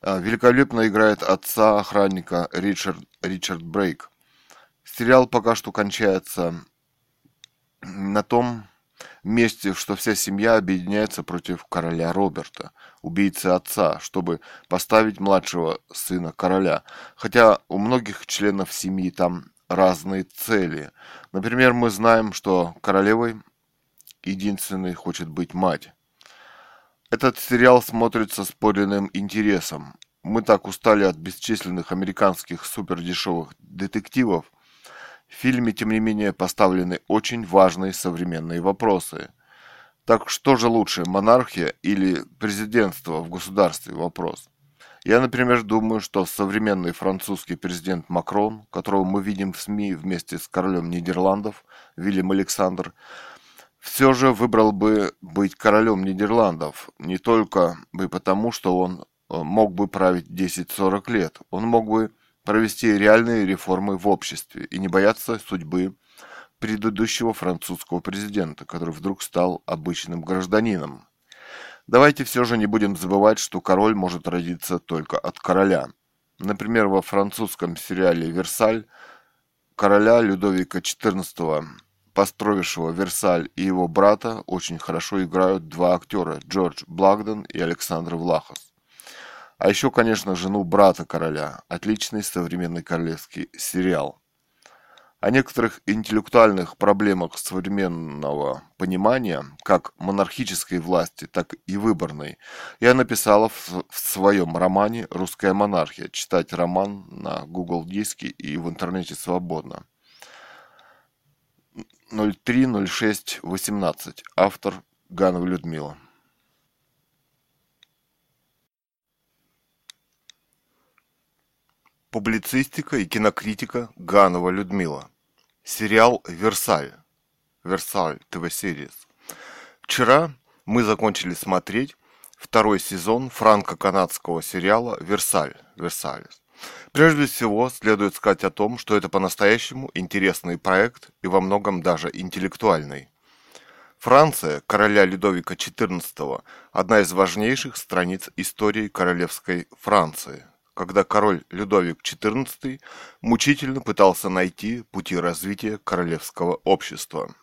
А, великолепно играет отца охранника Ричард, Ричард Брейк. Сериал пока что кончается на том месте, что вся семья объединяется против короля Роберта, убийцы отца, чтобы поставить младшего сына короля. Хотя у многих членов семьи там разные цели. Например, мы знаем, что королевой единственной хочет быть мать. Этот сериал смотрится с подлинным интересом. Мы так устали от бесчисленных американских супердешевых детективов, в фильме, тем не менее, поставлены очень важные современные вопросы. Так что же лучше, монархия или президентство в государстве? Вопрос. Я, например, думаю, что современный французский президент Макрон, которого мы видим в СМИ вместе с королем Нидерландов, Вильям Александр, все же выбрал бы быть королем Нидерландов, не только бы потому, что он э, мог бы править 10-40 лет, он мог бы провести реальные реформы в обществе и не бояться судьбы предыдущего французского президента, который вдруг стал обычным гражданином. Давайте все же не будем забывать, что король может родиться только от короля. Например, во французском сериале «Версаль» короля Людовика XIV, построившего Версаль и его брата, очень хорошо играют два актера – Джордж Благден и Александр Влахос. А еще, конечно, жену брата короля. Отличный современный королевский сериал. О некоторых интеллектуальных проблемах современного понимания, как монархической власти, так и выборной, я написала в, в своем романе «Русская монархия». Читать роман на Google диске и в интернете свободно. 030618. Автор Ганова Людмила. Публицистика и кинокритика Ганова Людмила. Сериал «Версаль». «Версаль» ТВ-сериес. Вчера мы закончили смотреть второй сезон франко-канадского сериала «Версаль». «Версаль». Прежде всего, следует сказать о том, что это по-настоящему интересный проект и во многом даже интеллектуальный. Франция короля Людовика XIV – одна из важнейших страниц истории королевской Франции, когда король Людовик XIV мучительно пытался найти пути развития королевского общества.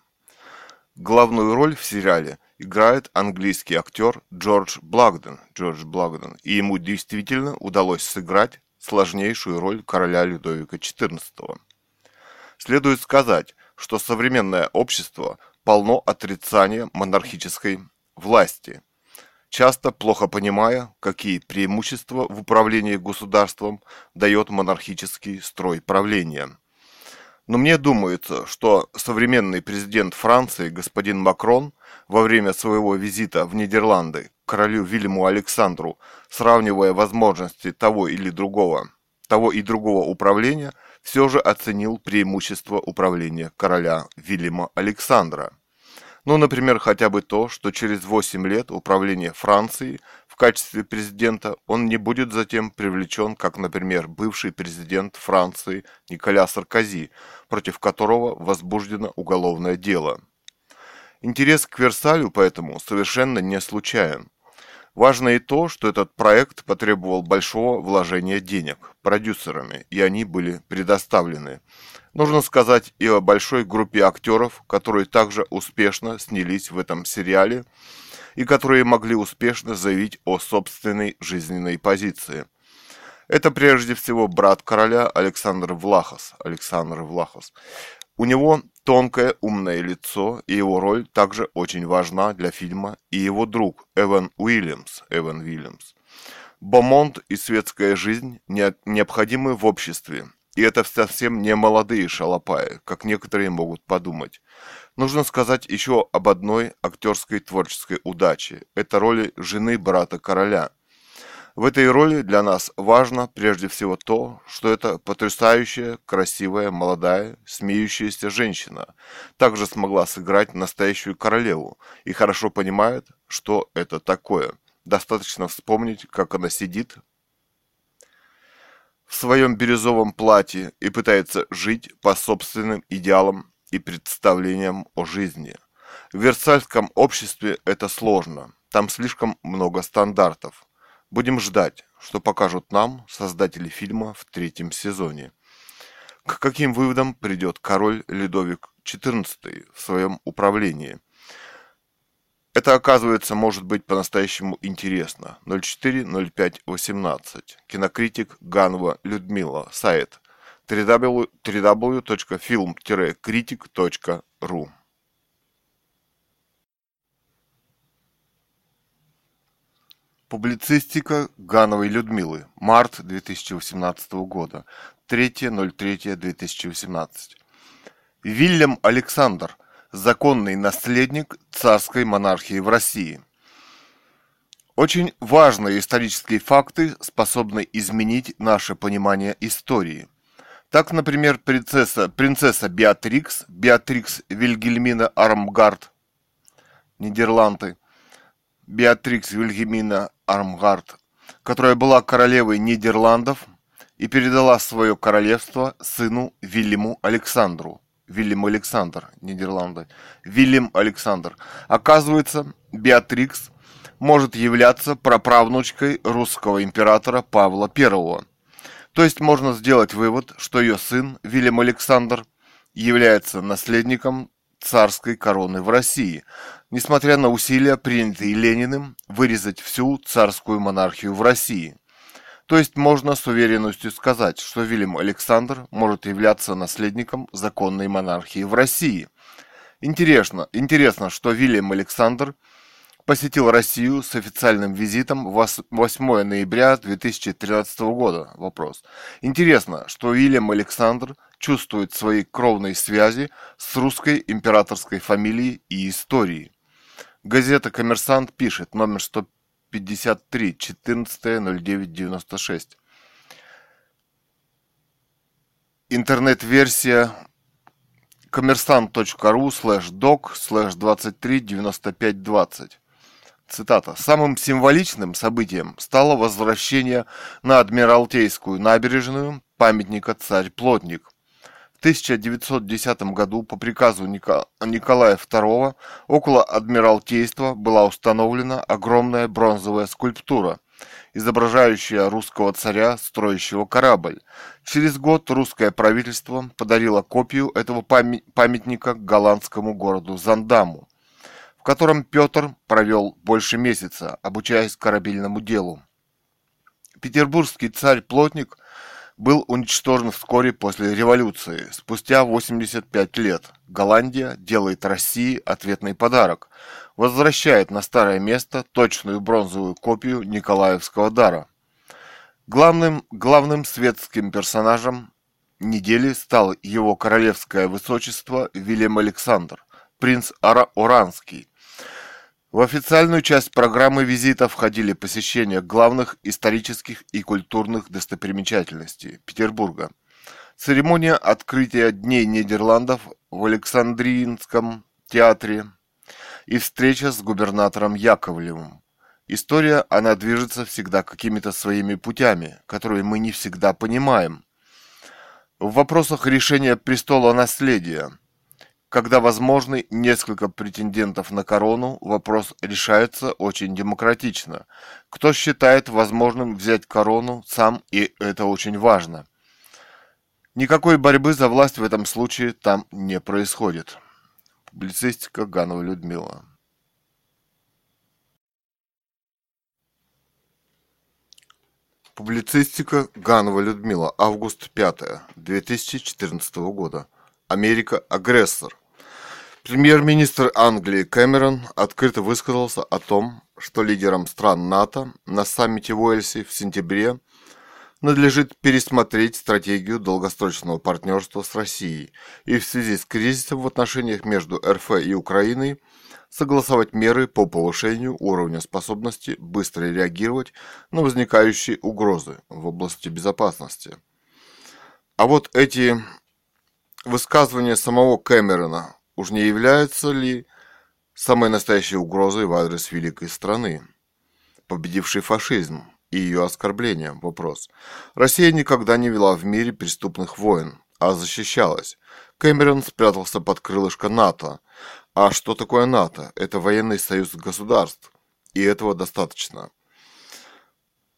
Главную роль в сериале играет английский актер Джордж Благден, Джордж Благден, и ему действительно удалось сыграть сложнейшую роль короля Людовика XIV. Следует сказать, что современное общество полно отрицания монархической власти, часто плохо понимая, какие преимущества в управлении государством дает монархический строй правления – но мне думается, что современный президент Франции господин Макрон во время своего визита в Нидерланды королю Вильяму Александру, сравнивая возможности того или другого, того и другого управления, все же оценил преимущество управления короля Вильяма Александра. Ну, например, хотя бы то, что через 8 лет управления Францией в качестве президента он не будет затем привлечен, как, например, бывший президент Франции Николя Саркози, против которого возбуждено уголовное дело. Интерес к Версалю поэтому совершенно не случайен. Важно и то, что этот проект потребовал большого вложения денег продюсерами, и они были предоставлены. Нужно сказать и о большой группе актеров, которые также успешно снялись в этом сериале, и которые могли успешно заявить о собственной жизненной позиции. Это прежде всего брат короля Александр Влахос. Александр Влахос. У него тонкое умное лицо, и его роль также очень важна для фильма, и его друг Эван Уильямс. Эван Уильямс. Бомонд и светская жизнь необходимы в обществе, и это совсем не молодые шалопаи, как некоторые могут подумать. Нужно сказать еще об одной актерской творческой удаче. Это роли жены брата короля. В этой роли для нас важно прежде всего то, что это потрясающая, красивая, молодая, смеющаяся женщина также смогла сыграть настоящую королеву и хорошо понимает, что это такое. Достаточно вспомнить, как она сидит в своем бирюзовом платье и пытается жить по собственным идеалам и представлениям о жизни. В Версальском обществе это сложно, там слишком много стандартов. Будем ждать, что покажут нам создатели фильма в третьем сезоне. К каким выводам придет король Людовик XIV в своем управлении? Это, оказывается, может быть по-настоящему интересно. 040518. Кинокритик Ганова Людмила. Сайт www.film-critic.ru Публицистика Гановой Людмилы. Март 2018 года. 3.03.2018. Вильям Александр. Законный наследник царской монархии в России. Очень важные исторические факты способны изменить наше понимание истории – так, например, принцесса, принцесса Беатрикс, Беатрикс Вильгельмина Армгард, Нидерланды, Беатрикс Вильгельмина Армгард, которая была королевой Нидерландов и передала свое королевство сыну Вильяму Александру. Вильям Александр, Нидерланды. Вильям Александр. Оказывается, Беатрикс может являться праправнучкой русского императора Павла I – то есть можно сделать вывод, что ее сын Вильям Александр является наследником царской короны в России, несмотря на усилия, принятые Лениным, вырезать всю царскую монархию в России. То есть можно с уверенностью сказать, что Вильям Александр может являться наследником законной монархии в России. Интересно, интересно, что Вильям Александр – посетил Россию с официальным визитом 8 ноября 2013 года. Вопрос. Интересно, что Уильям Александр чувствует свои кровные связи с русской императорской фамилией и историей. Газета «Коммерсант» пишет, номер 153, 14.09.96. Интернет-версия kommersant.ru слэш doc слэш 23 95 20. Цитата. «Самым символичным событием стало возвращение на Адмиралтейскую набережную памятника «Царь-плотник». В 1910 году по приказу Николая II около Адмиралтейства была установлена огромная бронзовая скульптура, изображающая русского царя, строящего корабль. Через год русское правительство подарило копию этого памятника голландскому городу Зандаму котором Петр провел больше месяца, обучаясь корабельному делу. Петербургский царь-плотник был уничтожен вскоре после революции, спустя 85 лет. Голландия делает России ответный подарок, возвращает на старое место точную бронзовую копию Николаевского дара. Главным, главным светским персонажем недели стал его королевское высочество Вильям Александр, принц Оранский, в официальную часть программы визита входили посещение главных исторических и культурных достопримечательностей Петербурга, церемония открытия Дней Нидерландов в Александриинском театре и встреча с губернатором Яковлевым. История, она движется всегда какими-то своими путями, которые мы не всегда понимаем. В вопросах решения престола наследия – когда возможны несколько претендентов на корону, вопрос решается очень демократично. Кто считает возможным взять корону сам, и это очень важно. Никакой борьбы за власть в этом случае там не происходит. Публицистика Ганова Людмила. Публицистика Ганова Людмила. Август 5. 2014 года. Америка – агрессор. Премьер-министр Англии Кэмерон открыто высказался о том, что лидерам стран НАТО на саммите в Уэльсе в сентябре надлежит пересмотреть стратегию долгосрочного партнерства с Россией и в связи с кризисом в отношениях между РФ и Украиной согласовать меры по повышению уровня способности быстро реагировать на возникающие угрозы в области безопасности. А вот эти высказывания самого Кэмерона уж не являются ли самой настоящей угрозой в адрес великой страны, победившей фашизм и ее оскорблением? Вопрос. Россия никогда не вела в мире преступных войн, а защищалась. Кэмерон спрятался под крылышко НАТО. А что такое НАТО? Это военный союз государств. И этого достаточно.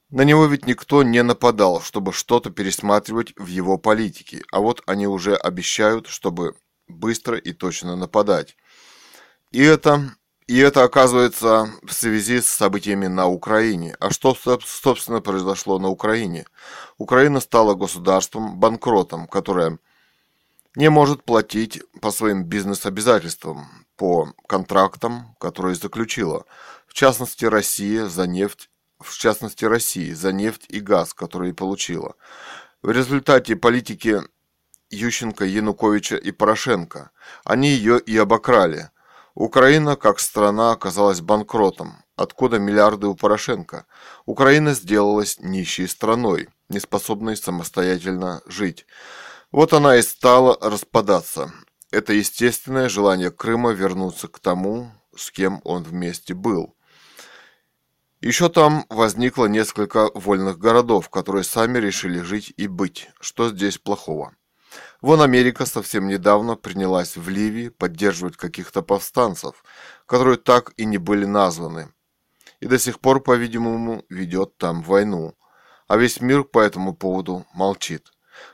На него ведь никто не нападал, чтобы что-то пересматривать в его политике, а вот они уже обещают, чтобы быстро и точно нападать. И это, и это оказывается в связи с событиями на Украине. А что, собственно, произошло на Украине? Украина стала государством-банкротом, которое не может платить по своим бизнес-обязательствам, по контрактам, которые заключила. В частности, Россия за нефть, в частности, России за нефть и газ, которые получила. В результате политики Ющенко, Януковича и Порошенко. Они ее и обокрали. Украина, как страна, оказалась банкротом. Откуда миллиарды у Порошенко? Украина сделалась нищей страной, неспособной самостоятельно жить. Вот она и стала распадаться. Это естественное желание Крыма вернуться к тому, с кем он вместе был. Еще там возникло несколько вольных городов, которые сами решили жить и быть. Что здесь плохого? Вон Америка совсем недавно принялась в Ливии поддерживать каких-то повстанцев, которые так и не были названы. И до сих пор, по-видимому, ведет там войну. А весь мир по этому поводу молчит.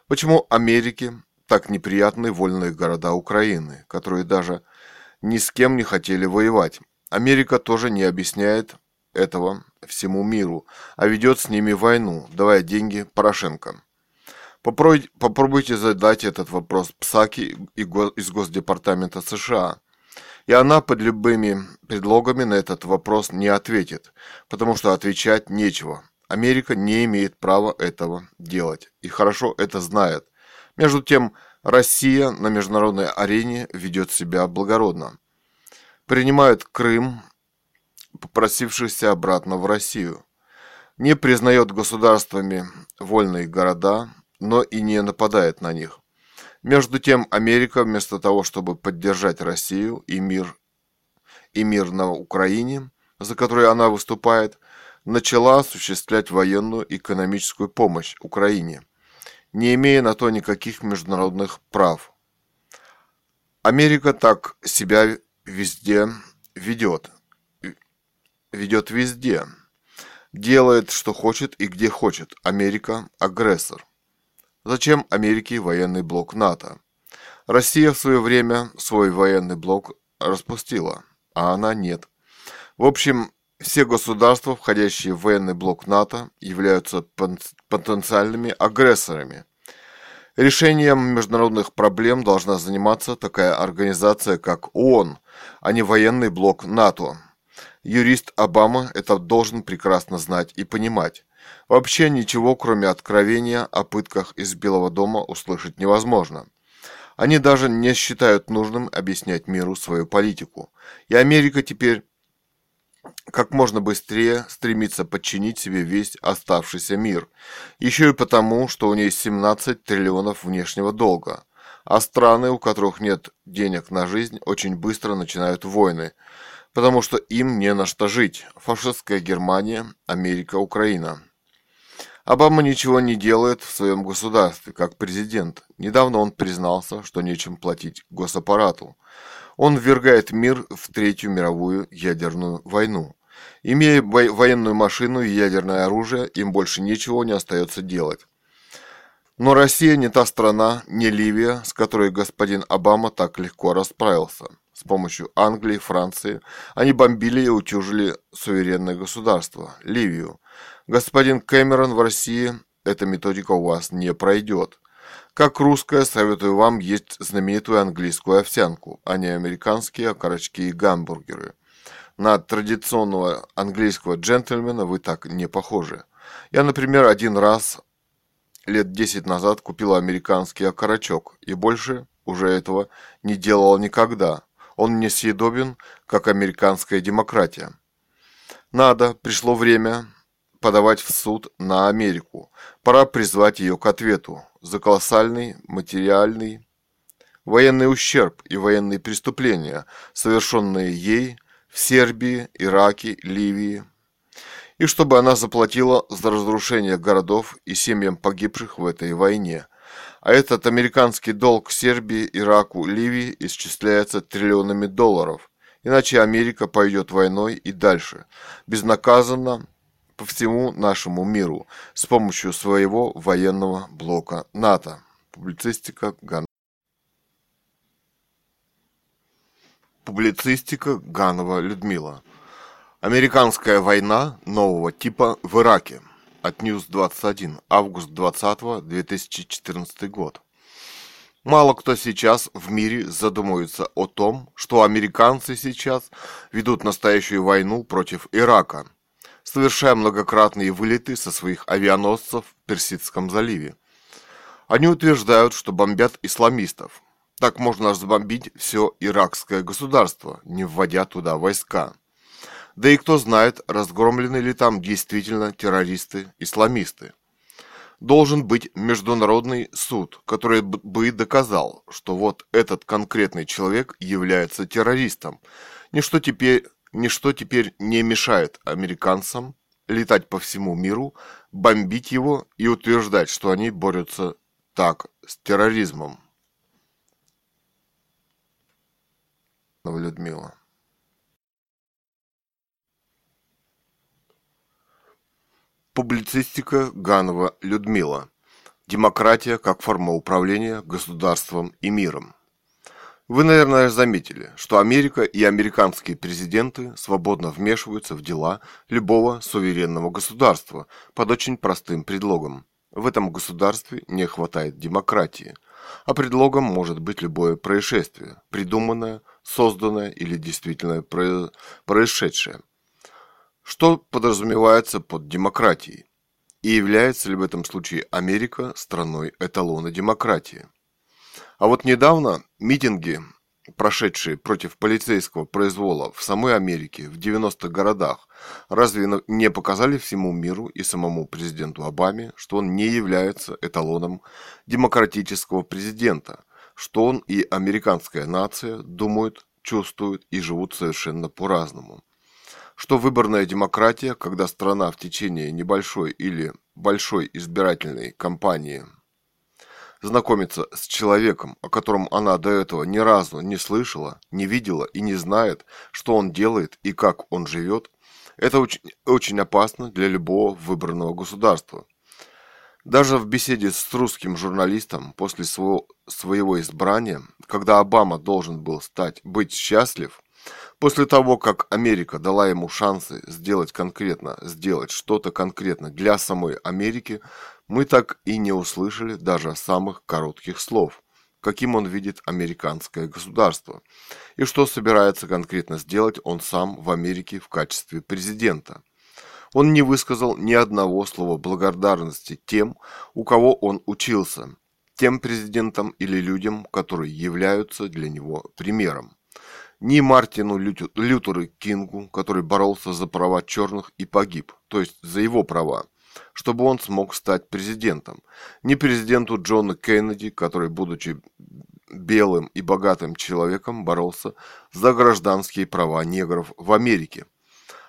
Почему Америке так неприятны вольные города Украины, которые даже ни с кем не хотели воевать? Америка тоже не объясняет этого всему миру, а ведет с ними войну, давая деньги Порошенко. Попробуйте задать этот вопрос Псаки из Госдепартамента США. И она под любыми предлогами на этот вопрос не ответит, потому что отвечать нечего. Америка не имеет права этого делать и хорошо это знает. Между тем, Россия на международной арене ведет себя благородно. Принимает Крым, попросившийся обратно в Россию. Не признает государствами вольные города, но и не нападает на них. Между тем, Америка вместо того, чтобы поддержать Россию и мир, и мир на Украине, за которой она выступает, начала осуществлять военную и экономическую помощь Украине, не имея на то никаких международных прав. Америка так себя везде ведет. Ведет везде. Делает, что хочет и где хочет. Америка – агрессор. Зачем Америке военный блок НАТО? Россия в свое время свой военный блок распустила, а она нет. В общем, все государства, входящие в военный блок НАТО, являются потенциальными агрессорами. Решением международных проблем должна заниматься такая организация, как ООН, а не военный блок НАТО. Юрист Обама это должен прекрасно знать и понимать. Вообще ничего, кроме откровения о пытках из Белого дома, услышать невозможно. Они даже не считают нужным объяснять миру свою политику. И Америка теперь как можно быстрее стремится подчинить себе весь оставшийся мир. Еще и потому, что у нее 17 триллионов внешнего долга. А страны, у которых нет денег на жизнь, очень быстро начинают войны – потому что им не на что жить. Фашистская Германия, Америка, Украина. Обама ничего не делает в своем государстве, как президент. Недавно он признался, что нечем платить госаппарату. Он ввергает мир в Третью мировую ядерную войну. Имея военную машину и ядерное оружие, им больше ничего не остается делать. Но Россия не та страна, не Ливия, с которой господин Обама так легко расправился. С помощью Англии, Франции они бомбили и утюжили суверенное государство – Ливию. Господин Кэмерон в России эта методика у вас не пройдет. Как русская, советую вам есть знаменитую английскую овсянку, а не американские окорочки и гамбургеры. На традиционного английского джентльмена вы так не похожи. Я, например, один раз лет 10 назад купил американский окорочок и больше уже этого не делал никогда. Он несъедобен, как американская демократия. Надо, пришло время подавать в суд на Америку. Пора призвать ее к ответу за колоссальный материальный военный ущерб и военные преступления, совершенные ей в Сербии, Ираке, Ливии, и чтобы она заплатила за разрушение городов и семьям погибших в этой войне, а этот американский долг Сербии, Ираку, Ливии исчисляется триллионами долларов. Иначе Америка пойдет войной и дальше, безнаказанно по всему нашему миру с помощью своего военного блока НАТО. Публицистика Ган... Публицистика Ганова Людмила. Американская война нового типа в Ираке от News 21, август 20 2014 год. Мало кто сейчас в мире задумывается о том, что американцы сейчас ведут настоящую войну против Ирака, совершая многократные вылеты со своих авианосцев в Персидском заливе. Они утверждают, что бомбят исламистов. Так можно разбомбить все иракское государство, не вводя туда войска. Да и кто знает, разгромлены ли там действительно террористы-исламисты. Должен быть международный суд, который бы доказал, что вот этот конкретный человек является террористом. Ничто теперь, ничто теперь не мешает американцам летать по всему миру, бомбить его и утверждать, что они борются так с терроризмом. Людмила. Публицистика Ганова Людмила. Демократия как форма управления государством и миром. Вы, наверное, заметили, что Америка и американские президенты свободно вмешиваются в дела любого суверенного государства под очень простым предлогом. В этом государстве не хватает демократии, а предлогом может быть любое происшествие, придуманное, созданное или действительно происшедшее – что подразумевается под демократией? И является ли в этом случае Америка страной эталона демократии? А вот недавно митинги, прошедшие против полицейского произвола в самой Америке в 90-х городах, разве не показали всему миру и самому президенту Обаме, что он не является эталоном демократического президента, что он и американская нация думают, чувствуют и живут совершенно по-разному – что выборная демократия, когда страна в течение небольшой или большой избирательной кампании знакомится с человеком, о котором она до этого ни разу не слышала, не видела и не знает, что он делает и как он живет, это очень, очень опасно для любого выбранного государства. Даже в беседе с русским журналистом после своего, своего избрания, когда Обама должен был стать быть счастлив, после того, как Америка дала ему шансы сделать конкретно, сделать что-то конкретно для самой Америки, мы так и не услышали даже самых коротких слов, каким он видит американское государство, и что собирается конкретно сделать он сам в Америке в качестве президента. Он не высказал ни одного слова благодарности тем, у кого он учился, тем президентам или людям, которые являются для него примером. Ни Мартину Лютеру Кингу, который боролся за права черных и погиб, то есть за его права, чтобы он смог стать президентом. Ни президенту Джона Кеннеди, который, будучи белым и богатым человеком, боролся за гражданские права негров в Америке.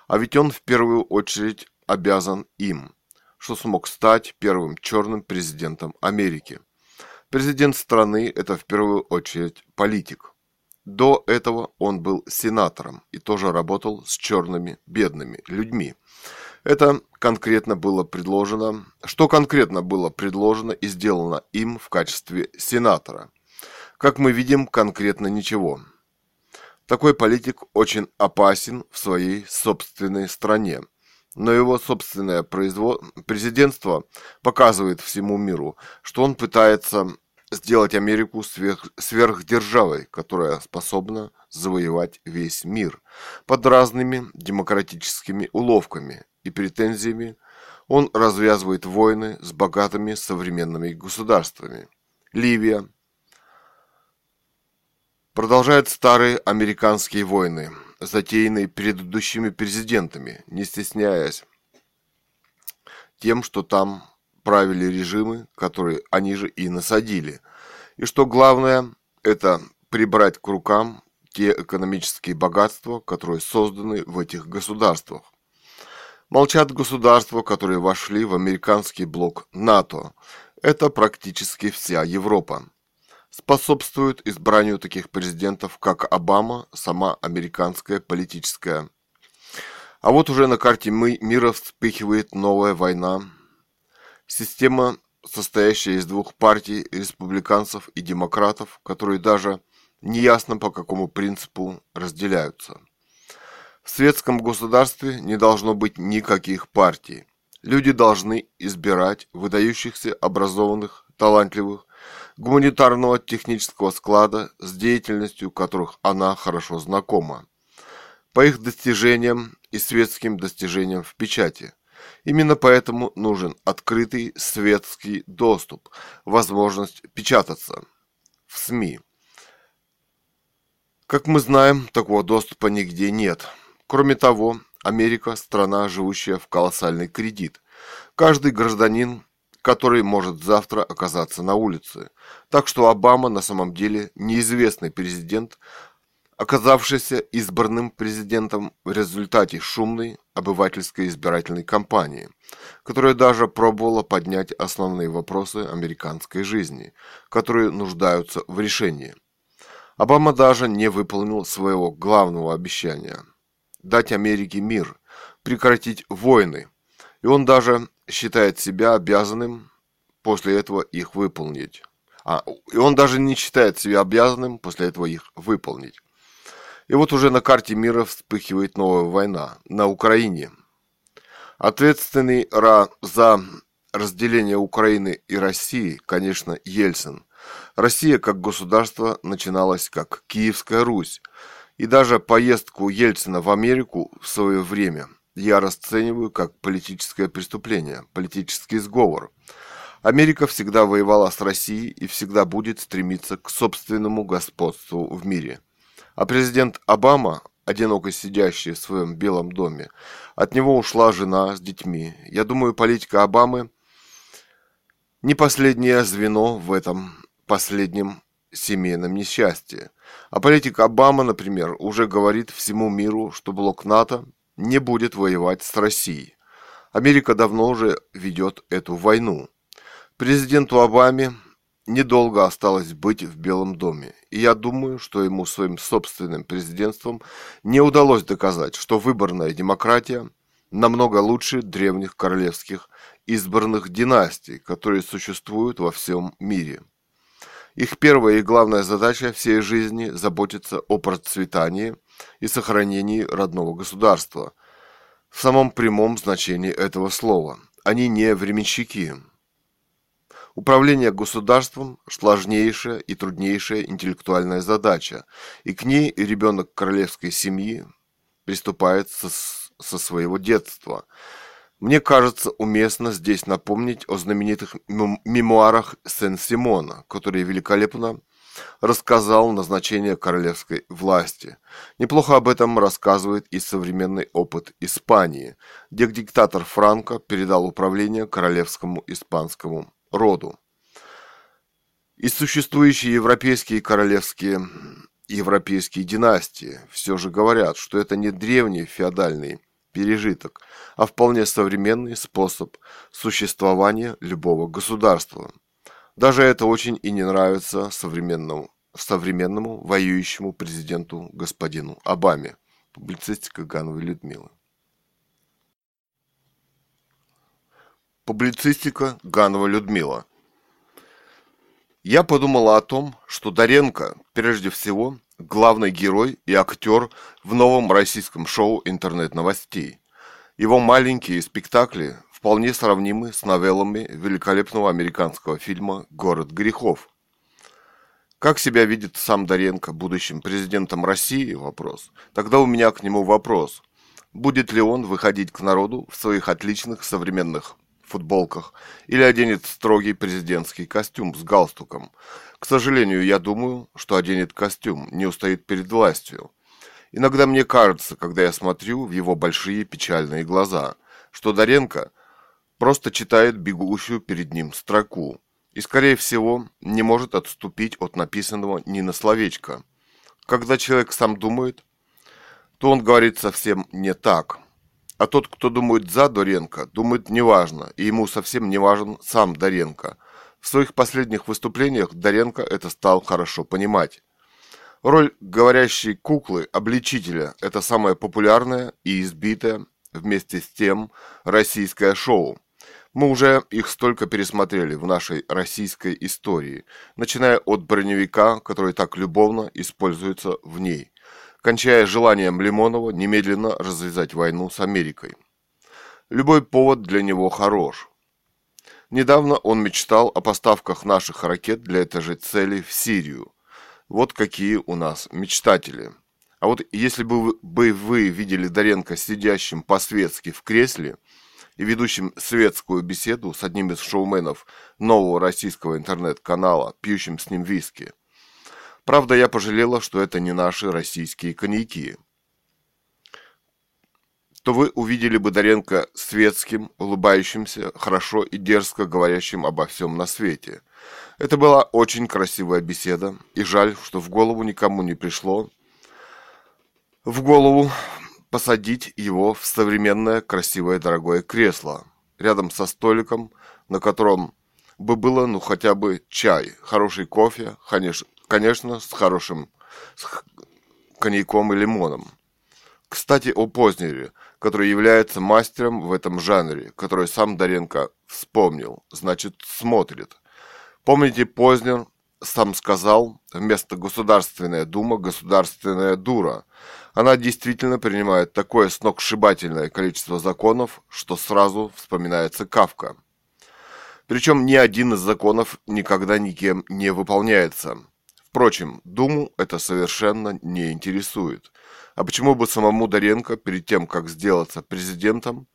А ведь он в первую очередь обязан им, что смог стать первым черным президентом Америки. Президент страны – это в первую очередь политик. До этого он был сенатором и тоже работал с черными бедными людьми. Это конкретно было предложено, что конкретно было предложено и сделано им в качестве сенатора. Как мы видим, конкретно ничего. Такой политик очень опасен в своей собственной стране. Но его собственное производ... президентство показывает всему миру, что он пытается сделать Америку сверх... сверхдержавой, которая способна завоевать весь мир под разными демократическими уловками и претензиями. Он развязывает войны с богатыми современными государствами. Ливия, Продолжают старые американские войны, затеянные предыдущими президентами, не стесняясь тем, что там правили режимы, которые они же и насадили. И что главное, это прибрать к рукам те экономические богатства, которые созданы в этих государствах. Молчат государства, которые вошли в американский блок НАТО. Это практически вся Европа способствует избранию таких президентов, как Обама, сама американская политическая. А вот уже на карте мира вспыхивает новая война. Система, состоящая из двух партий, республиканцев и демократов, которые даже неясно по какому принципу разделяются. В светском государстве не должно быть никаких партий. Люди должны избирать выдающихся, образованных, талантливых, гуманитарного технического склада, с деятельностью которых она хорошо знакома, по их достижениям и светским достижениям в печати. Именно поэтому нужен открытый светский доступ, возможность печататься в СМИ. Как мы знаем, такого доступа нигде нет. Кроме того, Америка – страна, живущая в колоссальный кредит. Каждый гражданин который может завтра оказаться на улице. Так что Обама на самом деле неизвестный президент, оказавшийся избранным президентом в результате шумной обывательской избирательной кампании, которая даже пробовала поднять основные вопросы американской жизни, которые нуждаются в решении. Обама даже не выполнил своего главного обещания – дать Америке мир, прекратить войны, и он даже считает себя обязанным после этого их выполнить. А, и он даже не считает себя обязанным после этого их выполнить. И вот уже на карте мира вспыхивает новая война на Украине. Ответственный за разделение Украины и России, конечно, Ельцин. Россия как государство начиналась как Киевская Русь. И даже поездку Ельцина в Америку в свое время – я расцениваю как политическое преступление, политический сговор. Америка всегда воевала с Россией и всегда будет стремиться к собственному господству в мире. А президент Обама, одиноко сидящий в своем Белом доме, от него ушла жена с детьми. Я думаю, политика Обамы не последнее звено в этом последнем семейном несчастье. А политика Обама, например, уже говорит всему миру, что блок НАТО не будет воевать с Россией. Америка давно уже ведет эту войну. Президенту Обаме недолго осталось быть в Белом доме, и я думаю, что ему своим собственным президентством не удалось доказать, что выборная демократия намного лучше древних королевских избранных династий, которые существуют во всем мире. Их первая и главная задача всей жизни – заботиться о процветании и сохранении родного государства в самом прямом значении этого слова. Они не временщики. Управление государством – сложнейшая и труднейшая интеллектуальная задача, и к ней ребенок королевской семьи приступает со, со своего детства – мне кажется уместно здесь напомнить о знаменитых мемуарах Сен-Симона, которые великолепно рассказал назначение королевской власти. Неплохо об этом рассказывает и современный опыт Испании, где диктатор Франко передал управление королевскому испанскому роду. И существующие европейские королевские европейские династии все же говорят, что это не древний феодальный пережиток, а вполне современный способ существования любого государства. Даже это очень и не нравится современному, современному воюющему президенту господину Обаме. Публицистика Гановой Людмилы. Публицистика Ганова Людмила. Я подумала о том, что Доренко, прежде всего, главный герой и актер в новом российском шоу интернет-новостей. Его маленькие спектакли вполне сравнимы с новеллами великолепного американского фильма «Город грехов». Как себя видит сам Доренко будущим президентом России? Вопрос. Тогда у меня к нему вопрос. Будет ли он выходить к народу в своих отличных современных футболках или оденет строгий президентский костюм с галстуком. К сожалению, я думаю, что оденет костюм, не устоит перед властью. Иногда мне кажется, когда я смотрю в его большие печальные глаза, что Доренко просто читает бегущую перед ним строку и, скорее всего, не может отступить от написанного ни на словечко. Когда человек сам думает, то он говорит совсем не так – а тот, кто думает за Доренко, думает неважно, и ему совсем не важен сам Доренко. В своих последних выступлениях Доренко это стал хорошо понимать. Роль говорящей куклы, обличителя – это самое популярное и избитое вместе с тем российское шоу. Мы уже их столько пересмотрели в нашей российской истории, начиная от броневика, который так любовно используется в ней – кончая желанием Лимонова немедленно развязать войну с Америкой. Любой повод для него хорош. Недавно он мечтал о поставках наших ракет для этой же цели в Сирию. Вот какие у нас мечтатели. А вот если бы вы, вы видели Доренко сидящим по-светски в кресле и ведущим светскую беседу с одним из шоуменов нового российского интернет-канала, пьющим с ним виски – Правда, я пожалела, что это не наши российские коньяки. То вы увидели бы Доренко светским, улыбающимся, хорошо и дерзко говорящим обо всем на свете. Это была очень красивая беседа, и жаль, что в голову никому не пришло в голову посадить его в современное, красивое, дорогое кресло, рядом со столиком, на котором бы было, ну, хотя бы чай, хороший кофе, конечно, конечно, с хорошим с коньяком и лимоном. Кстати, о Познере, который является мастером в этом жанре, который сам Доренко вспомнил, значит, смотрит. Помните, Познер сам сказал, вместо Государственная Дума – Государственная Дура. Она действительно принимает такое сногсшибательное количество законов, что сразу вспоминается Кавка. Причем ни один из законов никогда никем не выполняется – Впрочем, Думу это совершенно не интересует. А почему бы самому Доренко перед тем, как сделаться президентом,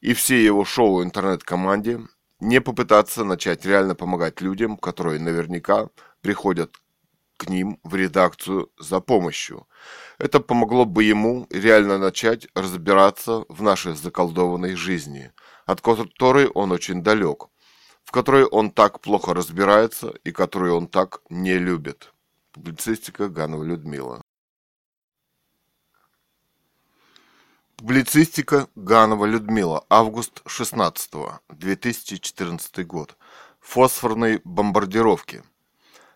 и всей его шоу интернет-команде не попытаться начать реально помогать людям, которые наверняка приходят к ним в редакцию за помощью. Это помогло бы ему реально начать разбираться в нашей заколдованной жизни, от которой он очень далек, в которой он так плохо разбирается и которую он так не любит. Публицистика Ганова Людмила. Публицистика Ганова Людмила. Август 16 2014 год. Фосфорные бомбардировки.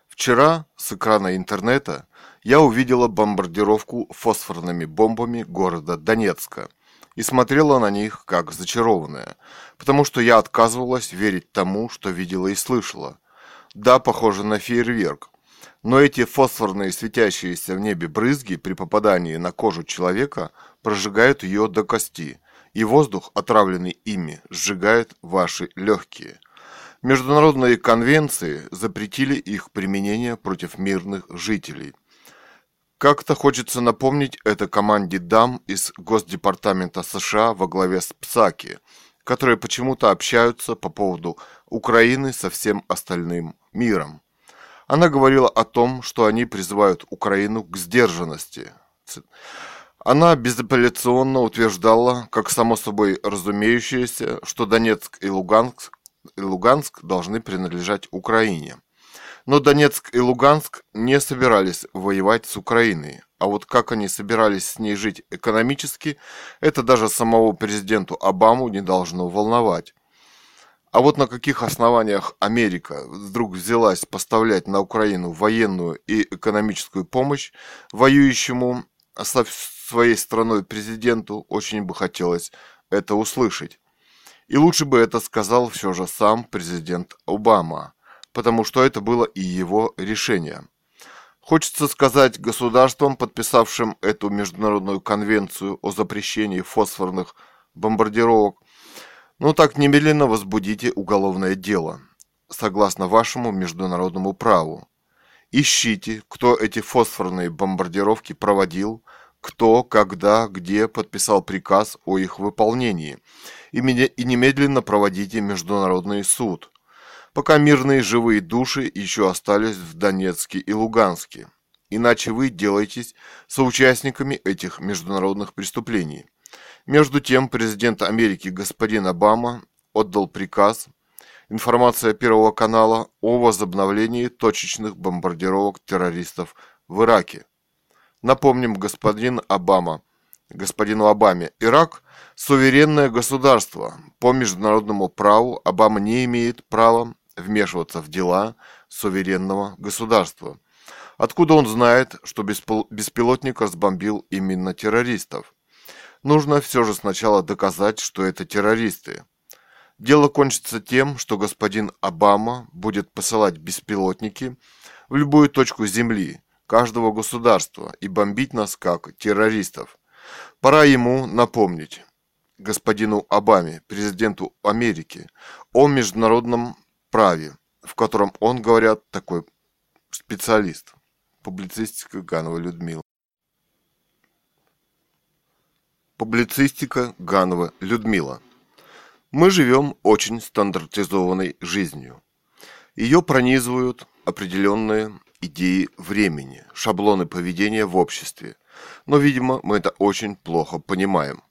Вчера с экрана интернета я увидела бомбардировку фосфорными бомбами города Донецка и смотрела на них как зачарованная, потому что я отказывалась верить тому, что видела и слышала. Да, похоже на фейерверк, но эти фосфорные светящиеся в небе брызги при попадании на кожу человека прожигают ее до кости, и воздух, отравленный ими, сжигает ваши легкие. Международные конвенции запретили их применение против мирных жителей. Как-то хочется напомнить это команде дам из Госдепартамента США во главе с Псаки, которые почему-то общаются по поводу Украины со всем остальным миром. Она говорила о том, что они призывают Украину к сдержанности. Она безапелляционно утверждала, как само собой разумеющееся, что Донецк и Луганск, и Луганск должны принадлежать Украине. Но Донецк и Луганск не собирались воевать с Украиной, а вот как они собирались с ней жить экономически, это даже самого президенту Обаму не должно волновать. А вот на каких основаниях Америка вдруг взялась поставлять на Украину военную и экономическую помощь воюющему со своей страной президенту, очень бы хотелось это услышать. И лучше бы это сказал все же сам президент Обама, потому что это было и его решение. Хочется сказать государствам, подписавшим эту международную конвенцию о запрещении фосфорных бомбардировок, ну так немедленно возбудите уголовное дело, согласно вашему международному праву. Ищите, кто эти фосфорные бомбардировки проводил, кто, когда, где подписал приказ о их выполнении, и, и немедленно проводите международный суд, пока мирные живые души еще остались в Донецке и Луганске. Иначе вы делаетесь соучастниками этих международных преступлений. Между тем, президент Америки господин Обама отдал приказ информация Первого канала о возобновлении точечных бомбардировок террористов в Ираке. Напомним, господин Обама, господину Обаме, Ирак – суверенное государство. По международному праву Обама не имеет права вмешиваться в дела суверенного государства. Откуда он знает, что беспилотник разбомбил именно террористов? Нужно все же сначала доказать, что это террористы. Дело кончится тем, что господин Обама будет посылать беспилотники в любую точку Земли, каждого государства и бомбить нас как террористов. Пора ему напомнить господину Обаме, президенту Америки, о международном праве, в котором он, говорят, такой специалист. Публицистика Ганова Людмила. Публицистика Ганова Людмила. Мы живем очень стандартизованной жизнью. Ее пронизывают определенные идеи времени, шаблоны поведения в обществе. Но, видимо, мы это очень плохо понимаем.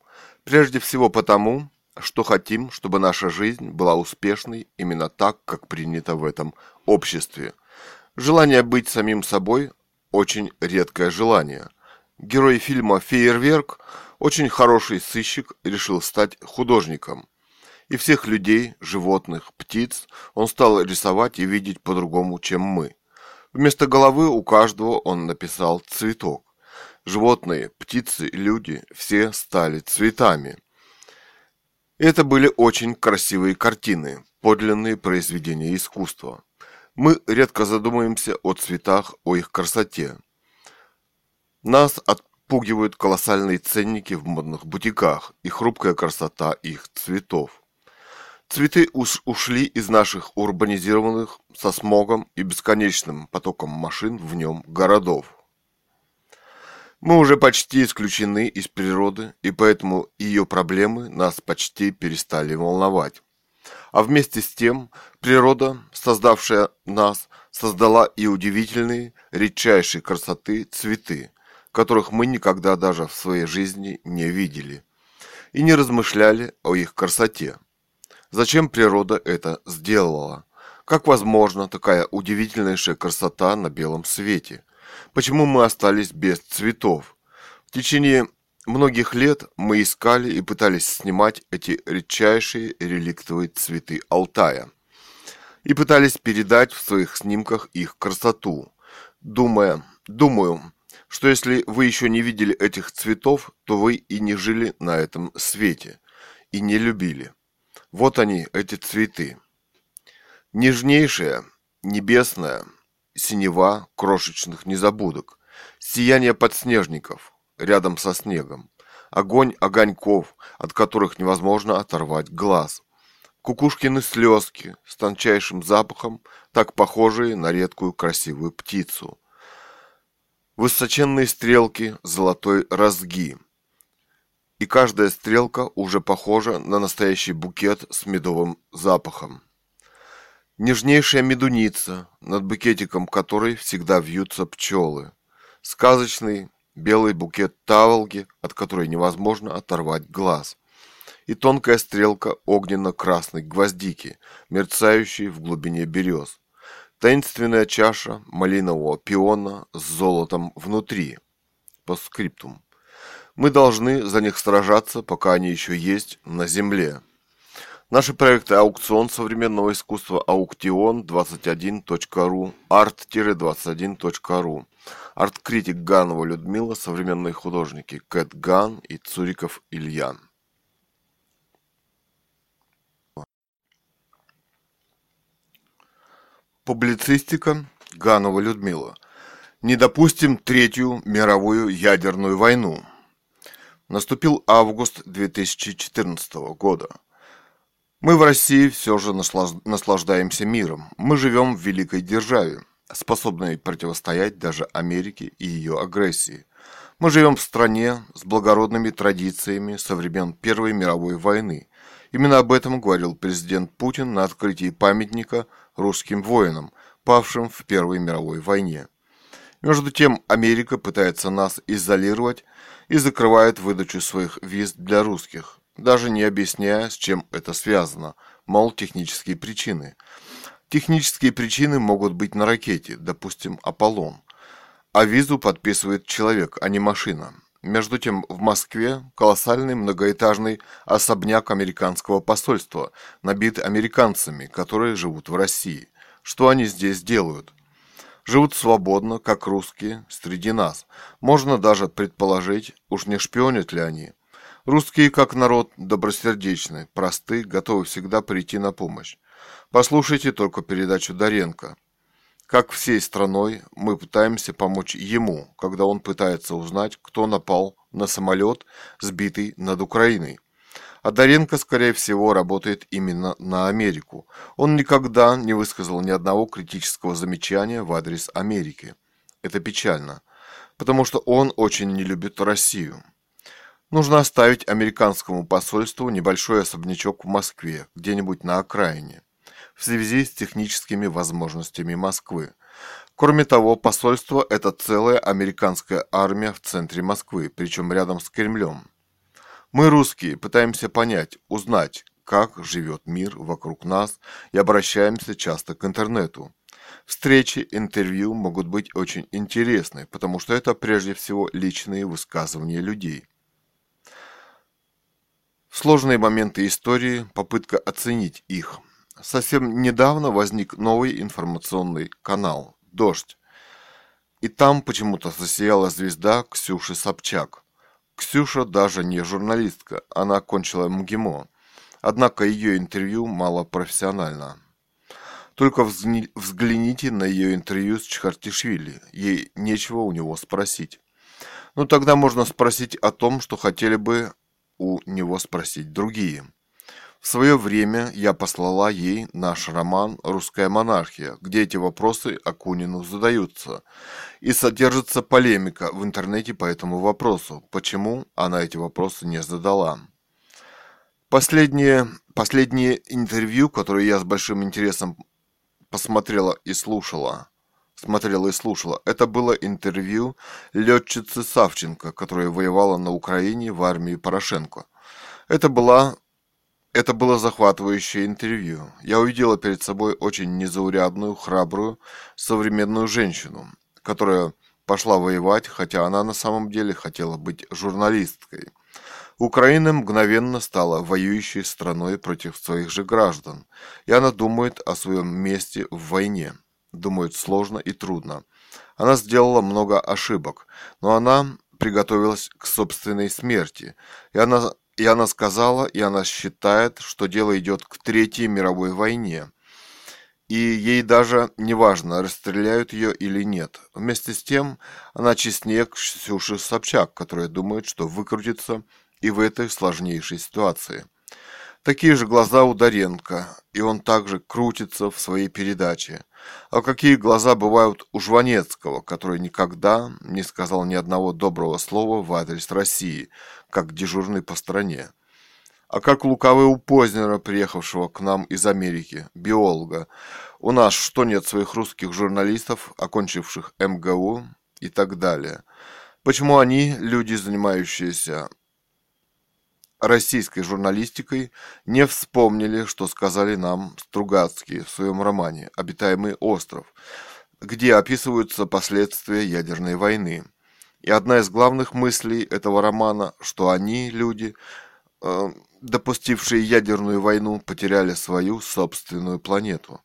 Прежде всего потому, что хотим, чтобы наша жизнь была успешной именно так, как принято в этом обществе. Желание быть самим собой – очень редкое желание. Герой фильма «Фейерверк» Очень хороший сыщик решил стать художником. И всех людей, животных, птиц он стал рисовать и видеть по-другому, чем мы. Вместо головы у каждого он написал цветок. Животные, птицы, люди – все стали цветами. Это были очень красивые картины, подлинные произведения искусства. Мы редко задумываемся о цветах, о их красоте. Нас от отпугивают колоссальные ценники в модных бутиках и хрупкая красота их цветов. Цветы уж ушли из наших урбанизированных со смогом и бесконечным потоком машин в нем городов. Мы уже почти исключены из природы, и поэтому ее проблемы нас почти перестали волновать. А вместе с тем природа, создавшая нас, создала и удивительные, редчайшей красоты цветы, которых мы никогда даже в своей жизни не видели, и не размышляли о их красоте. Зачем природа это сделала? Как возможно такая удивительнейшая красота на белом свете? Почему мы остались без цветов? В течение многих лет мы искали и пытались снимать эти редчайшие реликтовые цветы Алтая и пытались передать в своих снимках их красоту, думая, думаю, что если вы еще не видели этих цветов, то вы и не жили на этом свете, и не любили. Вот они, эти цветы. Нежнейшая, небесная, синева крошечных незабудок, сияние подснежников рядом со снегом, огонь огоньков, от которых невозможно оторвать глаз, кукушкины слезки с тончайшим запахом, так похожие на редкую красивую птицу, высоченные стрелки золотой разги, и каждая стрелка уже похожа на настоящий букет с медовым запахом. Нежнейшая медуница, над букетиком которой всегда вьются пчелы. Сказочный белый букет таволги, от которой невозможно оторвать глаз. И тонкая стрелка огненно-красной гвоздики, мерцающей в глубине берез. Таинственная чаша малинового пиона с золотом внутри. По скриптум. Мы должны за них сражаться, пока они еще есть на земле. Наши проекты «Аукцион современного искусства», «Ауктион21.ру», «Арт-21.ру», арт-критик Ганова Людмила, современные художники Кэт Ган и Цуриков Илья. Публицистика Ганова Людмила. Не допустим Третью мировую ядерную войну. Наступил август 2014 года. Мы в России все же наслаждаемся миром. Мы живем в великой державе, способной противостоять даже Америке и ее агрессии. Мы живем в стране с благородными традициями со времен Первой мировой войны. Именно об этом говорил президент Путин на открытии памятника русским воинам, павшим в Первой мировой войне. Между тем, Америка пытается нас изолировать и закрывает выдачу своих виз для русских даже не объясняя, с чем это связано, мол, технические причины. Технические причины могут быть на ракете, допустим, Аполлон. А визу подписывает человек, а не машина. Между тем, в Москве колоссальный многоэтажный особняк американского посольства, набит американцами, которые живут в России. Что они здесь делают? Живут свободно, как русские, среди нас. Можно даже предположить, уж не шпионят ли они. Русские, как народ, добросердечны, просты, готовы всегда прийти на помощь. Послушайте только передачу Доренко. Как всей страной мы пытаемся помочь ему, когда он пытается узнать, кто напал на самолет, сбитый над Украиной. А Доренко, скорее всего, работает именно на Америку. Он никогда не высказал ни одного критического замечания в адрес Америки. Это печально, потому что он очень не любит Россию. Нужно оставить американскому посольству небольшой особнячок в Москве, где-нибудь на окраине, в связи с техническими возможностями Москвы. Кроме того, посольство – это целая американская армия в центре Москвы, причем рядом с Кремлем. Мы, русские, пытаемся понять, узнать, как живет мир вокруг нас и обращаемся часто к интернету. Встречи, интервью могут быть очень интересны, потому что это прежде всего личные высказывания людей. Сложные моменты истории, попытка оценить их. Совсем недавно возник новый информационный канал «Дождь». И там почему-то засияла звезда Ксюши Собчак. Ксюша даже не журналистка, она окончила МГИМО. Однако ее интервью мало профессионально. Только взгляните на ее интервью с Чхартишвили, ей нечего у него спросить. Ну тогда можно спросить о том, что хотели бы у него спросить другие. В свое время я послала ей наш роман «Русская монархия», где эти вопросы Акунину задаются. И содержится полемика в интернете по этому вопросу, почему она эти вопросы не задала. Последнее, последнее интервью, которое я с большим интересом посмотрела и слушала, смотрела и слушала. Это было интервью летчицы Савченко, которая воевала на Украине в армии Порошенко. Это была это было захватывающее интервью. Я увидела перед собой очень незаурядную, храбрую, современную женщину, которая пошла воевать, хотя она на самом деле хотела быть журналисткой. Украина мгновенно стала воюющей страной против своих же граждан, и она думает о своем месте в войне. Думает сложно и трудно. Она сделала много ошибок, но она приготовилась к собственной смерти, и она, и она сказала, и она считает, что дело идет к Третьей мировой войне. И ей даже не важно, расстреляют ее или нет. Вместе с тем, она честнее Ксюши Собчак, которая думает, что выкрутится и в этой сложнейшей ситуации. Такие же глаза у Доренко, и он также крутится в своей передаче. А какие глаза бывают у Жванецкого, который никогда не сказал ни одного доброго слова в адрес России, как дежурный по стране. А как лукавый у Познера, приехавшего к нам из Америки, биолога. У нас что нет своих русских журналистов, окончивших МГУ и так далее. Почему они, люди, занимающиеся российской журналистикой не вспомнили, что сказали нам Стругацкие в своем романе «Обитаемый остров», где описываются последствия ядерной войны. И одна из главных мыслей этого романа, что они, люди, э, допустившие ядерную войну, потеряли свою собственную планету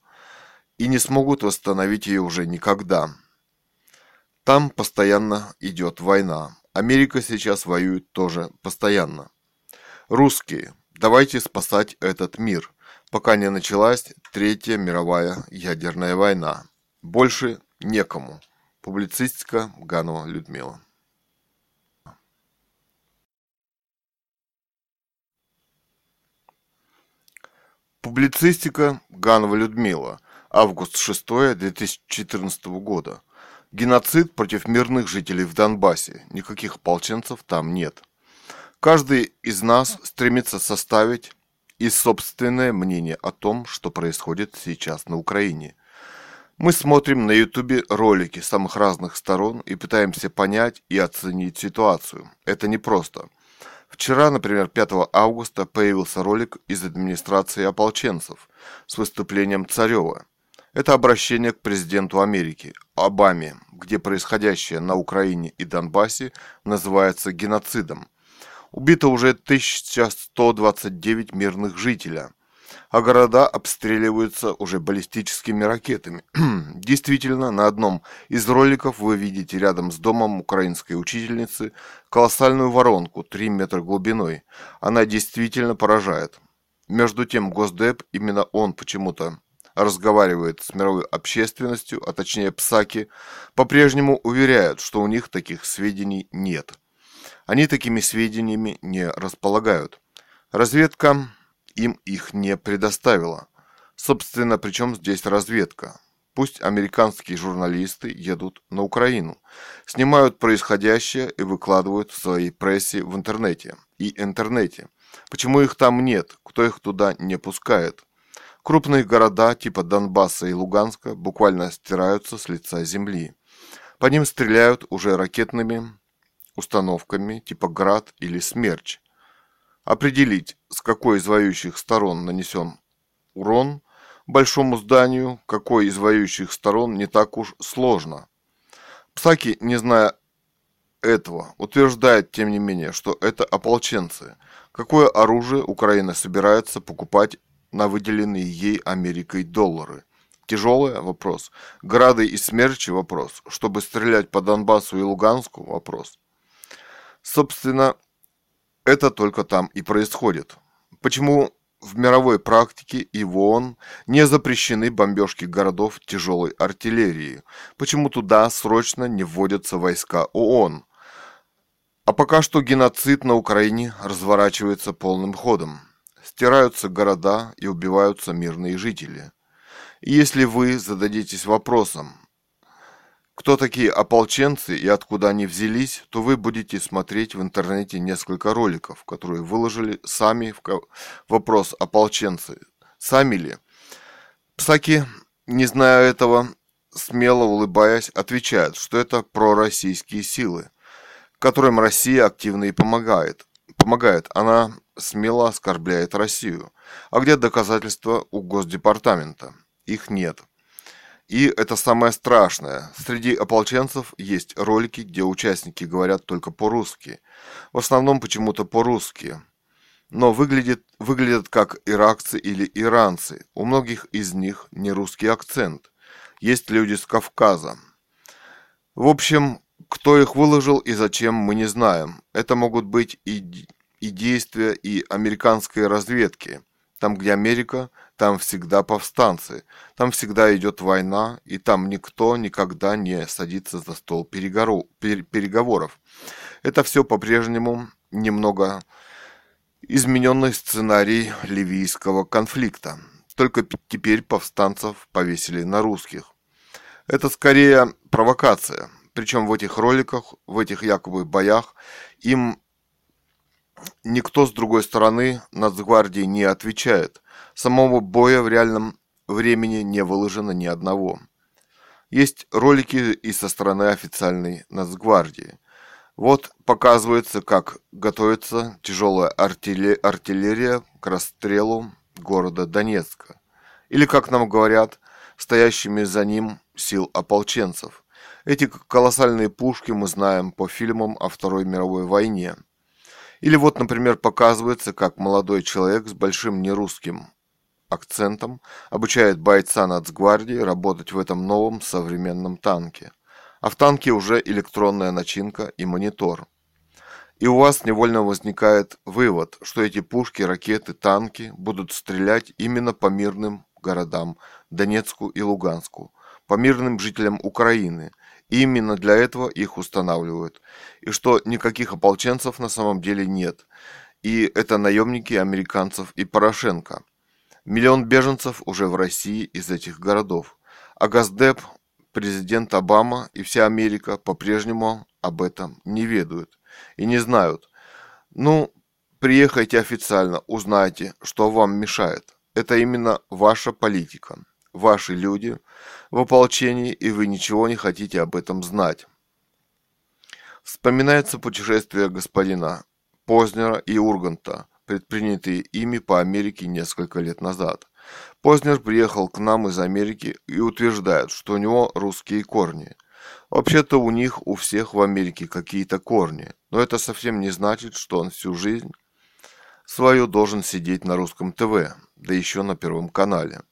и не смогут восстановить ее уже никогда. Там постоянно идет война. Америка сейчас воюет тоже постоянно. Русские, давайте спасать этот мир, пока не началась Третья мировая ядерная война. Больше некому. Публицистика Ганова Людмила. Публицистика Ганова Людмила. Август 6 2014 года. Геноцид против мирных жителей в Донбассе. Никаких ополченцев там нет. Каждый из нас стремится составить и собственное мнение о том, что происходит сейчас на Украине. Мы смотрим на ютубе ролики самых разных сторон и пытаемся понять и оценить ситуацию. Это непросто. Вчера, например, 5 августа появился ролик из администрации ополченцев с выступлением Царева. Это обращение к президенту Америки, Обаме, где происходящее на Украине и Донбассе называется геноцидом – Убито уже 1129 мирных жителей, а города обстреливаются уже баллистическими ракетами. Действительно, на одном из роликов вы видите рядом с домом украинской учительницы колоссальную воронку 3 метра глубиной. Она действительно поражает. Между тем Госдеп, именно он почему-то разговаривает с мировой общественностью, а точнее ПСАКи, по-прежнему уверяют, что у них таких сведений нет – они такими сведениями не располагают. Разведка им их не предоставила. Собственно, причем здесь разведка? Пусть американские журналисты едут на Украину, снимают происходящее и выкладывают в своей прессе в интернете и интернете. Почему их там нет? Кто их туда не пускает? Крупные города типа Донбасса и Луганска буквально стираются с лица земли. По ним стреляют уже ракетными установками типа «Град» или «Смерч». Определить, с какой из воюющих сторон нанесен урон большому зданию, какой из воюющих сторон не так уж сложно. Псаки, не зная этого, утверждает, тем не менее, что это ополченцы. Какое оружие Украина собирается покупать на выделенные ей Америкой доллары? Тяжелый вопрос. Грады и смерчи вопрос. Чтобы стрелять по Донбассу и Луганску вопрос. Собственно, это только там и происходит. Почему в мировой практике и в ООН не запрещены бомбежки городов тяжелой артиллерии? Почему туда срочно не вводятся войска ООН? А пока что геноцид на Украине разворачивается полным ходом. Стираются города и убиваются мирные жители. И если вы зададитесь вопросом, кто такие ополченцы и откуда они взялись, то вы будете смотреть в интернете несколько роликов, которые выложили сами в вопрос ополченцы. Сами ли? Псаки, не зная этого, смело улыбаясь, отвечают, что это пророссийские силы, которым Россия активно и помогает. Помогает. Она смело оскорбляет Россию. А где доказательства у Госдепартамента? Их нет. И это самое страшное. Среди ополченцев есть ролики, где участники говорят только по-русски. В основном почему-то по-русски. Но выглядит, выглядят как иракцы или иранцы. У многих из них не русский акцент. Есть люди с Кавказа. В общем, кто их выложил и зачем, мы не знаем. Это могут быть и, и действия и американской разведки. Там, где Америка, там всегда повстанцы, там всегда идет война, и там никто никогда не садится за стол переговоров. Это все по-прежнему немного измененный сценарий ливийского конфликта. Только теперь повстанцев повесили на русских. Это скорее провокация. Причем в этих роликах, в этих якобы боях, им никто с другой стороны Нацгвардии не отвечает. Самого боя в реальном времени не выложено ни одного. Есть ролики и со стороны официальной Нацгвардии. Вот показывается, как готовится тяжелая артиллерия к расстрелу города Донецка. Или, как нам говорят, стоящими за ним сил ополченцев. Эти колоссальные пушки мы знаем по фильмам о Второй мировой войне. Или вот, например, показывается, как молодой человек с большим нерусским акцентом обучает бойца нацгвардии работать в этом новом современном танке. А в танке уже электронная начинка и монитор. И у вас невольно возникает вывод, что эти пушки, ракеты, танки будут стрелять именно по мирным городам Донецку и Луганску, по мирным жителям Украины. И именно для этого их устанавливают. И что никаких ополченцев на самом деле нет. И это наемники американцев и Порошенко. Миллион беженцев уже в России из этих городов. А Газдеп, президент Обама и вся Америка по-прежнему об этом не ведают и не знают. Ну, приехайте официально, узнайте, что вам мешает. Это именно ваша политика ваши люди в ополчении, и вы ничего не хотите об этом знать. Вспоминается путешествие господина Познера и Урганта, предпринятые ими по Америке несколько лет назад. Познер приехал к нам из Америки и утверждает, что у него русские корни. Вообще-то у них у всех в Америке какие-то корни, но это совсем не значит, что он всю жизнь свою должен сидеть на русском ТВ, да еще на Первом канале.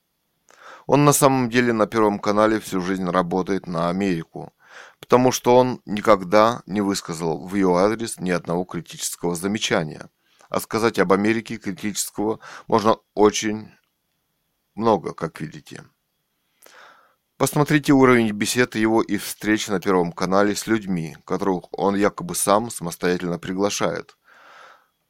Он на самом деле на Первом канале всю жизнь работает на Америку, потому что он никогда не высказал в ее адрес ни одного критического замечания. А сказать об Америке критического можно очень много, как видите. Посмотрите уровень бесед его и встреч на Первом канале с людьми, которых он якобы сам самостоятельно приглашает –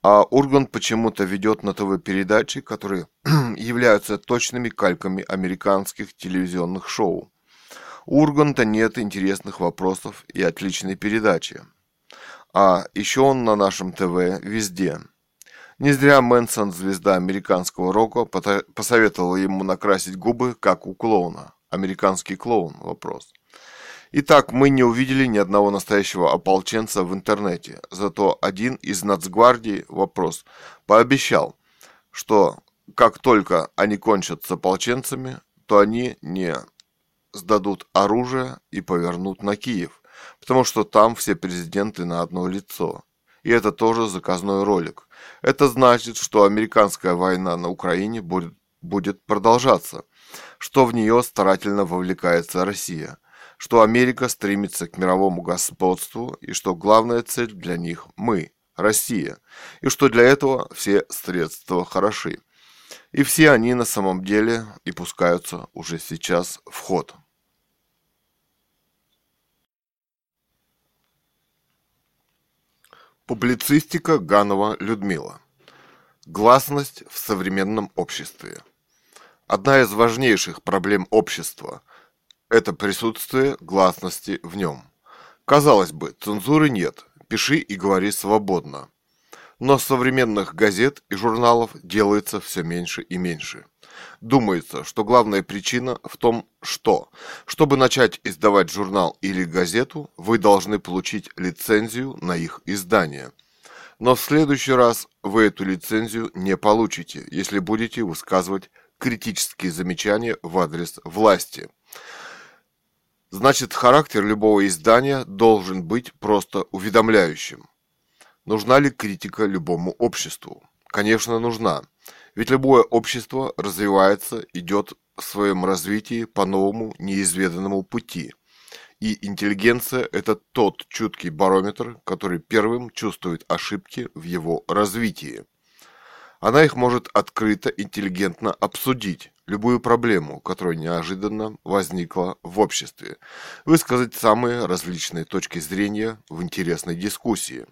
а Ургант почему-то ведет на ТВ передачи, которые являются точными кальками американских телевизионных шоу. У Урганта нет интересных вопросов и отличной передачи. А еще он на нашем ТВ везде. Не зря Мэнсон, звезда американского рока, посоветовал ему накрасить губы, как у клоуна. Американский клоун – вопрос. Итак, мы не увидели ни одного настоящего ополченца в интернете. Зато один из нацгвардии, вопрос, пообещал, что как только они кончат с ополченцами, то они не сдадут оружие и повернут на Киев, потому что там все президенты на одно лицо. И это тоже заказной ролик. Это значит, что американская война на Украине будет, будет продолжаться, что в нее старательно вовлекается Россия – что Америка стремится к мировому господству и что главная цель для них – мы, Россия, и что для этого все средства хороши. И все они на самом деле и пускаются уже сейчас в ход. Публицистика Ганова Людмила. Гласность в современном обществе. Одна из важнейших проблем общества – это присутствие гласности в нем. Казалось бы, цензуры нет, пиши и говори свободно. Но современных газет и журналов делается все меньше и меньше. Думается, что главная причина в том, что, чтобы начать издавать журнал или газету, вы должны получить лицензию на их издание. Но в следующий раз вы эту лицензию не получите, если будете высказывать критические замечания в адрес власти – Значит, характер любого издания должен быть просто уведомляющим. Нужна ли критика любому обществу? Конечно, нужна. Ведь любое общество развивается, идет в своем развитии по новому неизведанному пути. И интеллигенция – это тот чуткий барометр, который первым чувствует ошибки в его развитии. Она их может открыто, интеллигентно обсудить, любую проблему, которая неожиданно возникла в обществе, высказать самые различные точки зрения в интересной дискуссии.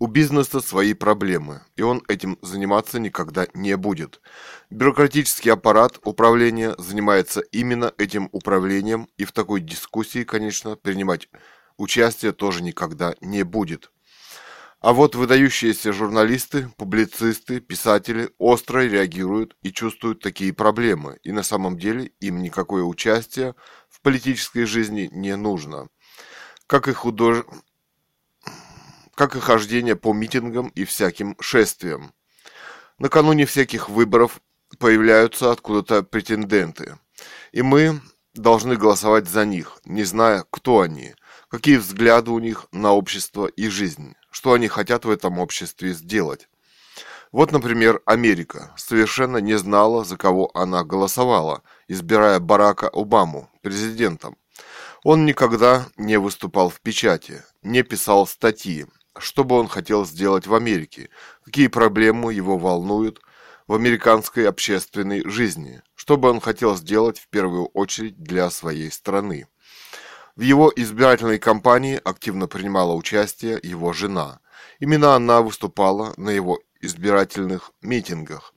У бизнеса свои проблемы, и он этим заниматься никогда не будет. Бюрократический аппарат управления занимается именно этим управлением, и в такой дискуссии, конечно, принимать участие тоже никогда не будет. А вот выдающиеся журналисты, публицисты, писатели остро реагируют и чувствуют такие проблемы, и на самом деле им никакое участие в политической жизни не нужно. Как и, худож... как и хождение по митингам и всяким шествиям. Накануне всяких выборов появляются откуда-то претенденты, и мы должны голосовать за них, не зная, кто они, какие взгляды у них на общество и жизнь что они хотят в этом обществе сделать. Вот, например, Америка совершенно не знала, за кого она голосовала, избирая Барака Обаму президентом. Он никогда не выступал в печати, не писал статьи, что бы он хотел сделать в Америке, какие проблемы его волнуют в американской общественной жизни, что бы он хотел сделать в первую очередь для своей страны. В его избирательной кампании активно принимала участие его жена. Именно она выступала на его избирательных митингах.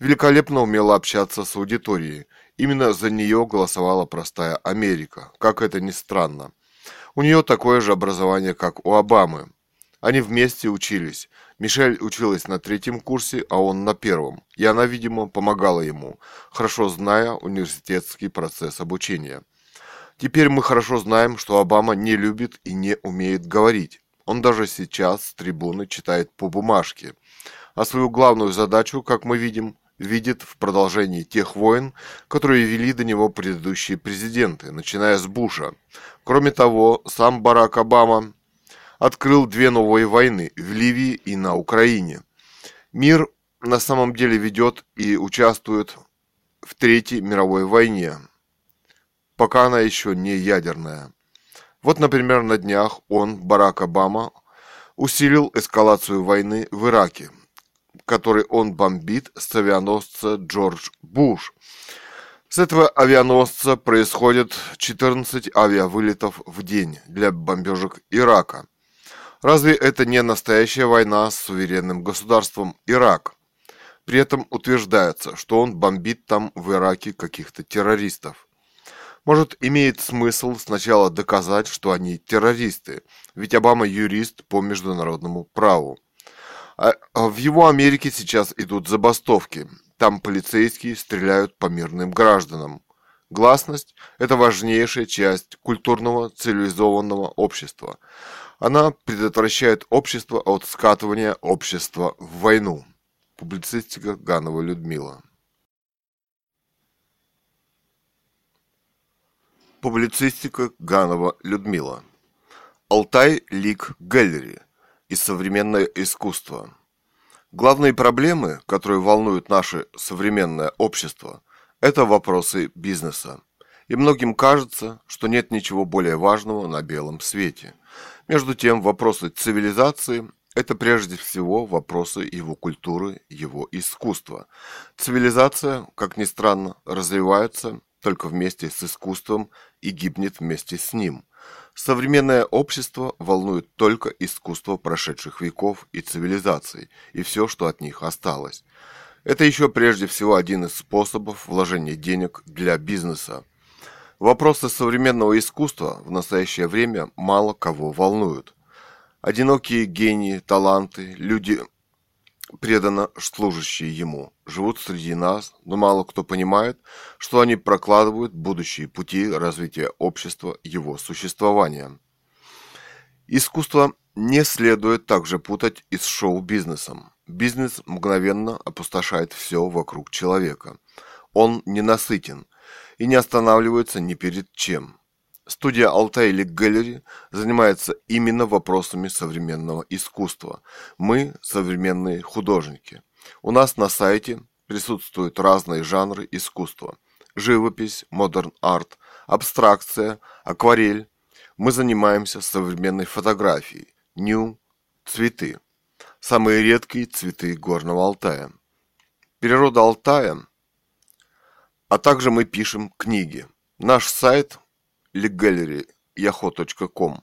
Великолепно умела общаться с аудиторией. Именно за нее голосовала простая Америка, как это ни странно. У нее такое же образование, как у Обамы. Они вместе учились. Мишель училась на третьем курсе, а он на первом. И она, видимо, помогала ему, хорошо зная университетский процесс обучения. Теперь мы хорошо знаем, что Обама не любит и не умеет говорить. Он даже сейчас с трибуны читает по бумажке. А свою главную задачу, как мы видим, видит в продолжении тех войн, которые вели до него предыдущие президенты, начиная с Буша. Кроме того, сам Барак Обама открыл две новые войны в Ливии и на Украине. Мир на самом деле ведет и участвует в Третьей мировой войне, пока она еще не ядерная. Вот, например, на днях он, Барак Обама, усилил эскалацию войны в Ираке, который он бомбит с авианосца Джордж Буш. С этого авианосца происходит 14 авиавылетов в день для бомбежек Ирака. Разве это не настоящая война с суверенным государством Ирак? При этом утверждается, что он бомбит там в Ираке каких-то террористов. Может, имеет смысл сначала доказать, что они террористы, ведь Обама юрист по международному праву. А, а в его Америке сейчас идут забастовки. Там полицейские стреляют по мирным гражданам. Гласность – это важнейшая часть культурного цивилизованного общества. Она предотвращает общество от скатывания общества в войну. Публицистика Ганова Людмила. Публицистика Ганова Людмила. Алтай Лик Гэллери и современное искусство. Главные проблемы, которые волнуют наше современное общество, это вопросы бизнеса. И многим кажется, что нет ничего более важного на белом свете. Между тем, вопросы цивилизации – это прежде всего вопросы его культуры, его искусства. Цивилизация, как ни странно, развивается только вместе с искусством и гибнет вместе с ним. Современное общество волнует только искусство прошедших веков и цивилизаций, и все, что от них осталось. Это еще прежде всего один из способов вложения денег для бизнеса. Вопросы современного искусства в настоящее время мало кого волнуют. Одинокие гении, таланты, люди преданно служащие ему, живут среди нас, но мало кто понимает, что они прокладывают будущие пути развития общества, его существования. Искусство не следует также путать и с шоу-бизнесом. Бизнес мгновенно опустошает все вокруг человека. Он ненасытен и не останавливается ни перед чем. Студия Altai League Gallery занимается именно вопросами современного искусства. Мы – современные художники. У нас на сайте присутствуют разные жанры искусства. Живопись, модерн арт, абстракция, акварель. Мы занимаемся современной фотографией, ню, цветы. Самые редкие цветы Горного Алтая. Природа Алтая, а также мы пишем книги. Наш сайт legallery.yahoo.com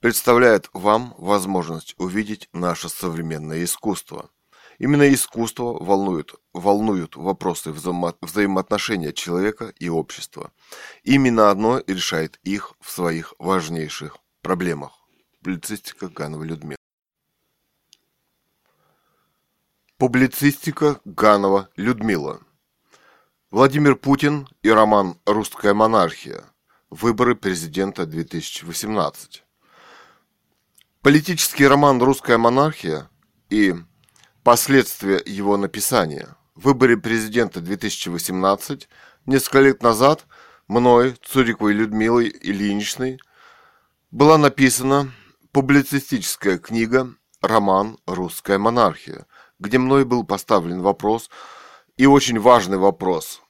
представляет вам возможность увидеть наше современное искусство. Именно искусство волнует, волнуют вопросы взаимо, взаимоотношения человека и общества. Именно одно решает их в своих важнейших проблемах. Публицистика Ганова Людмила. Публицистика Ганова Людмила. Владимир Путин и роман «Русская монархия» Выборы президента 2018. Политический роман «Русская монархия» и последствия его написания. Выборы президента 2018 несколько лет назад мной, Цуриковой Людмилой Ильиничной, была написана публицистическая книга «Роман «Русская монархия», где мной был поставлен вопрос, и очень важный вопрос –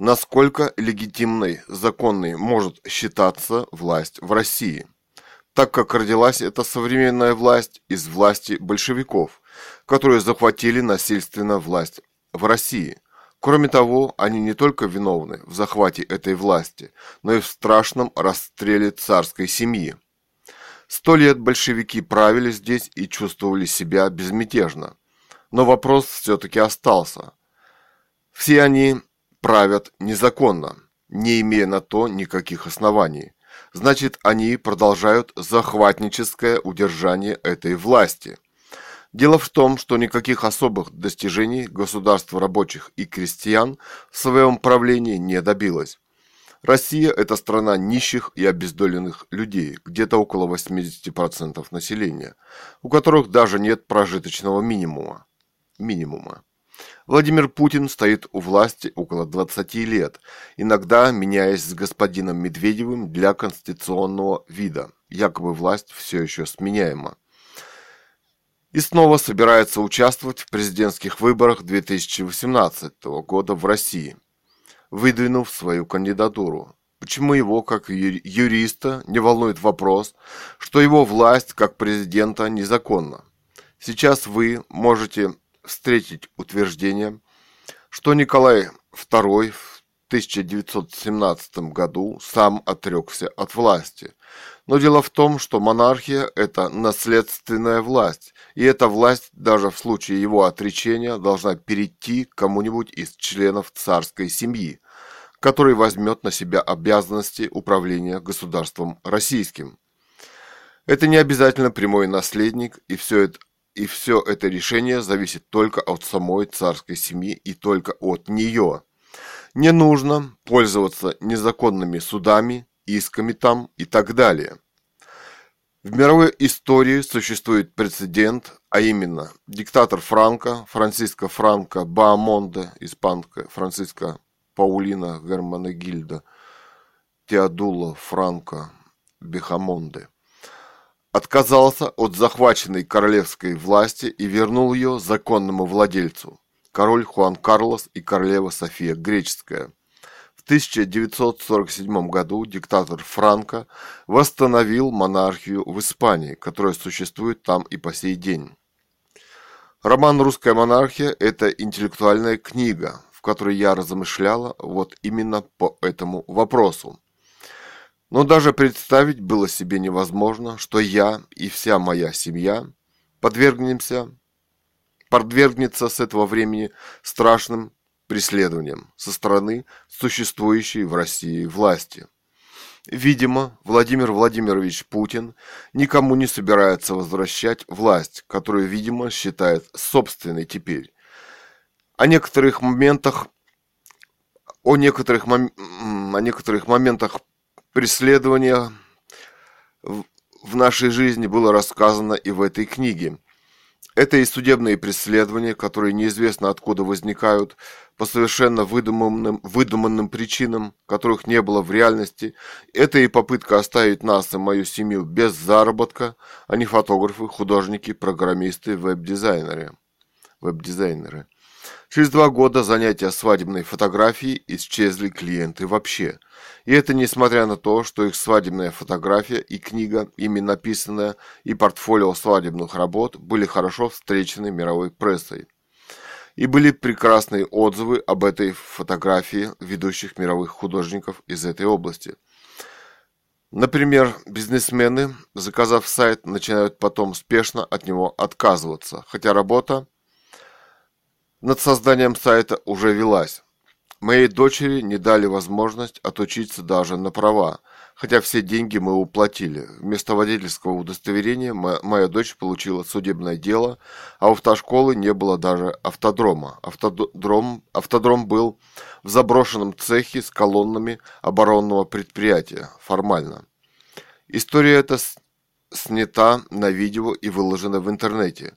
насколько легитимной, законной может считаться власть в России, так как родилась эта современная власть из власти большевиков, которые захватили насильственно власть в России. Кроме того, они не только виновны в захвате этой власти, но и в страшном расстреле царской семьи. Сто лет большевики правили здесь и чувствовали себя безмятежно. Но вопрос все-таки остался. Все они правят незаконно, не имея на то никаких оснований. Значит, они продолжают захватническое удержание этой власти. Дело в том, что никаких особых достижений государство рабочих и крестьян в своем правлении не добилось. Россия – это страна нищих и обездоленных людей, где-то около 80% населения, у которых даже нет прожиточного минимума. минимума. Владимир Путин стоит у власти около 20 лет, иногда меняясь с господином Медведевым для конституционного вида. Якобы власть все еще сменяема. И снова собирается участвовать в президентских выборах 2018 года в России, выдвинув свою кандидатуру. Почему его, как юриста, не волнует вопрос, что его власть как президента незаконна? Сейчас вы можете встретить утверждение, что Николай II в 1917 году сам отрекся от власти. Но дело в том, что монархия – это наследственная власть, и эта власть даже в случае его отречения должна перейти кому-нибудь из членов царской семьи, который возьмет на себя обязанности управления государством российским. Это не обязательно прямой наследник, и все это и все это решение зависит только от самой царской семьи и только от нее. Не нужно пользоваться незаконными судами, исками там и так далее. В мировой истории существует прецедент, а именно диктатор Франко, Франциско Франко Баамонде, испанка Франциско Паулина Германегильда, Теодула Франко Бехамонде – отказался от захваченной королевской власти и вернул ее законному владельцу – король Хуан Карлос и королева София Греческая. В 1947 году диктатор Франко восстановил монархию в Испании, которая существует там и по сей день. Роман «Русская монархия» – это интеллектуальная книга, в которой я размышляла вот именно по этому вопросу. Но даже представить было себе невозможно, что я и вся моя семья подвергнемся, подвергнется с этого времени страшным преследованиям со стороны существующей в России власти. Видимо, Владимир Владимирович Путин никому не собирается возвращать власть, которую, видимо, считает собственной теперь. О некоторых моментах о некоторых, о некоторых моментах преследования в нашей жизни было рассказано и в этой книге. Это и судебные преследования, которые неизвестно откуда возникают, по совершенно выдуманным, выдуманным причинам, которых не было в реальности. Это и попытка оставить нас и мою семью без заработка, а не фотографы, художники, программисты, веб-дизайнеры. Веб-дизайнеры. Через два года занятия свадебной фотографией исчезли клиенты вообще – и это несмотря на то, что их свадебная фотография и книга, ими написанная, и портфолио свадебных работ были хорошо встречены мировой прессой. И были прекрасные отзывы об этой фотографии ведущих мировых художников из этой области. Например, бизнесмены, заказав сайт, начинают потом спешно от него отказываться, хотя работа над созданием сайта уже велась. Моей дочери не дали возможность отучиться даже на права, хотя все деньги мы уплатили. Вместо водительского удостоверения моя дочь получила судебное дело, а у автошколы не было даже автодрома. Автодром, автодром был в заброшенном цехе с колоннами оборонного предприятия, формально. История эта снята на видео и выложена в интернете.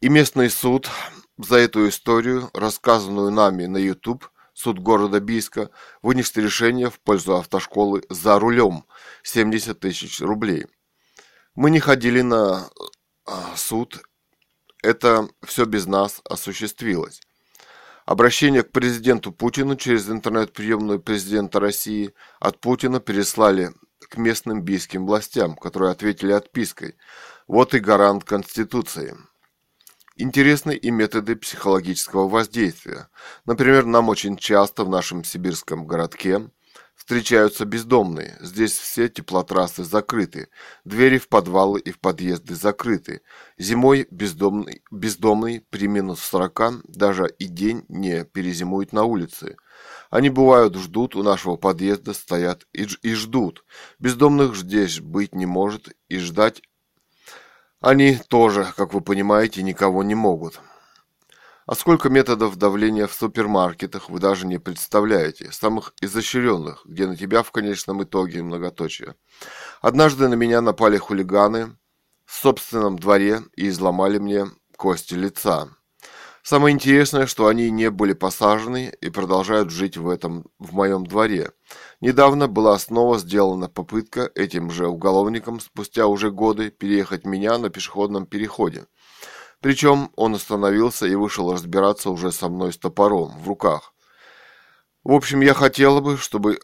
И местный суд за эту историю, рассказанную нами на YouTube, суд города Бийска вынес решение в пользу автошколы за рулем 70 тысяч рублей. Мы не ходили на а, суд, это все без нас осуществилось. Обращение к президенту Путину через интернет-приемную президента России от Путина переслали к местным бийским властям, которые ответили отпиской. Вот и гарант Конституции. Интересны и методы психологического воздействия. Например, нам очень часто в нашем сибирском городке встречаются бездомные. Здесь все теплотрассы закрыты, двери в подвалы и в подъезды закрыты. Зимой бездомный, бездомный при минус 40 даже и день не перезимует на улице. Они бывают ждут у нашего подъезда, стоят и, и ждут. Бездомных здесь быть не может и ждать они тоже, как вы понимаете, никого не могут. А сколько методов давления в супермаркетах вы даже не представляете, самых изощренных, где на тебя в конечном итоге многоточие. Однажды на меня напали хулиганы в собственном дворе и изломали мне кости лица. Самое интересное, что они не были посажены и продолжают жить в этом в моем дворе. Недавно была снова сделана попытка этим же уголовникам спустя уже годы переехать меня на пешеходном переходе. Причем он остановился и вышел разбираться уже со мной с топором в руках. В общем, я хотела бы, чтобы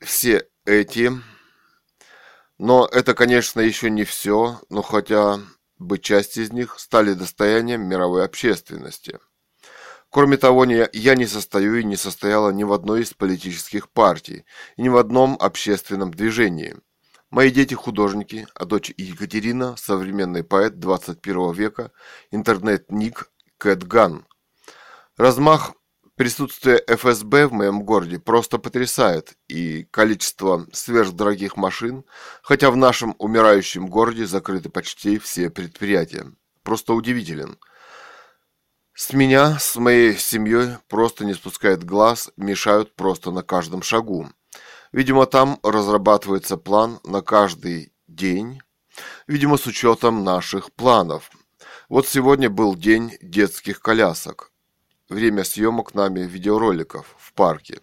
все эти... Но это, конечно, еще не все, но хотя бы часть из них стали достоянием мировой общественности. Кроме того, я не состою и не состояла ни в одной из политических партий, и ни в одном общественном движении. Мои дети художники, а дочь Екатерина – современный поэт 21 века, интернет-ник Кэт Ган. Размах Присутствие ФСБ в моем городе просто потрясает, и количество сверхдорогих машин, хотя в нашем умирающем городе закрыты почти все предприятия. Просто удивителен. С меня, с моей семьей просто не спускает глаз, мешают просто на каждом шагу. Видимо, там разрабатывается план на каждый день, видимо, с учетом наших планов. Вот сегодня был день детских колясок время съемок нами видеороликов в парке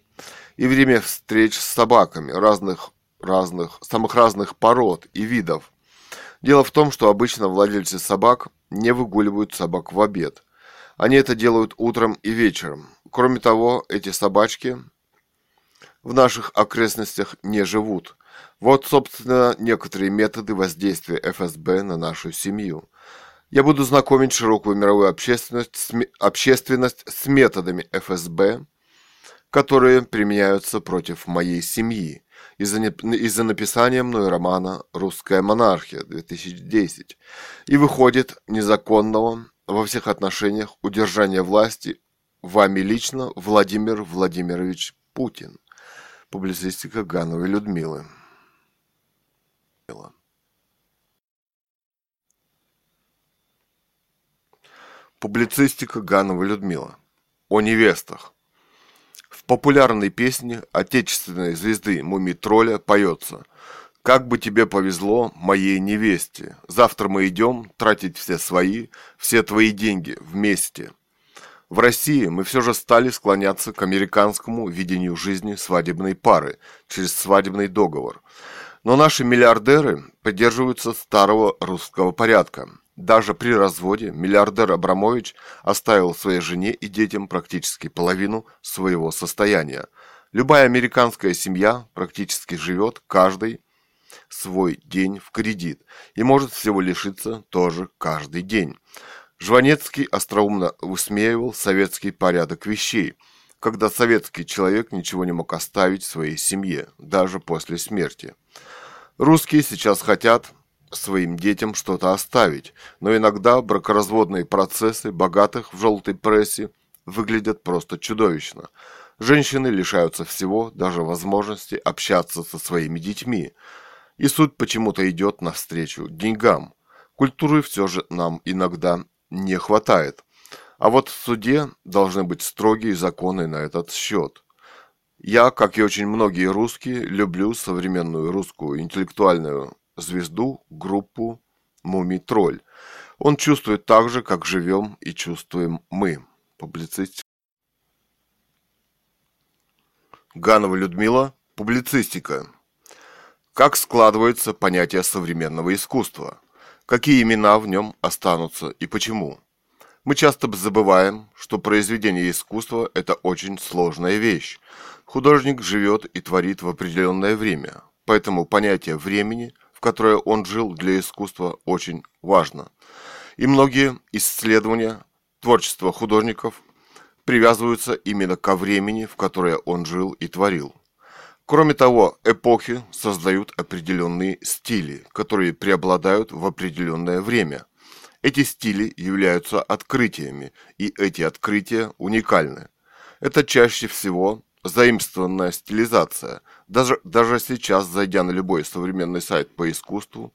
и время встреч с собаками разных, разных, самых разных пород и видов. Дело в том, что обычно владельцы собак не выгуливают собак в обед. Они это делают утром и вечером. Кроме того, эти собачки в наших окрестностях не живут. Вот, собственно, некоторые методы воздействия ФСБ на нашу семью. Я буду знакомить широкую мировую общественность с, общественность с методами ФСБ, которые применяются против моей семьи из-за из написания мной романа «Русская монархия» 2010 и выходит незаконного во всех отношениях удержания власти вами лично Владимир Владимирович Путин. Публицистика Гановой Людмилы. Публицистика Ганова Людмила. О невестах. В популярной песне отечественной звезды Муми Тролля поется Как бы тебе повезло, моей невесте. Завтра мы идем тратить все свои, все твои деньги вместе. В России мы все же стали склоняться к американскому видению жизни свадебной пары через свадебный договор. Но наши миллиардеры поддерживаются старого русского порядка. Даже при разводе миллиардер Абрамович оставил своей жене и детям практически половину своего состояния. Любая американская семья практически живет каждый свой день в кредит и может всего лишиться тоже каждый день. Жванецкий остроумно высмеивал советский порядок вещей, когда советский человек ничего не мог оставить своей семье, даже после смерти. Русские сейчас хотят своим детям что-то оставить, но иногда бракоразводные процессы богатых в желтой прессе выглядят просто чудовищно. Женщины лишаются всего, даже возможности общаться со своими детьми – и суд почему-то идет навстречу деньгам. Культуры все же нам иногда не хватает. А вот в суде должны быть строгие законы на этот счет. Я, как и очень многие русские, люблю современную русскую интеллектуальную звезду, группу «Мумий Тролль». Он чувствует так же, как живем и чувствуем мы. Публицистика. Ганова Людмила. Публицистика. Как складывается понятие современного искусства? Какие имена в нем останутся и почему? Мы часто забываем, что произведение искусства – это очень сложная вещь. Художник живет и творит в определенное время, поэтому понятие времени, в которое он жил для искусства, очень важно. И многие исследования творчества художников привязываются именно ко времени, в которое он жил и творил. Кроме того, эпохи создают определенные стили, которые преобладают в определенное время. Эти стили являются открытиями, и эти открытия уникальны. Это чаще всего заимствованная стилизация. Даже, даже сейчас, зайдя на любой современный сайт по искусству,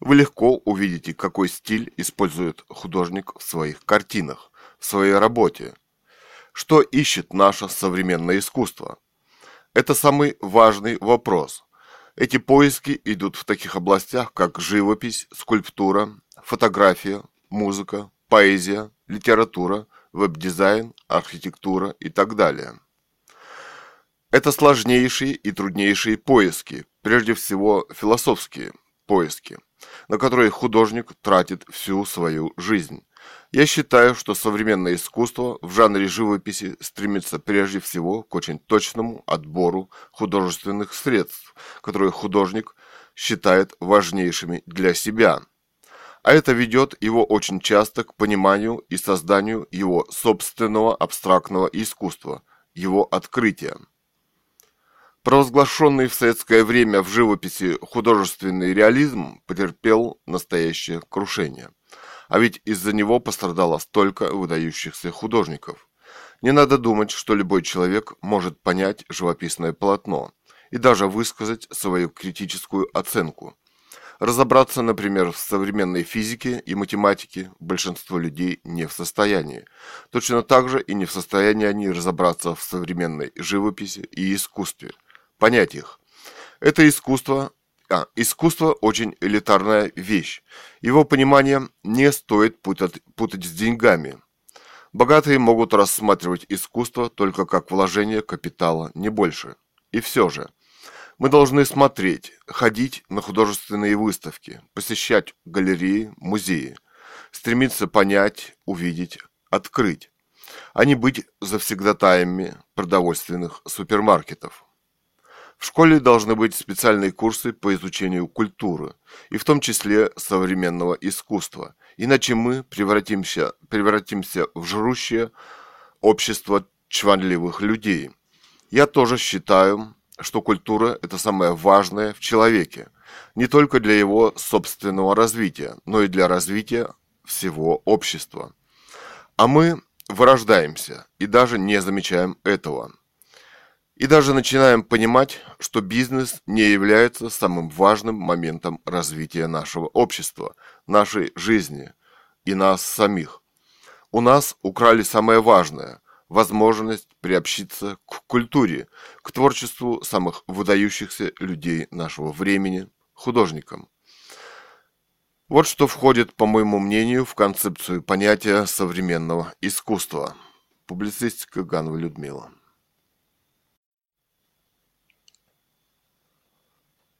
вы легко увидите, какой стиль использует художник в своих картинах, в своей работе. Что ищет наше современное искусство – это самый важный вопрос. Эти поиски идут в таких областях, как живопись, скульптура, фотография, музыка, поэзия, литература, веб-дизайн, архитектура и так далее. Это сложнейшие и труднейшие поиски, прежде всего философские поиски, на которые художник тратит всю свою жизнь. Я считаю, что современное искусство в жанре живописи стремится прежде всего к очень точному отбору художественных средств, которые художник считает важнейшими для себя. А это ведет его очень часто к пониманию и созданию его собственного абстрактного искусства, его открытия. Провозглашенный в советское время в живописи художественный реализм потерпел настоящее крушение. А ведь из-за него пострадало столько выдающихся художников. Не надо думать, что любой человек может понять живописное полотно и даже высказать свою критическую оценку. Разобраться, например, в современной физике и математике большинство людей не в состоянии. Точно так же и не в состоянии они разобраться в современной живописи и искусстве. Понять их. Это искусство а, искусство очень элитарная вещь. Его понимание не стоит путать, путать с деньгами. Богатые могут рассматривать искусство только как вложение капитала, не больше. И все же. Мы должны смотреть, ходить на художественные выставки, посещать галереи, музеи, стремиться понять, увидеть, открыть, а не быть завсегдатаями продовольственных супермаркетов. В школе должны быть специальные курсы по изучению культуры, и в том числе современного искусства. Иначе мы превратимся, превратимся в жрущее общество чванливых людей. Я тоже считаю, что культура – это самое важное в человеке, не только для его собственного развития, но и для развития всего общества. А мы вырождаемся и даже не замечаем этого. И даже начинаем понимать, что бизнес не является самым важным моментом развития нашего общества, нашей жизни и нас самих. У нас украли самое важное – возможность приобщиться к культуре, к творчеству самых выдающихся людей нашего времени, художником. Вот что входит, по моему мнению, в концепцию понятия современного искусства. Публицистика Ганова Людмила.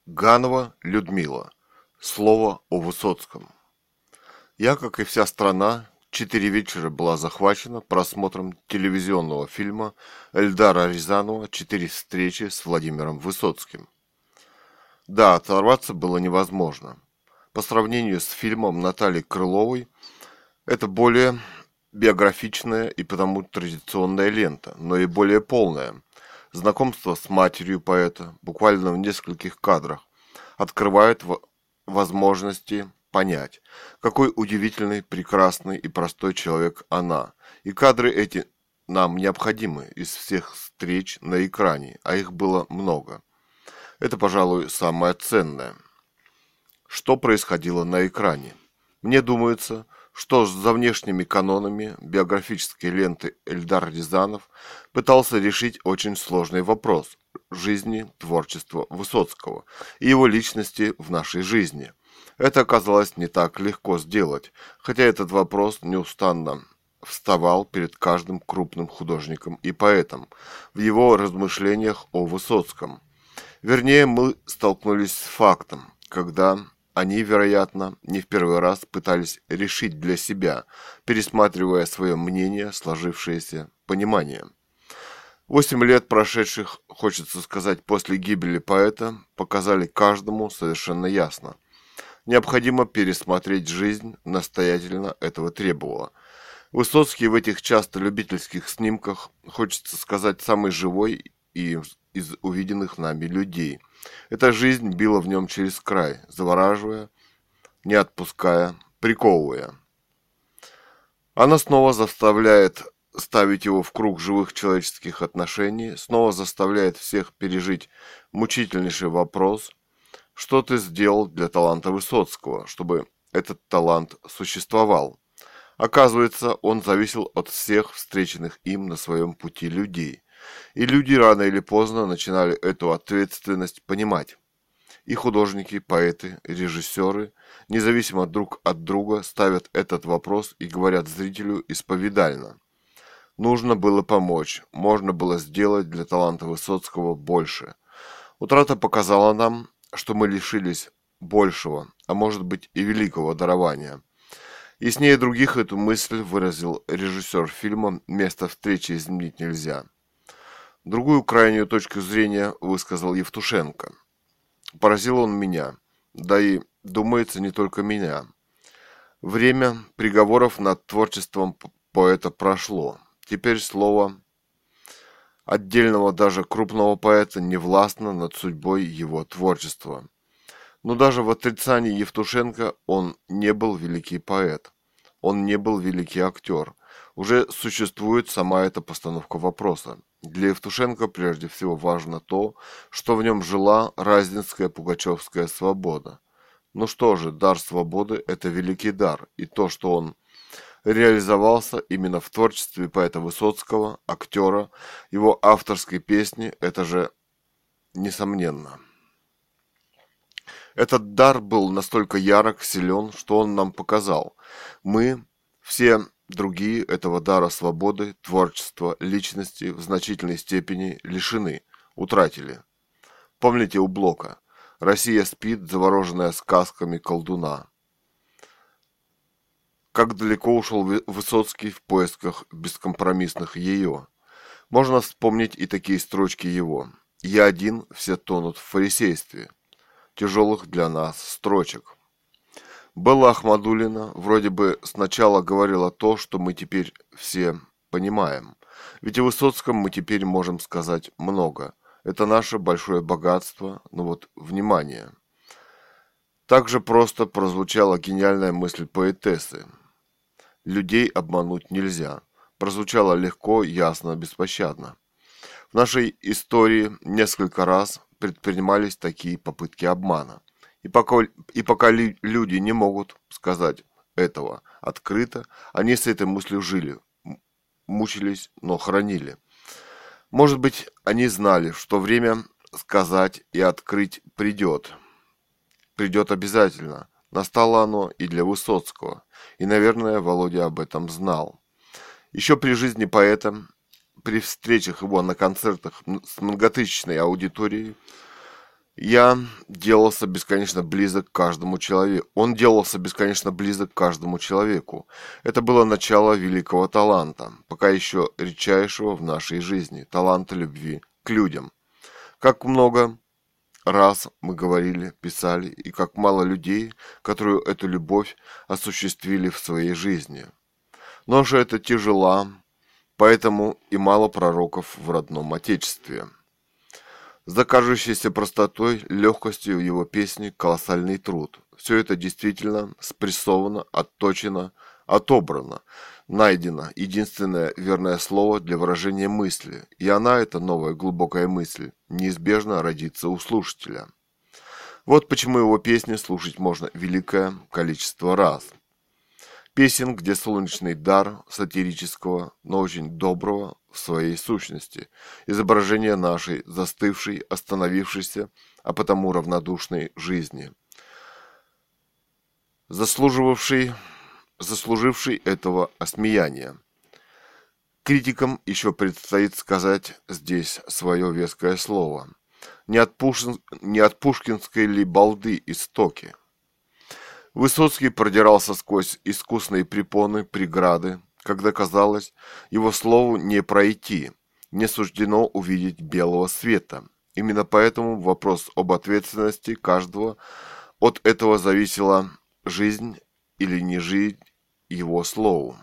Ганова Людмила. Слово о Высоцком. Я, как и вся страна, четыре вечера была захвачена просмотром телевизионного фильма Эльдара Рязанова «Четыре встречи с Владимиром Высоцким». Да, оторваться было невозможно. По сравнению с фильмом Натальи Крыловой, это более биографичная и потому традиционная лента, но и более полная. Знакомство с матерью поэта, буквально в нескольких кадрах, открывает возможности понять, какой удивительный, прекрасный и простой человек она. И кадры эти нам необходимы из всех встреч на экране, а их было много. Это, пожалуй, самое ценное. Что происходило на экране? Мне думается, что за внешними канонами биографической ленты Эльдар Рязанов пытался решить очень сложный вопрос жизни, творчества Высоцкого и его личности в нашей жизни. Это оказалось не так легко сделать, хотя этот вопрос неустанно вставал перед каждым крупным художником и поэтом в его размышлениях о Высоцком – Вернее, мы столкнулись с фактом, когда они, вероятно, не в первый раз пытались решить для себя, пересматривая свое мнение, сложившееся понимание. Восемь лет прошедших, хочется сказать, после гибели поэта, показали каждому совершенно ясно. Необходимо пересмотреть жизнь, настоятельно этого требовало. Высоцкий в этих часто любительских снимках, хочется сказать, самый живой и из увиденных нами людей. Эта жизнь била в нем через край, завораживая, не отпуская, приковывая. Она снова заставляет ставить его в круг живых человеческих отношений, снова заставляет всех пережить мучительнейший вопрос, что ты сделал для таланта Высоцкого, чтобы этот талант существовал. Оказывается, он зависел от всех встреченных им на своем пути людей. И люди рано или поздно начинали эту ответственность понимать. И художники, поэты, режиссеры, независимо друг от друга, ставят этот вопрос и говорят зрителю исповедально. Нужно было помочь, можно было сделать для таланта Высоцкого больше. Утрата показала нам, что мы лишились большего, а может быть и великого дарования. Яснее других эту мысль выразил режиссер фильма «Место встречи изменить нельзя». Другую крайнюю точку зрения высказал Евтушенко. Поразил он меня, да и, думается, не только меня. Время приговоров над творчеством поэта прошло. Теперь слово отдельного даже крупного поэта не властно над судьбой его творчества. Но даже в отрицании Евтушенко он не был великий поэт. Он не был великий актер. Уже существует сама эта постановка вопроса. Для Евтушенко прежде всего важно то, что в нем жила разнинская пугачевская свобода. Ну что же, дар свободы – это великий дар, и то, что он реализовался именно в творчестве поэта Высоцкого, актера, его авторской песни – это же несомненно. Этот дар был настолько ярок, силен, что он нам показал. Мы все Другие этого дара свободы, творчества, личности в значительной степени лишены, утратили. Помните у Блока «Россия спит, завороженная сказками колдуна». Как далеко ушел Высоцкий в поисках бескомпромиссных ее. Можно вспомнить и такие строчки его. «Я один, все тонут в фарисействе». Тяжелых для нас строчек. Белла Ахмадулина вроде бы сначала говорила то, что мы теперь все понимаем. Ведь о Высоцком мы теперь можем сказать много. Это наше большое богатство, но вот внимание. Также просто прозвучала гениальная мысль поэтессы. Людей обмануть нельзя. Прозвучало легко, ясно, беспощадно. В нашей истории несколько раз предпринимались такие попытки обмана. И пока, и пока люди не могут сказать этого открыто, они с этой мыслью жили, мучились, но хранили. Может быть, они знали, что время сказать и открыть придет. придет обязательно. Настало оно и для Высоцкого. И, наверное, Володя об этом знал. Еще при жизни поэта, при встречах его на концертах с многотысячной аудиторией, я делался бесконечно близок к каждому человеку. Он делался бесконечно близок к каждому человеку. Это было начало великого таланта, пока еще редчайшего в нашей жизни, таланта любви к людям. Как много раз мы говорили, писали, и как мало людей, которые эту любовь осуществили в своей жизни. Но же это тяжела, поэтому и мало пророков в родном Отечестве. За кажущейся простотой, легкостью его песни колоссальный труд. Все это действительно спрессовано, отточено, отобрано, найдено единственное верное слово для выражения мысли, и она, эта новая глубокая мысль, неизбежно родится у слушателя. Вот почему его песни слушать можно великое количество раз – Песен, где солнечный дар сатирического, но очень доброго в своей сущности, изображение нашей застывшей, остановившейся, а потому равнодушной жизни, заслуживавшей, заслужившей этого осмеяния. Критикам еще предстоит сказать здесь свое веское слово. Не от, Пушин, не от пушкинской ли балды истоки – Высоцкий продирался сквозь искусные препоны, преграды, когда казалось, его слову не пройти, не суждено увидеть белого света. Именно поэтому вопрос об ответственности каждого от этого зависела жизнь или не жить его слову.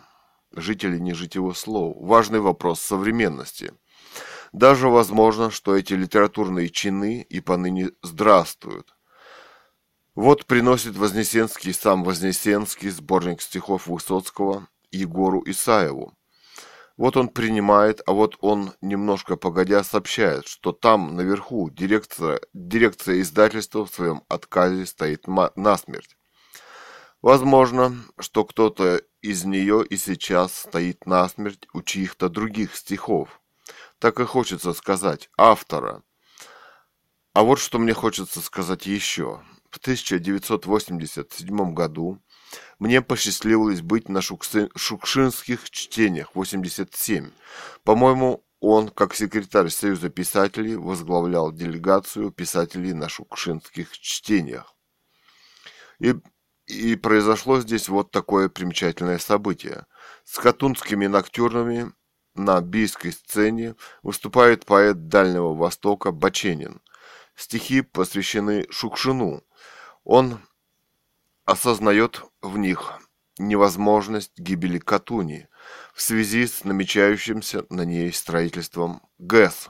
Жить или не жить его слову. Важный вопрос современности. Даже возможно, что эти литературные чины и поныне здравствуют. Вот приносит Вознесенский сам Вознесенский сборник стихов Высоцкого Егору Исаеву. Вот он принимает, а вот он, немножко погодя, сообщает, что там, наверху, дирекция, дирекция издательства в своем отказе стоит насмерть. Возможно, что кто-то из нее и сейчас стоит насмерть у чьих-то других стихов. Так и хочется сказать, автора. А вот что мне хочется сказать еще – в 1987 году мне посчастливилось быть на шукшинских чтениях 87. По-моему, он, как секретарь Союза писателей, возглавлял делегацию писателей на шукшинских чтениях. И, и произошло здесь вот такое примечательное событие. С катунскими ноктюрнами на бийской сцене выступает поэт Дальнего Востока Баченин. Стихи посвящены Шукшину – он осознает в них невозможность гибели Катуни в связи с намечающимся на ней строительством ГЭС.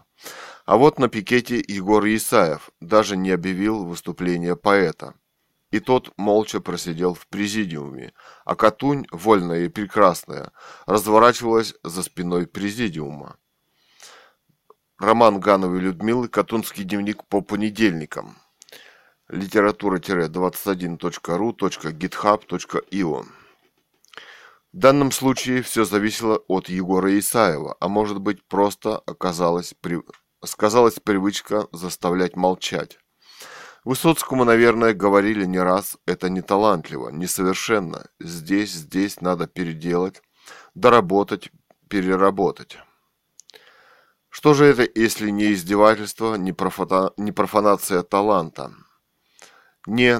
А вот на пикете Егор Исаев даже не объявил выступление поэта. И тот молча просидел в президиуме, а Катунь, вольная и прекрасная, разворачивалась за спиной президиума. Роман Гановой Людмилы «Катунский дневник по понедельникам» literatura-21.ru.github.io В данном случае все зависело от Егора Исаева, а может быть просто оказалась, при... сказалась привычка заставлять молчать. Высоцкому, наверное, говорили не раз, это не талантливо, несовершенно, здесь, здесь надо переделать, доработать, переработать. Что же это, если не издевательство, не, профана... не профанация таланта? не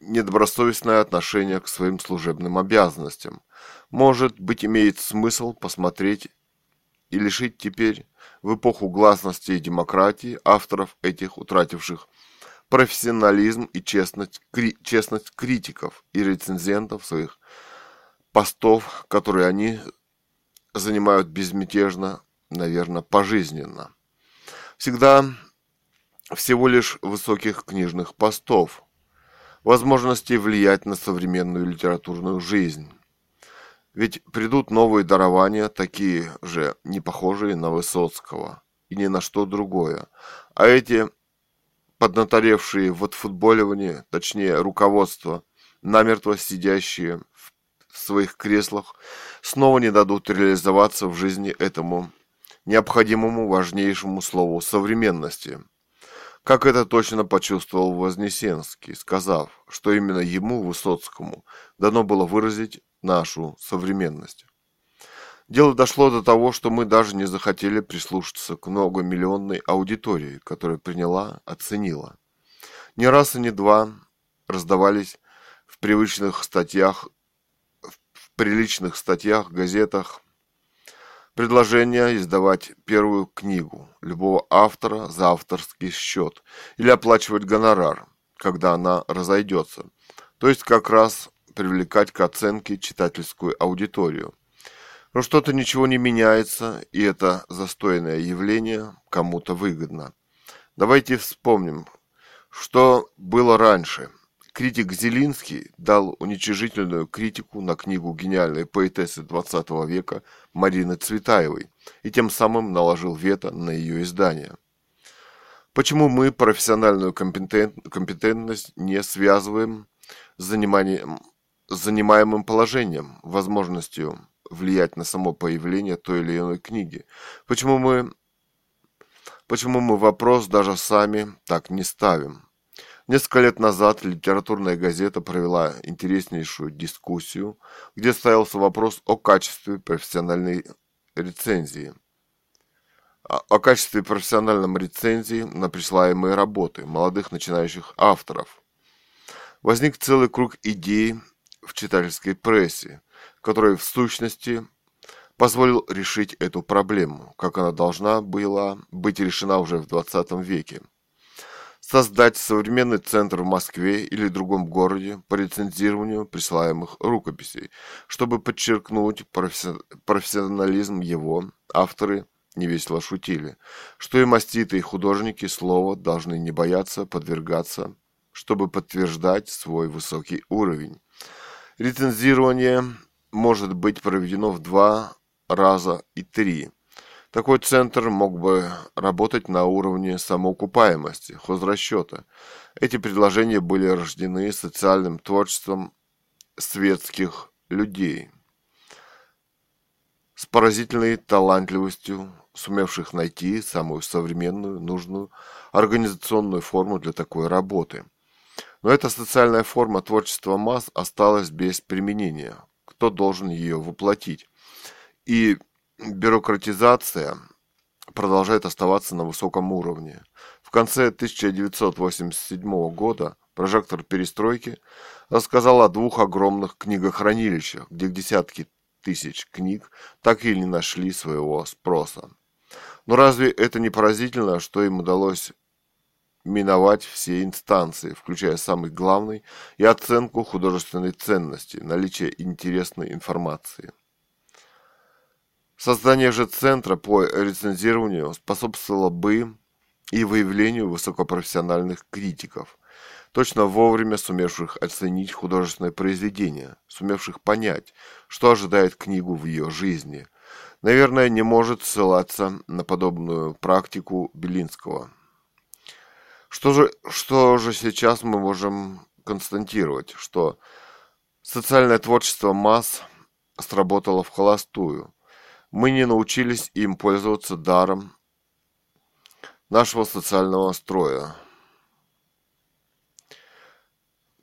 недобросовестное отношение к своим служебным обязанностям. Может быть, имеет смысл посмотреть и лишить теперь в эпоху гласности и демократии авторов этих утративших профессионализм и честность, кри, честность критиков и рецензентов своих постов, которые они занимают безмятежно, наверное, пожизненно. Всегда всего лишь высоких книжных постов, возможностей влиять на современную литературную жизнь. Ведь придут новые дарования, такие же, не похожие на Высоцкого и ни на что другое. А эти поднаторевшие в отфутболивании, точнее руководство, намертво сидящие в своих креслах, снова не дадут реализоваться в жизни этому необходимому важнейшему слову современности – как это точно почувствовал Вознесенский, сказав, что именно ему, Высоцкому, дано было выразить нашу современность. Дело дошло до того, что мы даже не захотели прислушаться к многомиллионной аудитории, которая приняла, оценила. Ни раз и ни два раздавались в привычных статьях, в приличных статьях, газетах предложение издавать первую книгу любого автора за авторский счет или оплачивать гонорар, когда она разойдется, то есть как раз привлекать к оценке читательскую аудиторию. Но что-то ничего не меняется, и это застойное явление кому-то выгодно. Давайте вспомним, что было раньше. Критик Зелинский дал уничижительную критику на книгу гениальной поэтессы XX века Марины Цветаевой и тем самым наложил вето на ее издание. Почему мы профессиональную компетентность не связываем с заниманием, занимаемым положением, возможностью влиять на само появление той или иной книги. Почему мы, почему мы вопрос даже сами так не ставим? Несколько лет назад литературная газета провела интереснейшую дискуссию, где ставился вопрос о качестве профессиональной рецензии. О качестве профессиональной рецензии на присылаемые работы молодых начинающих авторов. Возник целый круг идей в читательской прессе, который в сущности позволил решить эту проблему, как она должна была быть решена уже в 20 веке. Создать современный центр в Москве или другом городе по рецензированию присылаемых рукописей, чтобы подчеркнуть профессионализм его, авторы невесело шутили, что и маститые художники слова должны не бояться подвергаться, чтобы подтверждать свой высокий уровень. Рецензирование может быть проведено в два раза и три. Такой центр мог бы работать на уровне самоокупаемости, хозрасчета. Эти предложения были рождены социальным творчеством светских людей с поразительной талантливостью, сумевших найти самую современную, нужную организационную форму для такой работы. Но эта социальная форма творчества масс осталась без применения, кто должен ее воплотить. И бюрократизация продолжает оставаться на высоком уровне. В конце 1987 года прожектор перестройки рассказал о двух огромных книгохранилищах, где десятки тысяч книг так и не нашли своего спроса. Но разве это не поразительно, что им удалось миновать все инстанции, включая самый главный, и оценку художественной ценности, наличие интересной информации. Создание же центра по рецензированию способствовало бы и выявлению высокопрофессиональных критиков, точно вовремя сумевших оценить художественное произведение, сумевших понять, что ожидает книгу в ее жизни. Наверное, не может ссылаться на подобную практику Белинского – что же, что же сейчас мы можем констатировать, что социальное творчество масс сработало в холостую. Мы не научились им пользоваться даром нашего социального строя.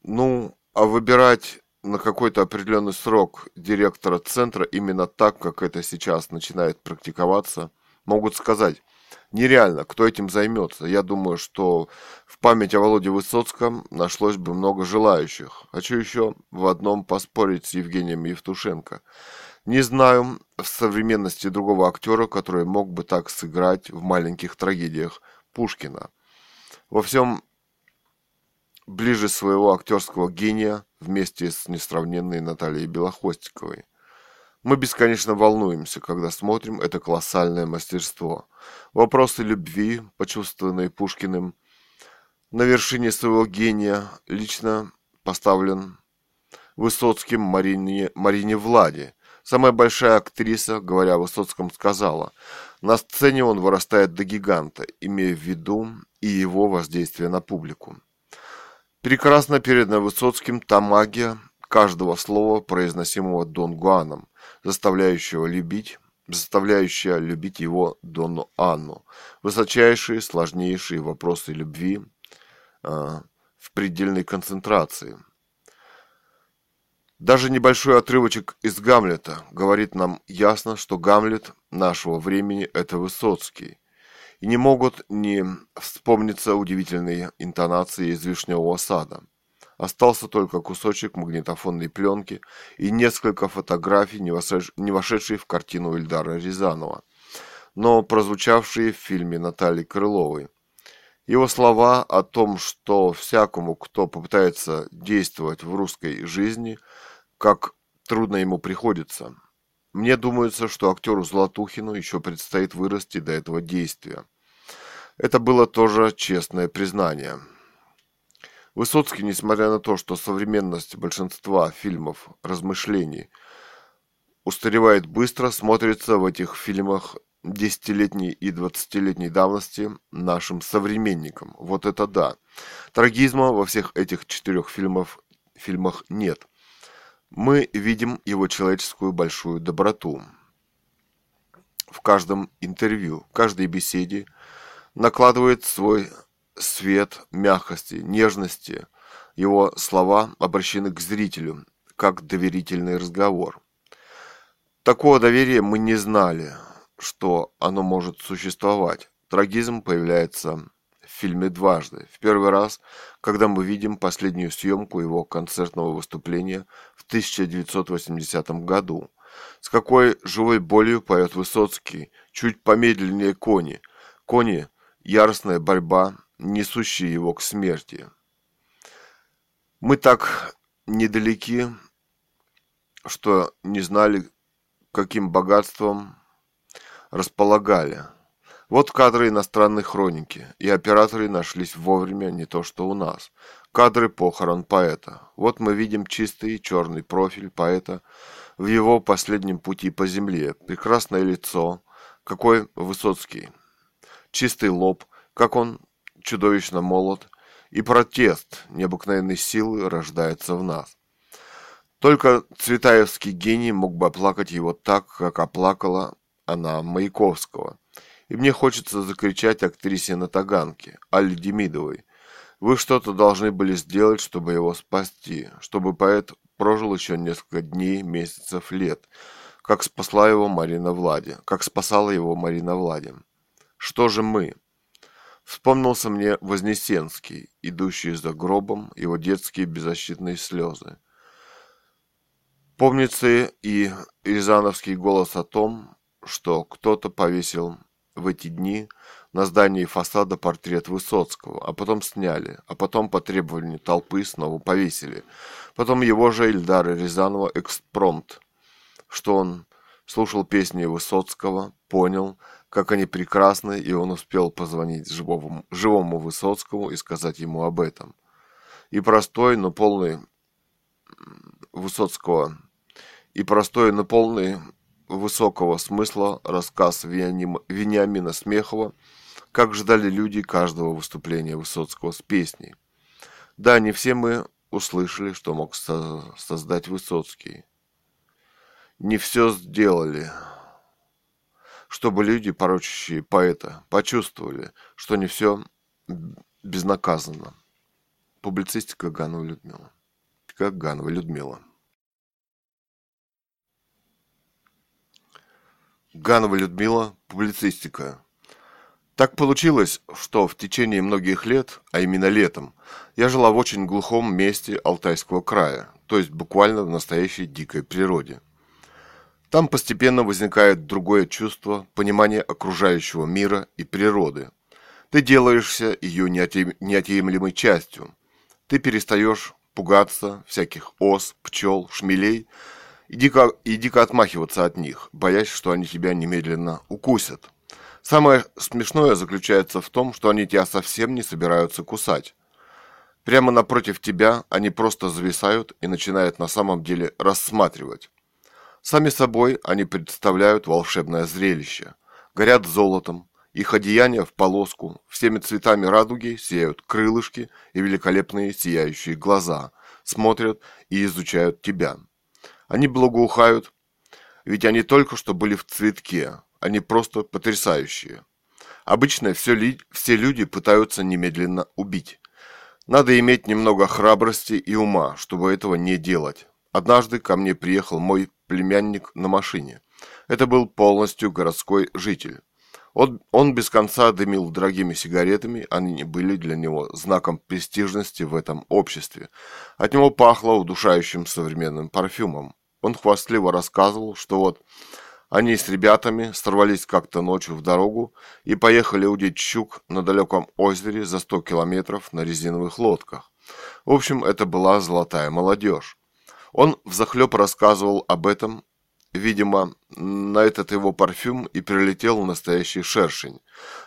Ну, а выбирать на какой-то определенный срок директора центра именно так, как это сейчас начинает практиковаться, могут сказать – нереально, кто этим займется. Я думаю, что в память о Володе Высоцком нашлось бы много желающих. Хочу еще в одном поспорить с Евгением Евтушенко. Не знаю в современности другого актера, который мог бы так сыграть в маленьких трагедиях Пушкина. Во всем ближе своего актерского гения вместе с несравненной Натальей Белохвостиковой. Мы бесконечно волнуемся, когда смотрим это колоссальное мастерство. Вопросы любви, почувствованные Пушкиным, на вершине своего гения лично поставлен Высоцким Марине, Марине Владе. Самая большая актриса, говоря о Высоцком, сказала, на сцене он вырастает до гиганта, имея в виду и его воздействие на публику. Прекрасно передана Высоцким та магия каждого слова, произносимого Дон Гуаном, заставляющего любить заставляющая любить его Донну Анну. Высочайшие, сложнейшие вопросы любви э, в предельной концентрации. Даже небольшой отрывочек из Гамлета говорит нам ясно, что Гамлет нашего времени – это Высоцкий. И не могут не вспомниться удивительные интонации из «Вишневого сада». Остался только кусочек магнитофонной пленки и несколько фотографий, не, вошедшие, в картину Ильдара Рязанова, но прозвучавшие в фильме Натальи Крыловой. Его слова о том, что всякому, кто попытается действовать в русской жизни, как трудно ему приходится. Мне думается, что актеру Золотухину еще предстоит вырасти до этого действия. Это было тоже честное признание. Высоцкий, несмотря на то, что современность большинства фильмов размышлений устаревает быстро, смотрится в этих фильмах десятилетней и двадцатилетней давности нашим современникам. Вот это да. Трагизма во всех этих четырех фильмах, фильмах нет. Мы видим его человеческую большую доброту. В каждом интервью, в каждой беседе накладывает свой свет мягкости, нежности. Его слова обращены к зрителю, как доверительный разговор. Такого доверия мы не знали, что оно может существовать. Трагизм появляется в фильме дважды. В первый раз, когда мы видим последнюю съемку его концертного выступления в 1980 году. С какой живой болью поет Высоцкий, чуть помедленнее кони. Кони – яростная борьба, несущие его к смерти. Мы так недалеки, что не знали, каким богатством располагали. Вот кадры иностранной хроники, и операторы нашлись вовремя, не то что у нас. Кадры похорон поэта. Вот мы видим чистый черный профиль поэта в его последнем пути по земле. Прекрасное лицо, какой Высоцкий. Чистый лоб, как он чудовищно молод, и протест необыкновенной силы рождается в нас. Только Цветаевский гений мог бы оплакать его так, как оплакала она Маяковского. И мне хочется закричать актрисе на Таганке, Алле Демидовой. Вы что-то должны были сделать, чтобы его спасти, чтобы поэт прожил еще несколько дней, месяцев, лет, как спасла его Марина Влади, как спасала его Марина Влади. Что же мы? Вспомнился мне Вознесенский, идущий за гробом, его детские беззащитные слезы. Помнится и Рязановский голос о том, что кто-то повесил в эти дни на здании фасада портрет Высоцкого, а потом сняли, а потом по требованию толпы снова повесили. Потом его же Ильдара Рязанова экспромт, что он слушал песни Высоцкого, понял, как они прекрасны, и он успел позвонить живому, живому Высоцкому и сказать ему об этом. И простой, но полный Высоцкого, и простой, но полный высокого смысла рассказ Вениамина Смехова, как ждали люди каждого выступления Высоцкого с песней. Да, не все мы услышали, что мог создать Высоцкий. Не все сделали, чтобы люди, порочащие поэта, почувствовали, что не все безнаказанно. Публицистика Ганова Людмила. Как Ганова Людмила. Ганова Людмила. Публицистика. Так получилось, что в течение многих лет, а именно летом, я жила в очень глухом месте Алтайского края, то есть буквально в настоящей дикой природе. Там постепенно возникает другое чувство, понимание окружающего мира и природы. Ты делаешься ее неотъемлемой частью. Ты перестаешь пугаться всяких ос, пчел, шмелей и дико, и дико отмахиваться от них, боясь, что они тебя немедленно укусят. Самое смешное заключается в том, что они тебя совсем не собираются кусать. Прямо напротив тебя они просто зависают и начинают на самом деле рассматривать. Сами собой они представляют волшебное зрелище. Горят золотом, их одеяния в полоску, всеми цветами радуги сияют крылышки и великолепные сияющие глаза, смотрят и изучают тебя. Они благоухают ведь они только что были в цветке, они просто потрясающие. Обычно все, ли, все люди пытаются немедленно убить. Надо иметь немного храбрости и ума, чтобы этого не делать. Однажды ко мне приехал мой племянник на машине. Это был полностью городской житель. Он, он без конца дымил дорогими сигаретами, они были для него знаком престижности в этом обществе. От него пахло удушающим современным парфюмом. Он хвастливо рассказывал, что вот они с ребятами сорвались как-то ночью в дорогу и поехали удить щук на далеком озере за 100 километров на резиновых лодках. В общем, это была золотая молодежь. Он взахлеб рассказывал об этом Видимо, на этот его парфюм и прилетел настоящий шершень.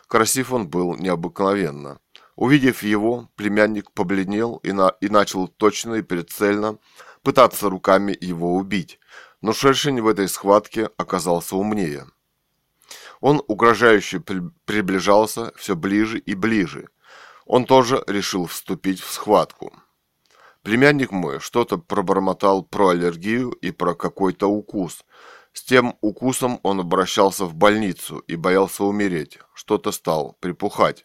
Красив он был необыкновенно. Увидев его, племянник побледнел и, на, и начал точно и прицельно пытаться руками его убить. Но шершень в этой схватке оказался умнее. Он угрожающе при, приближался все ближе и ближе. Он тоже решил вступить в схватку. Племянник мой что-то пробормотал про аллергию и про какой-то укус. С тем укусом он обращался в больницу и боялся умереть. Что-то стал припухать.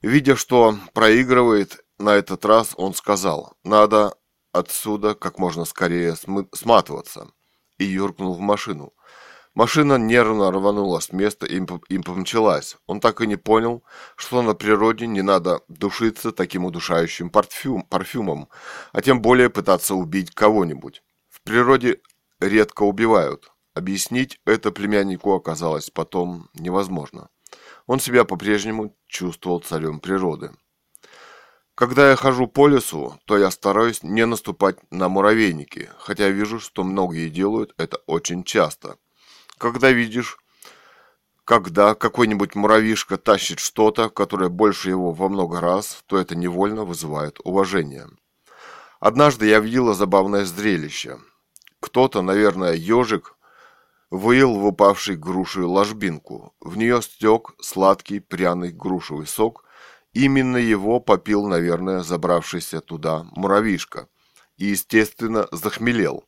Видя, что проигрывает, на этот раз он сказал, надо отсюда как можно скорее сматываться, и юркнул в машину. Машина нервно рванула с места и помчалась. Он так и не понял, что на природе не надо душиться таким удушающим парфюм, парфюмом, а тем более пытаться убить кого-нибудь. В природе редко убивают. Объяснить это племяннику оказалось потом невозможно. Он себя по-прежнему чувствовал царем природы. Когда я хожу по лесу, то я стараюсь не наступать на муравейники, хотя вижу, что многие делают это очень часто – когда видишь, когда какой-нибудь муравьишка тащит что-то, которое больше его во много раз, то это невольно вызывает уважение. Однажды я видела забавное зрелище. Кто-то, наверное, ежик, выел в упавшей груши ложбинку. В нее стек сладкий пряный грушевый сок. Именно его попил, наверное, забравшийся туда муравьишка. И, естественно, захмелел.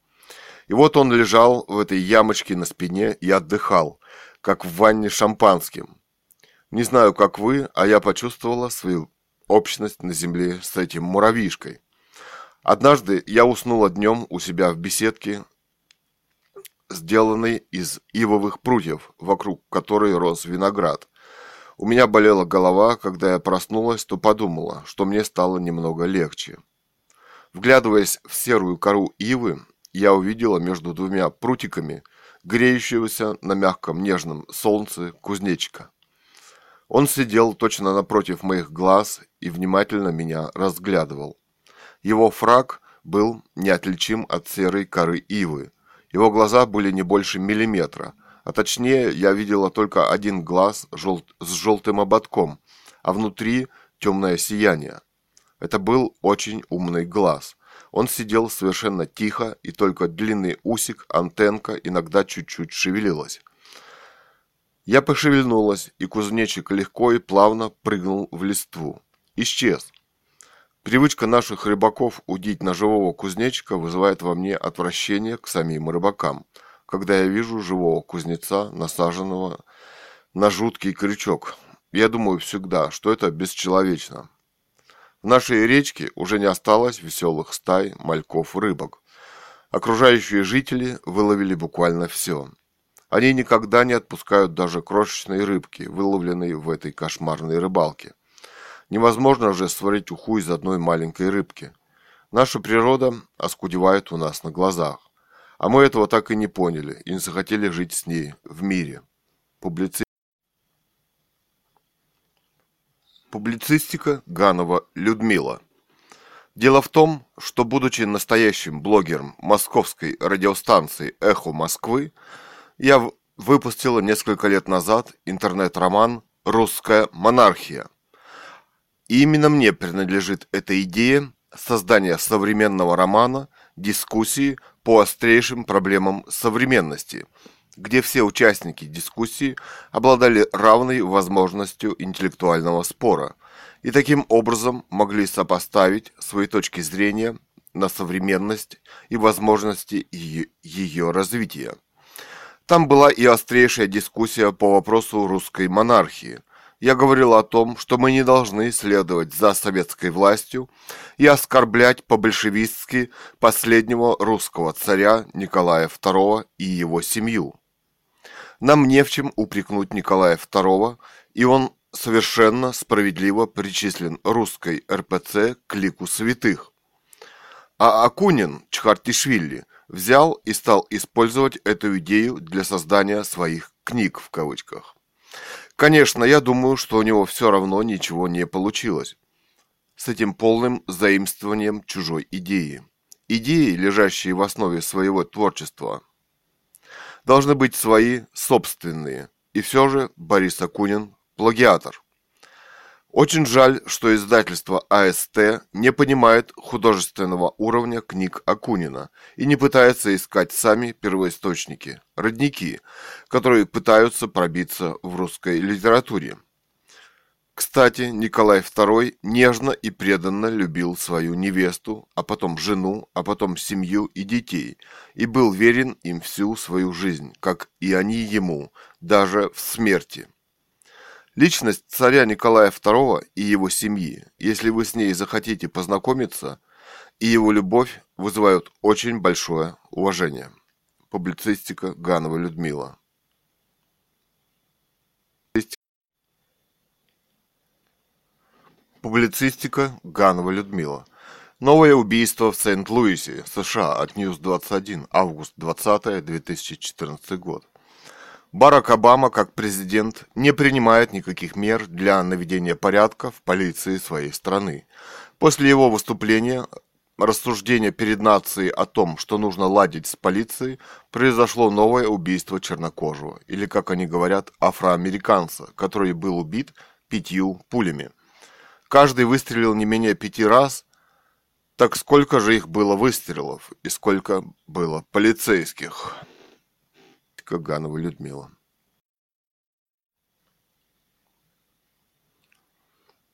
И вот он лежал в этой ямочке на спине и отдыхал, как в ванне шампанским. Не знаю, как вы, а я почувствовала свою общность на земле с этим муравьишкой. Однажды я уснула днем у себя в беседке, сделанной из ивовых прутьев, вокруг которой рос виноград. У меня болела голова, когда я проснулась, то подумала, что мне стало немного легче. Вглядываясь в серую кору ивы, я увидела между двумя прутиками греющегося на мягком нежном солнце кузнечика. Он сидел точно напротив моих глаз и внимательно меня разглядывал. Его фраг был неотличим от серой коры ивы. Его глаза были не больше миллиметра, а точнее я видела только один глаз жел... с желтым ободком, а внутри темное сияние. Это был очень умный глаз – он сидел совершенно тихо, и только длинный усик, антенка иногда чуть-чуть шевелилась. Я пошевельнулась, и кузнечик легко и плавно прыгнул в листву. Исчез. Привычка наших рыбаков удить на живого кузнечика вызывает во мне отвращение к самим рыбакам, когда я вижу живого кузнеца, насаженного на жуткий крючок. Я думаю всегда, что это бесчеловечно. В нашей речке уже не осталось веселых стай, мальков, рыбок. Окружающие жители выловили буквально все. Они никогда не отпускают даже крошечные рыбки, выловленные в этой кошмарной рыбалке. Невозможно же сварить уху из одной маленькой рыбки. Наша природа оскудевает у нас на глазах. А мы этого так и не поняли и не захотели жить с ней в мире. Публици... Публицистика Ганова Людмила. Дело в том, что будучи настоящим блогером московской радиостанции «Эхо Москвы», я выпустила несколько лет назад интернет-роман «Русская монархия». И именно мне принадлежит эта идея создания современного романа, дискуссии по острейшим проблемам современности – где все участники дискуссии обладали равной возможностью интеллектуального спора и таким образом могли сопоставить свои точки зрения на современность и возможности ее развития. Там была и острейшая дискуссия по вопросу русской монархии. Я говорил о том, что мы не должны следовать за советской властью и оскорблять по-большевистски последнего русского царя Николая II и его семью. Нам не в чем упрекнуть Николая II, и он совершенно справедливо причислен русской РПЦ к лику святых. А Акунин Чхартишвили взял и стал использовать эту идею для создания своих «книг» в кавычках. Конечно, я думаю, что у него все равно ничего не получилось с этим полным заимствованием чужой идеи. Идеи, лежащие в основе своего творчества, должны быть свои собственные. И все же Борис Акунин – плагиатор. Очень жаль, что издательство АСТ не понимает художественного уровня книг Акунина и не пытается искать сами первоисточники, родники, которые пытаются пробиться в русской литературе. Кстати, Николай II нежно и преданно любил свою невесту, а потом жену, а потом семью и детей, и был верен им всю свою жизнь, как и они ему, даже в смерти. Личность царя Николая II и его семьи, если вы с ней захотите познакомиться, и его любовь вызывают очень большое уважение. Публицистика Ганова Людмила. Публицистика Ганова Людмила. Новое убийство в Сент-Луисе, США от News 21, август 20, 2014 год. Барак Обама, как президент, не принимает никаких мер для наведения порядка в полиции своей страны. После его выступления рассуждения перед нацией о том, что нужно ладить с полицией, произошло новое убийство чернокожего, или, как они говорят, афроамериканца, который был убит пятью пулями. Каждый выстрелил не менее пяти раз, так сколько же их было выстрелов и сколько было полицейских? Каганова Людмила.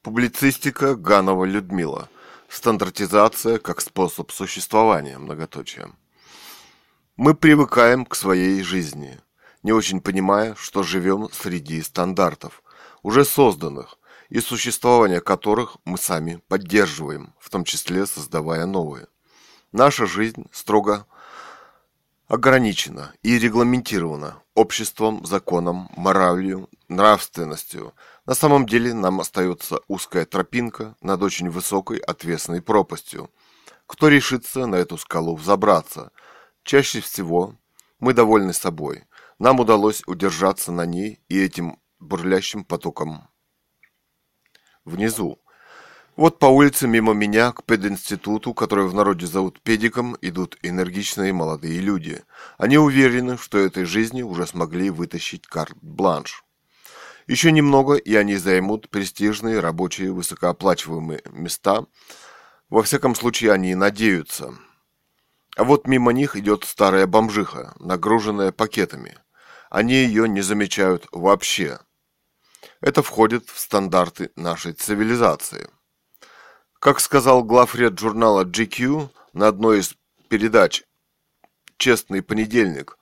Публицистика Ганова Людмила. Стандартизация как способ существования, многоточие. Мы привыкаем к своей жизни, не очень понимая, что живем среди стандартов, уже созданных, и существование которых мы сами поддерживаем, в том числе создавая новые. Наша жизнь строго ограничена и регламентирована обществом, законом, моралью, нравственностью. На самом деле нам остается узкая тропинка над очень высокой отвесной пропастью. Кто решится на эту скалу взобраться? Чаще всего мы довольны собой. Нам удалось удержаться на ней и этим бурлящим потоком внизу. Вот по улице мимо меня к пединституту, который в народе зовут педиком, идут энергичные молодые люди. Они уверены, что этой жизни уже смогли вытащить карт-бланш. Еще немного, и они займут престижные рабочие высокооплачиваемые места. Во всяком случае, они надеются. А вот мимо них идет старая бомжиха, нагруженная пакетами. Они ее не замечают вообще. Это входит в стандарты нашей цивилизации. Как сказал главред журнала GQ на одной из передач «Честный понедельник»,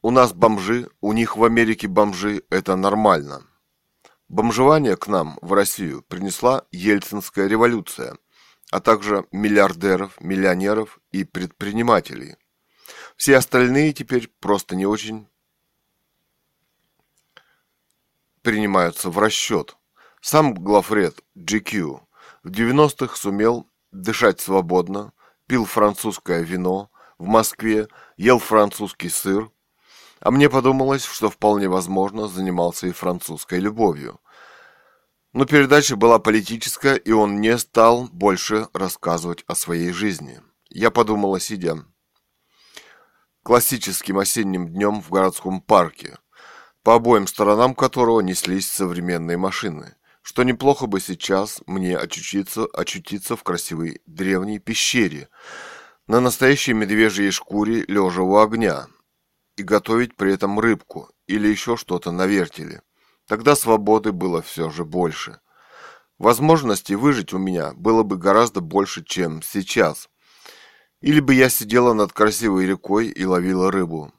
у нас бомжи, у них в Америке бомжи – это нормально. Бомжевание к нам, в Россию, принесла Ельцинская революция, а также миллиардеров, миллионеров и предпринимателей. Все остальные теперь просто не очень принимаются в расчет. Сам главред GQ в 90-х сумел дышать свободно, пил французское вино, в Москве ел французский сыр, а мне подумалось, что вполне возможно занимался и французской любовью. Но передача была политическая, и он не стал больше рассказывать о своей жизни. Я подумала, сидя классическим осенним днем в городском парке, по обоим сторонам которого неслись современные машины что неплохо бы сейчас мне очутиться, очутиться в красивой древней пещере, на настоящей медвежьей шкуре лежа у огня, и готовить при этом рыбку или еще что-то на вертеле. Тогда свободы было все же больше. Возможностей выжить у меня было бы гораздо больше, чем сейчас. Или бы я сидела над красивой рекой и ловила рыбу.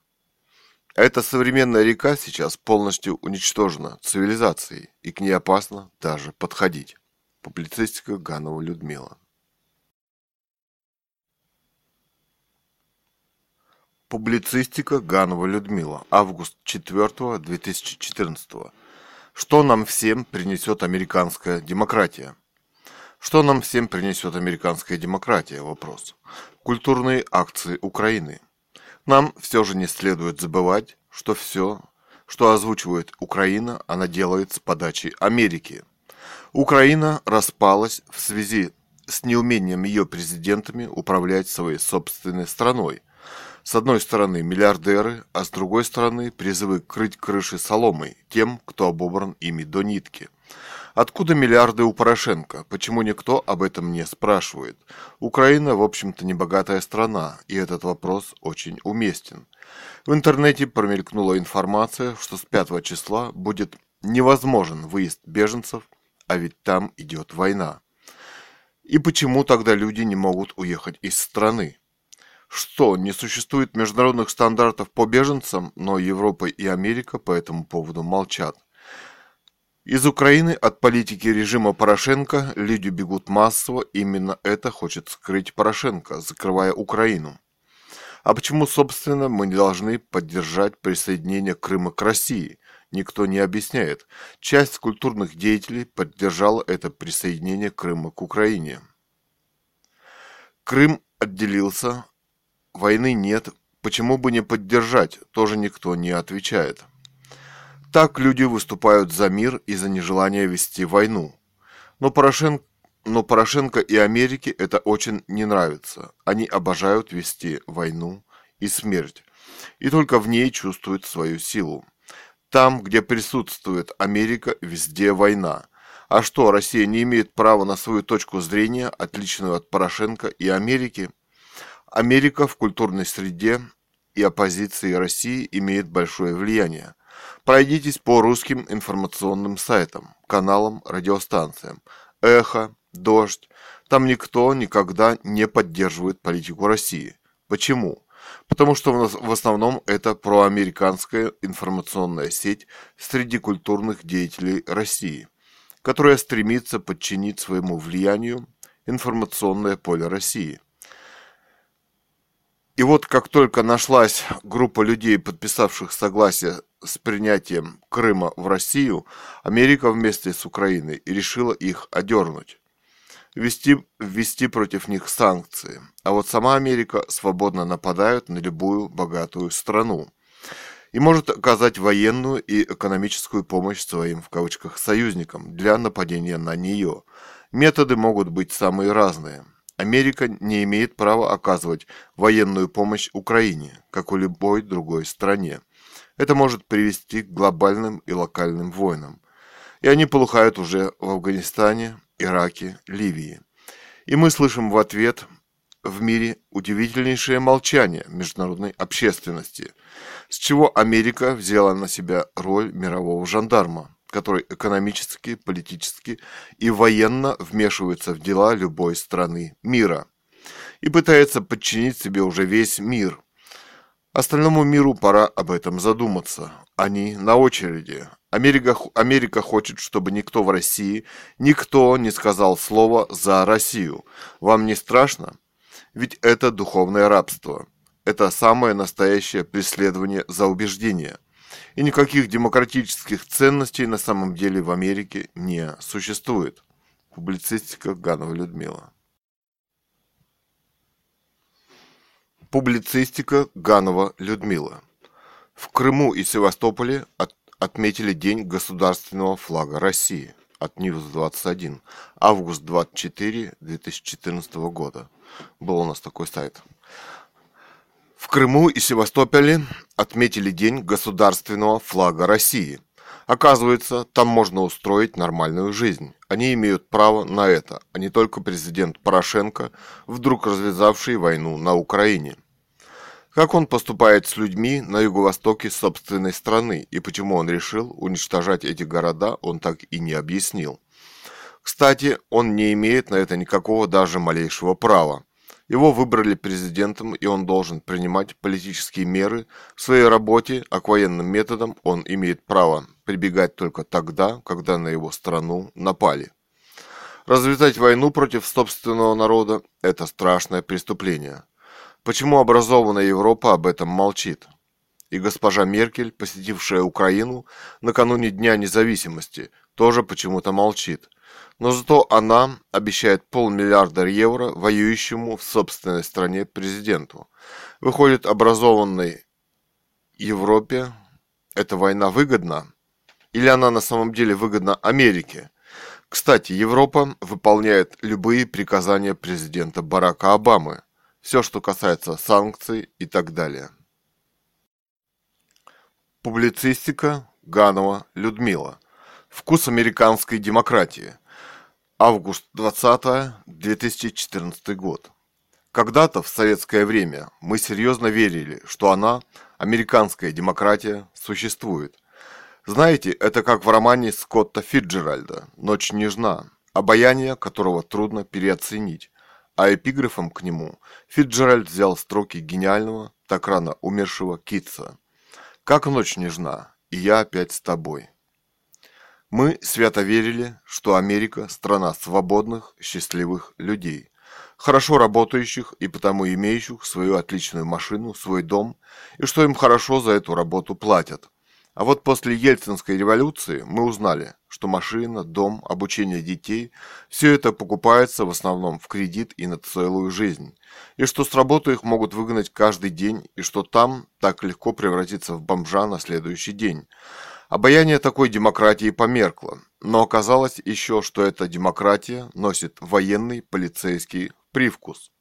Эта современная река сейчас полностью уничтожена цивилизацией, и к ней опасно даже подходить. Публицистика Ганова Людмила. Публицистика Ганова Людмила. Август 4 2014 Что нам всем принесет американская демократия? Что нам всем принесет американская демократия? Вопрос. Культурные акции Украины. Нам все же не следует забывать, что все, что озвучивает Украина, она делает с подачи Америки. Украина распалась в связи с неумением ее президентами управлять своей собственной страной – с одной стороны миллиардеры, а с другой стороны призывы крыть крыши соломой тем, кто обобран ими до нитки. Откуда миллиарды у Порошенко? Почему никто об этом не спрашивает? Украина, в общем-то, не богатая страна, и этот вопрос очень уместен. В интернете промелькнула информация, что с 5 числа будет невозможен выезд беженцев, а ведь там идет война. И почему тогда люди не могут уехать из страны? Что, не существует международных стандартов по беженцам, но Европа и Америка по этому поводу молчат. Из Украины от политики режима Порошенко люди бегут массово, именно это хочет скрыть Порошенко, закрывая Украину. А почему, собственно, мы не должны поддержать присоединение Крыма к России? Никто не объясняет. Часть культурных деятелей поддержала это присоединение Крыма к Украине. Крым отделился войны нет, почему бы не поддержать, тоже никто не отвечает. Так люди выступают за мир и за нежелание вести войну. Но Порошенко, но Порошенко и Америке это очень не нравится. Они обожают вести войну и смерть. И только в ней чувствуют свою силу. Там, где присутствует Америка, везде война. А что, Россия не имеет права на свою точку зрения, отличную от Порошенко и Америки – Америка в культурной среде и оппозиции России имеет большое влияние. Пройдитесь по русским информационным сайтам, каналам, радиостанциям. Эхо, Дождь. Там никто никогда не поддерживает политику России. Почему? Потому что в основном это проамериканская информационная сеть среди культурных деятелей России, которая стремится подчинить своему влиянию информационное поле России. И вот как только нашлась группа людей, подписавших согласие с принятием Крыма в Россию, Америка вместе с Украиной решила их одернуть, ввести, ввести против них санкции. А вот сама Америка свободно нападает на любую богатую страну и может оказать военную и экономическую помощь своим в кавычках союзникам для нападения на нее. Методы могут быть самые разные – Америка не имеет права оказывать военную помощь Украине, как у любой другой стране. Это может привести к глобальным и локальным войнам. И они полыхают уже в Афганистане, Ираке, Ливии. И мы слышим в ответ в мире удивительнейшее молчание международной общественности, с чего Америка взяла на себя роль мирового жандарма который экономически, политически и военно вмешивается в дела любой страны мира и пытается подчинить себе уже весь мир. Остальному миру пора об этом задуматься. Они на очереди. Америка, Америка хочет, чтобы никто в России, никто не сказал слова за Россию. Вам не страшно? Ведь это духовное рабство. Это самое настоящее преследование за убеждение – и никаких демократических ценностей на самом деле в Америке не существует. Публицистика Ганова Людмила. Публицистика Ганова Людмила. В Крыму и Севастополе от, отметили День государственного флага России от News 21, август 24 2014 года. Был у нас такой сайт. В Крыму и Севастополе отметили День государственного флага России. Оказывается, там можно устроить нормальную жизнь. Они имеют право на это, а не только президент Порошенко, вдруг развязавший войну на Украине. Как он поступает с людьми на юго-востоке собственной страны и почему он решил уничтожать эти города, он так и не объяснил. Кстати, он не имеет на это никакого даже малейшего права. Его выбрали президентом, и он должен принимать политические меры в своей работе, а к военным методам он имеет право прибегать только тогда, когда на его страну напали. Развязать войну против собственного народа – это страшное преступление. Почему образованная Европа об этом молчит? И госпожа Меркель, посетившая Украину накануне Дня независимости, тоже почему-то молчит. Но зато она обещает полмиллиарда евро воюющему в собственной стране президенту. Выходит, образованной Европе эта война выгодна? Или она на самом деле выгодна Америке? Кстати, Европа выполняет любые приказания президента Барака Обамы. Все, что касается санкций и так далее. Публицистика Ганова Людмила. Вкус американской демократии. Август 20 2014 год. Когда-то в советское время мы серьезно верили, что она, американская демократия, существует. Знаете, это как в романе Скотта Фиджеральда «Ночь нежна», обаяние которого трудно переоценить. А эпиграфом к нему Фиджеральд взял строки гениального, так рано умершего Китса. «Как ночь нежна, и я опять с тобой». Мы свято верили, что Америка – страна свободных, счастливых людей, хорошо работающих и потому имеющих свою отличную машину, свой дом, и что им хорошо за эту работу платят. А вот после Ельцинской революции мы узнали, что машина, дом, обучение детей – все это покупается в основном в кредит и на целую жизнь, и что с работы их могут выгнать каждый день, и что там так легко превратиться в бомжа на следующий день – Обаяние такой демократии померкло, но оказалось еще, что эта демократия носит военный полицейский привкус.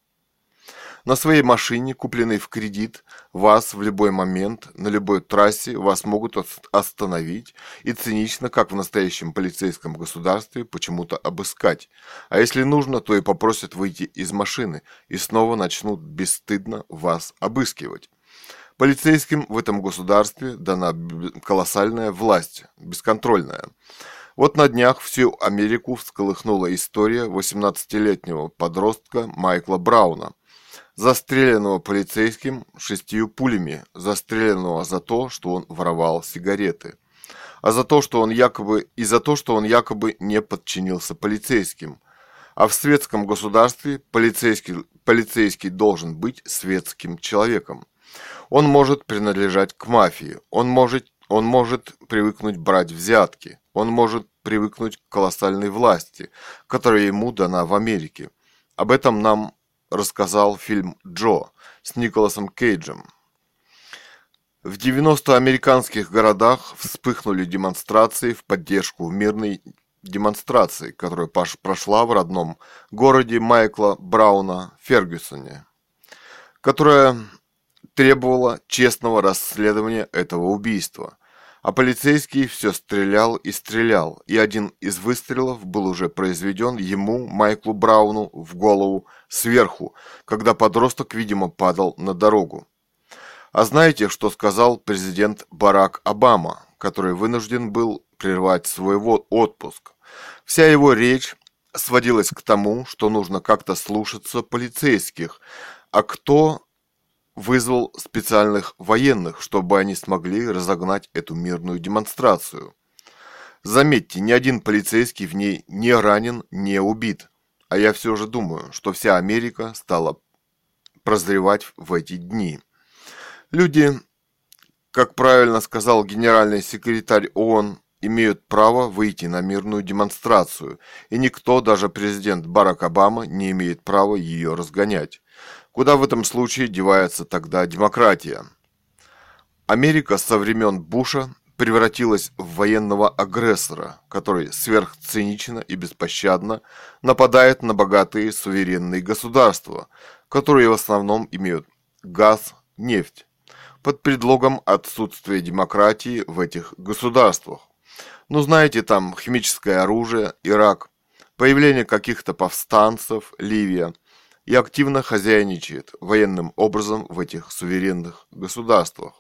На своей машине, купленной в кредит, вас в любой момент, на любой трассе вас могут остановить и цинично, как в настоящем полицейском государстве, почему-то обыскать. А если нужно, то и попросят выйти из машины и снова начнут бесстыдно вас обыскивать. Полицейским в этом государстве дана колоссальная власть, бесконтрольная. Вот на днях всю Америку всколыхнула история 18-летнего подростка Майкла Брауна, застреленного полицейским шестью пулями, застреленного за то, что он воровал сигареты, а за то, что он якобы и за то, что он якобы не подчинился полицейским. А в светском государстве полицейский, полицейский должен быть светским человеком. Он может принадлежать к мафии, он может, он может привыкнуть брать взятки, он может привыкнуть к колоссальной власти, которая ему дана в Америке. Об этом нам рассказал фильм «Джо» с Николасом Кейджем. В 90 американских городах вспыхнули демонстрации в поддержку мирной демонстрации, которая прошла в родном городе Майкла Брауна Фергюсоне, которая требовала честного расследования этого убийства. А полицейский все стрелял и стрелял, и один из выстрелов был уже произведен ему, Майклу Брауну, в голову сверху, когда подросток, видимо, падал на дорогу. А знаете, что сказал президент Барак Обама, который вынужден был прервать свой отпуск? Вся его речь сводилась к тому, что нужно как-то слушаться полицейских, а кто вызвал специальных военных, чтобы они смогли разогнать эту мирную демонстрацию. Заметьте, ни один полицейский в ней не ранен, не убит. А я все же думаю, что вся Америка стала прозревать в эти дни. Люди, как правильно сказал генеральный секретарь ООН, имеют право выйти на мирную демонстрацию, и никто, даже президент Барак Обама, не имеет права ее разгонять. Куда в этом случае девается тогда демократия? Америка со времен Буша превратилась в военного агрессора, который сверхцинично и беспощадно нападает на богатые суверенные государства, которые в основном имеют газ, нефть, под предлогом отсутствия демократии в этих государствах. Ну знаете, там химическое оружие, Ирак, появление каких-то повстанцев, Ливия – и активно хозяйничает военным образом в этих суверенных государствах.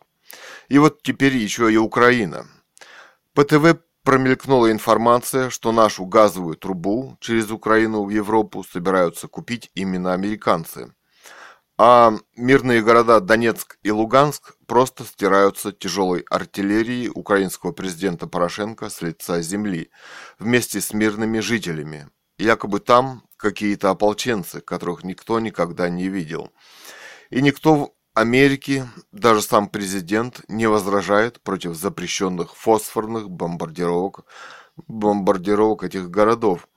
И вот теперь еще и Украина. По ТВ промелькнула информация, что нашу газовую трубу через Украину в Европу собираются купить именно американцы. а мирные города Донецк и Луганск просто стираются тяжелой артиллерией украинского президента Порошенко с лица земли вместе с мирными жителями. Якобы там какие-то ополченцы, которых никто никогда не видел. И никто в Америке, даже сам президент, не возражает против запрещенных фосфорных бомбардировок, бомбардировок этих городов.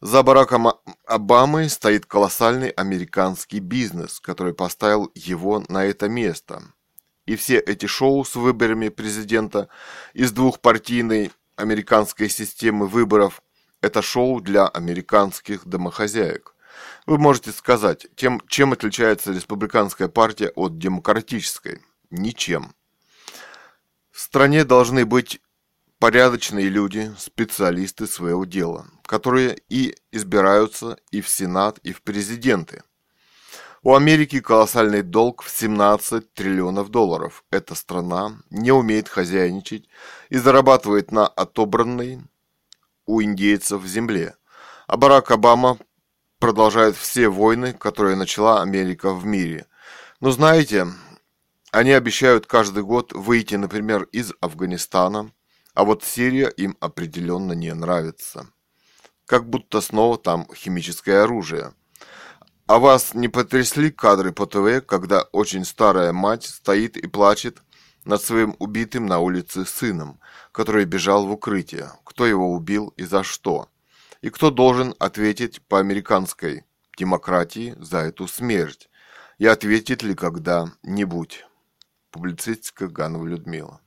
За Бараком Обамой стоит колоссальный американский бизнес, который поставил его на это место. И все эти шоу с выборами президента из двухпартийной американской системы выборов – это шоу для американских домохозяек. Вы можете сказать, тем, чем отличается республиканская партия от демократической? Ничем. В стране должны быть порядочные люди, специалисты своего дела, которые и избираются и в Сенат, и в президенты. У Америки колоссальный долг в 17 триллионов долларов. Эта страна не умеет хозяйничать и зарабатывает на отобранной у индейцев земле. А Барак Обама продолжает все войны, которые начала Америка в мире. Но знаете, они обещают каждый год выйти, например, из Афганистана – а вот Сирия им определенно не нравится. Как будто снова там химическое оружие. А вас не потрясли кадры по ТВ, когда очень старая мать стоит и плачет над своим убитым на улице сыном, который бежал в укрытие, кто его убил и за что? И кто должен ответить по американской демократии за эту смерть? И ответит ли когда-нибудь? Публицистика Ганова Людмила.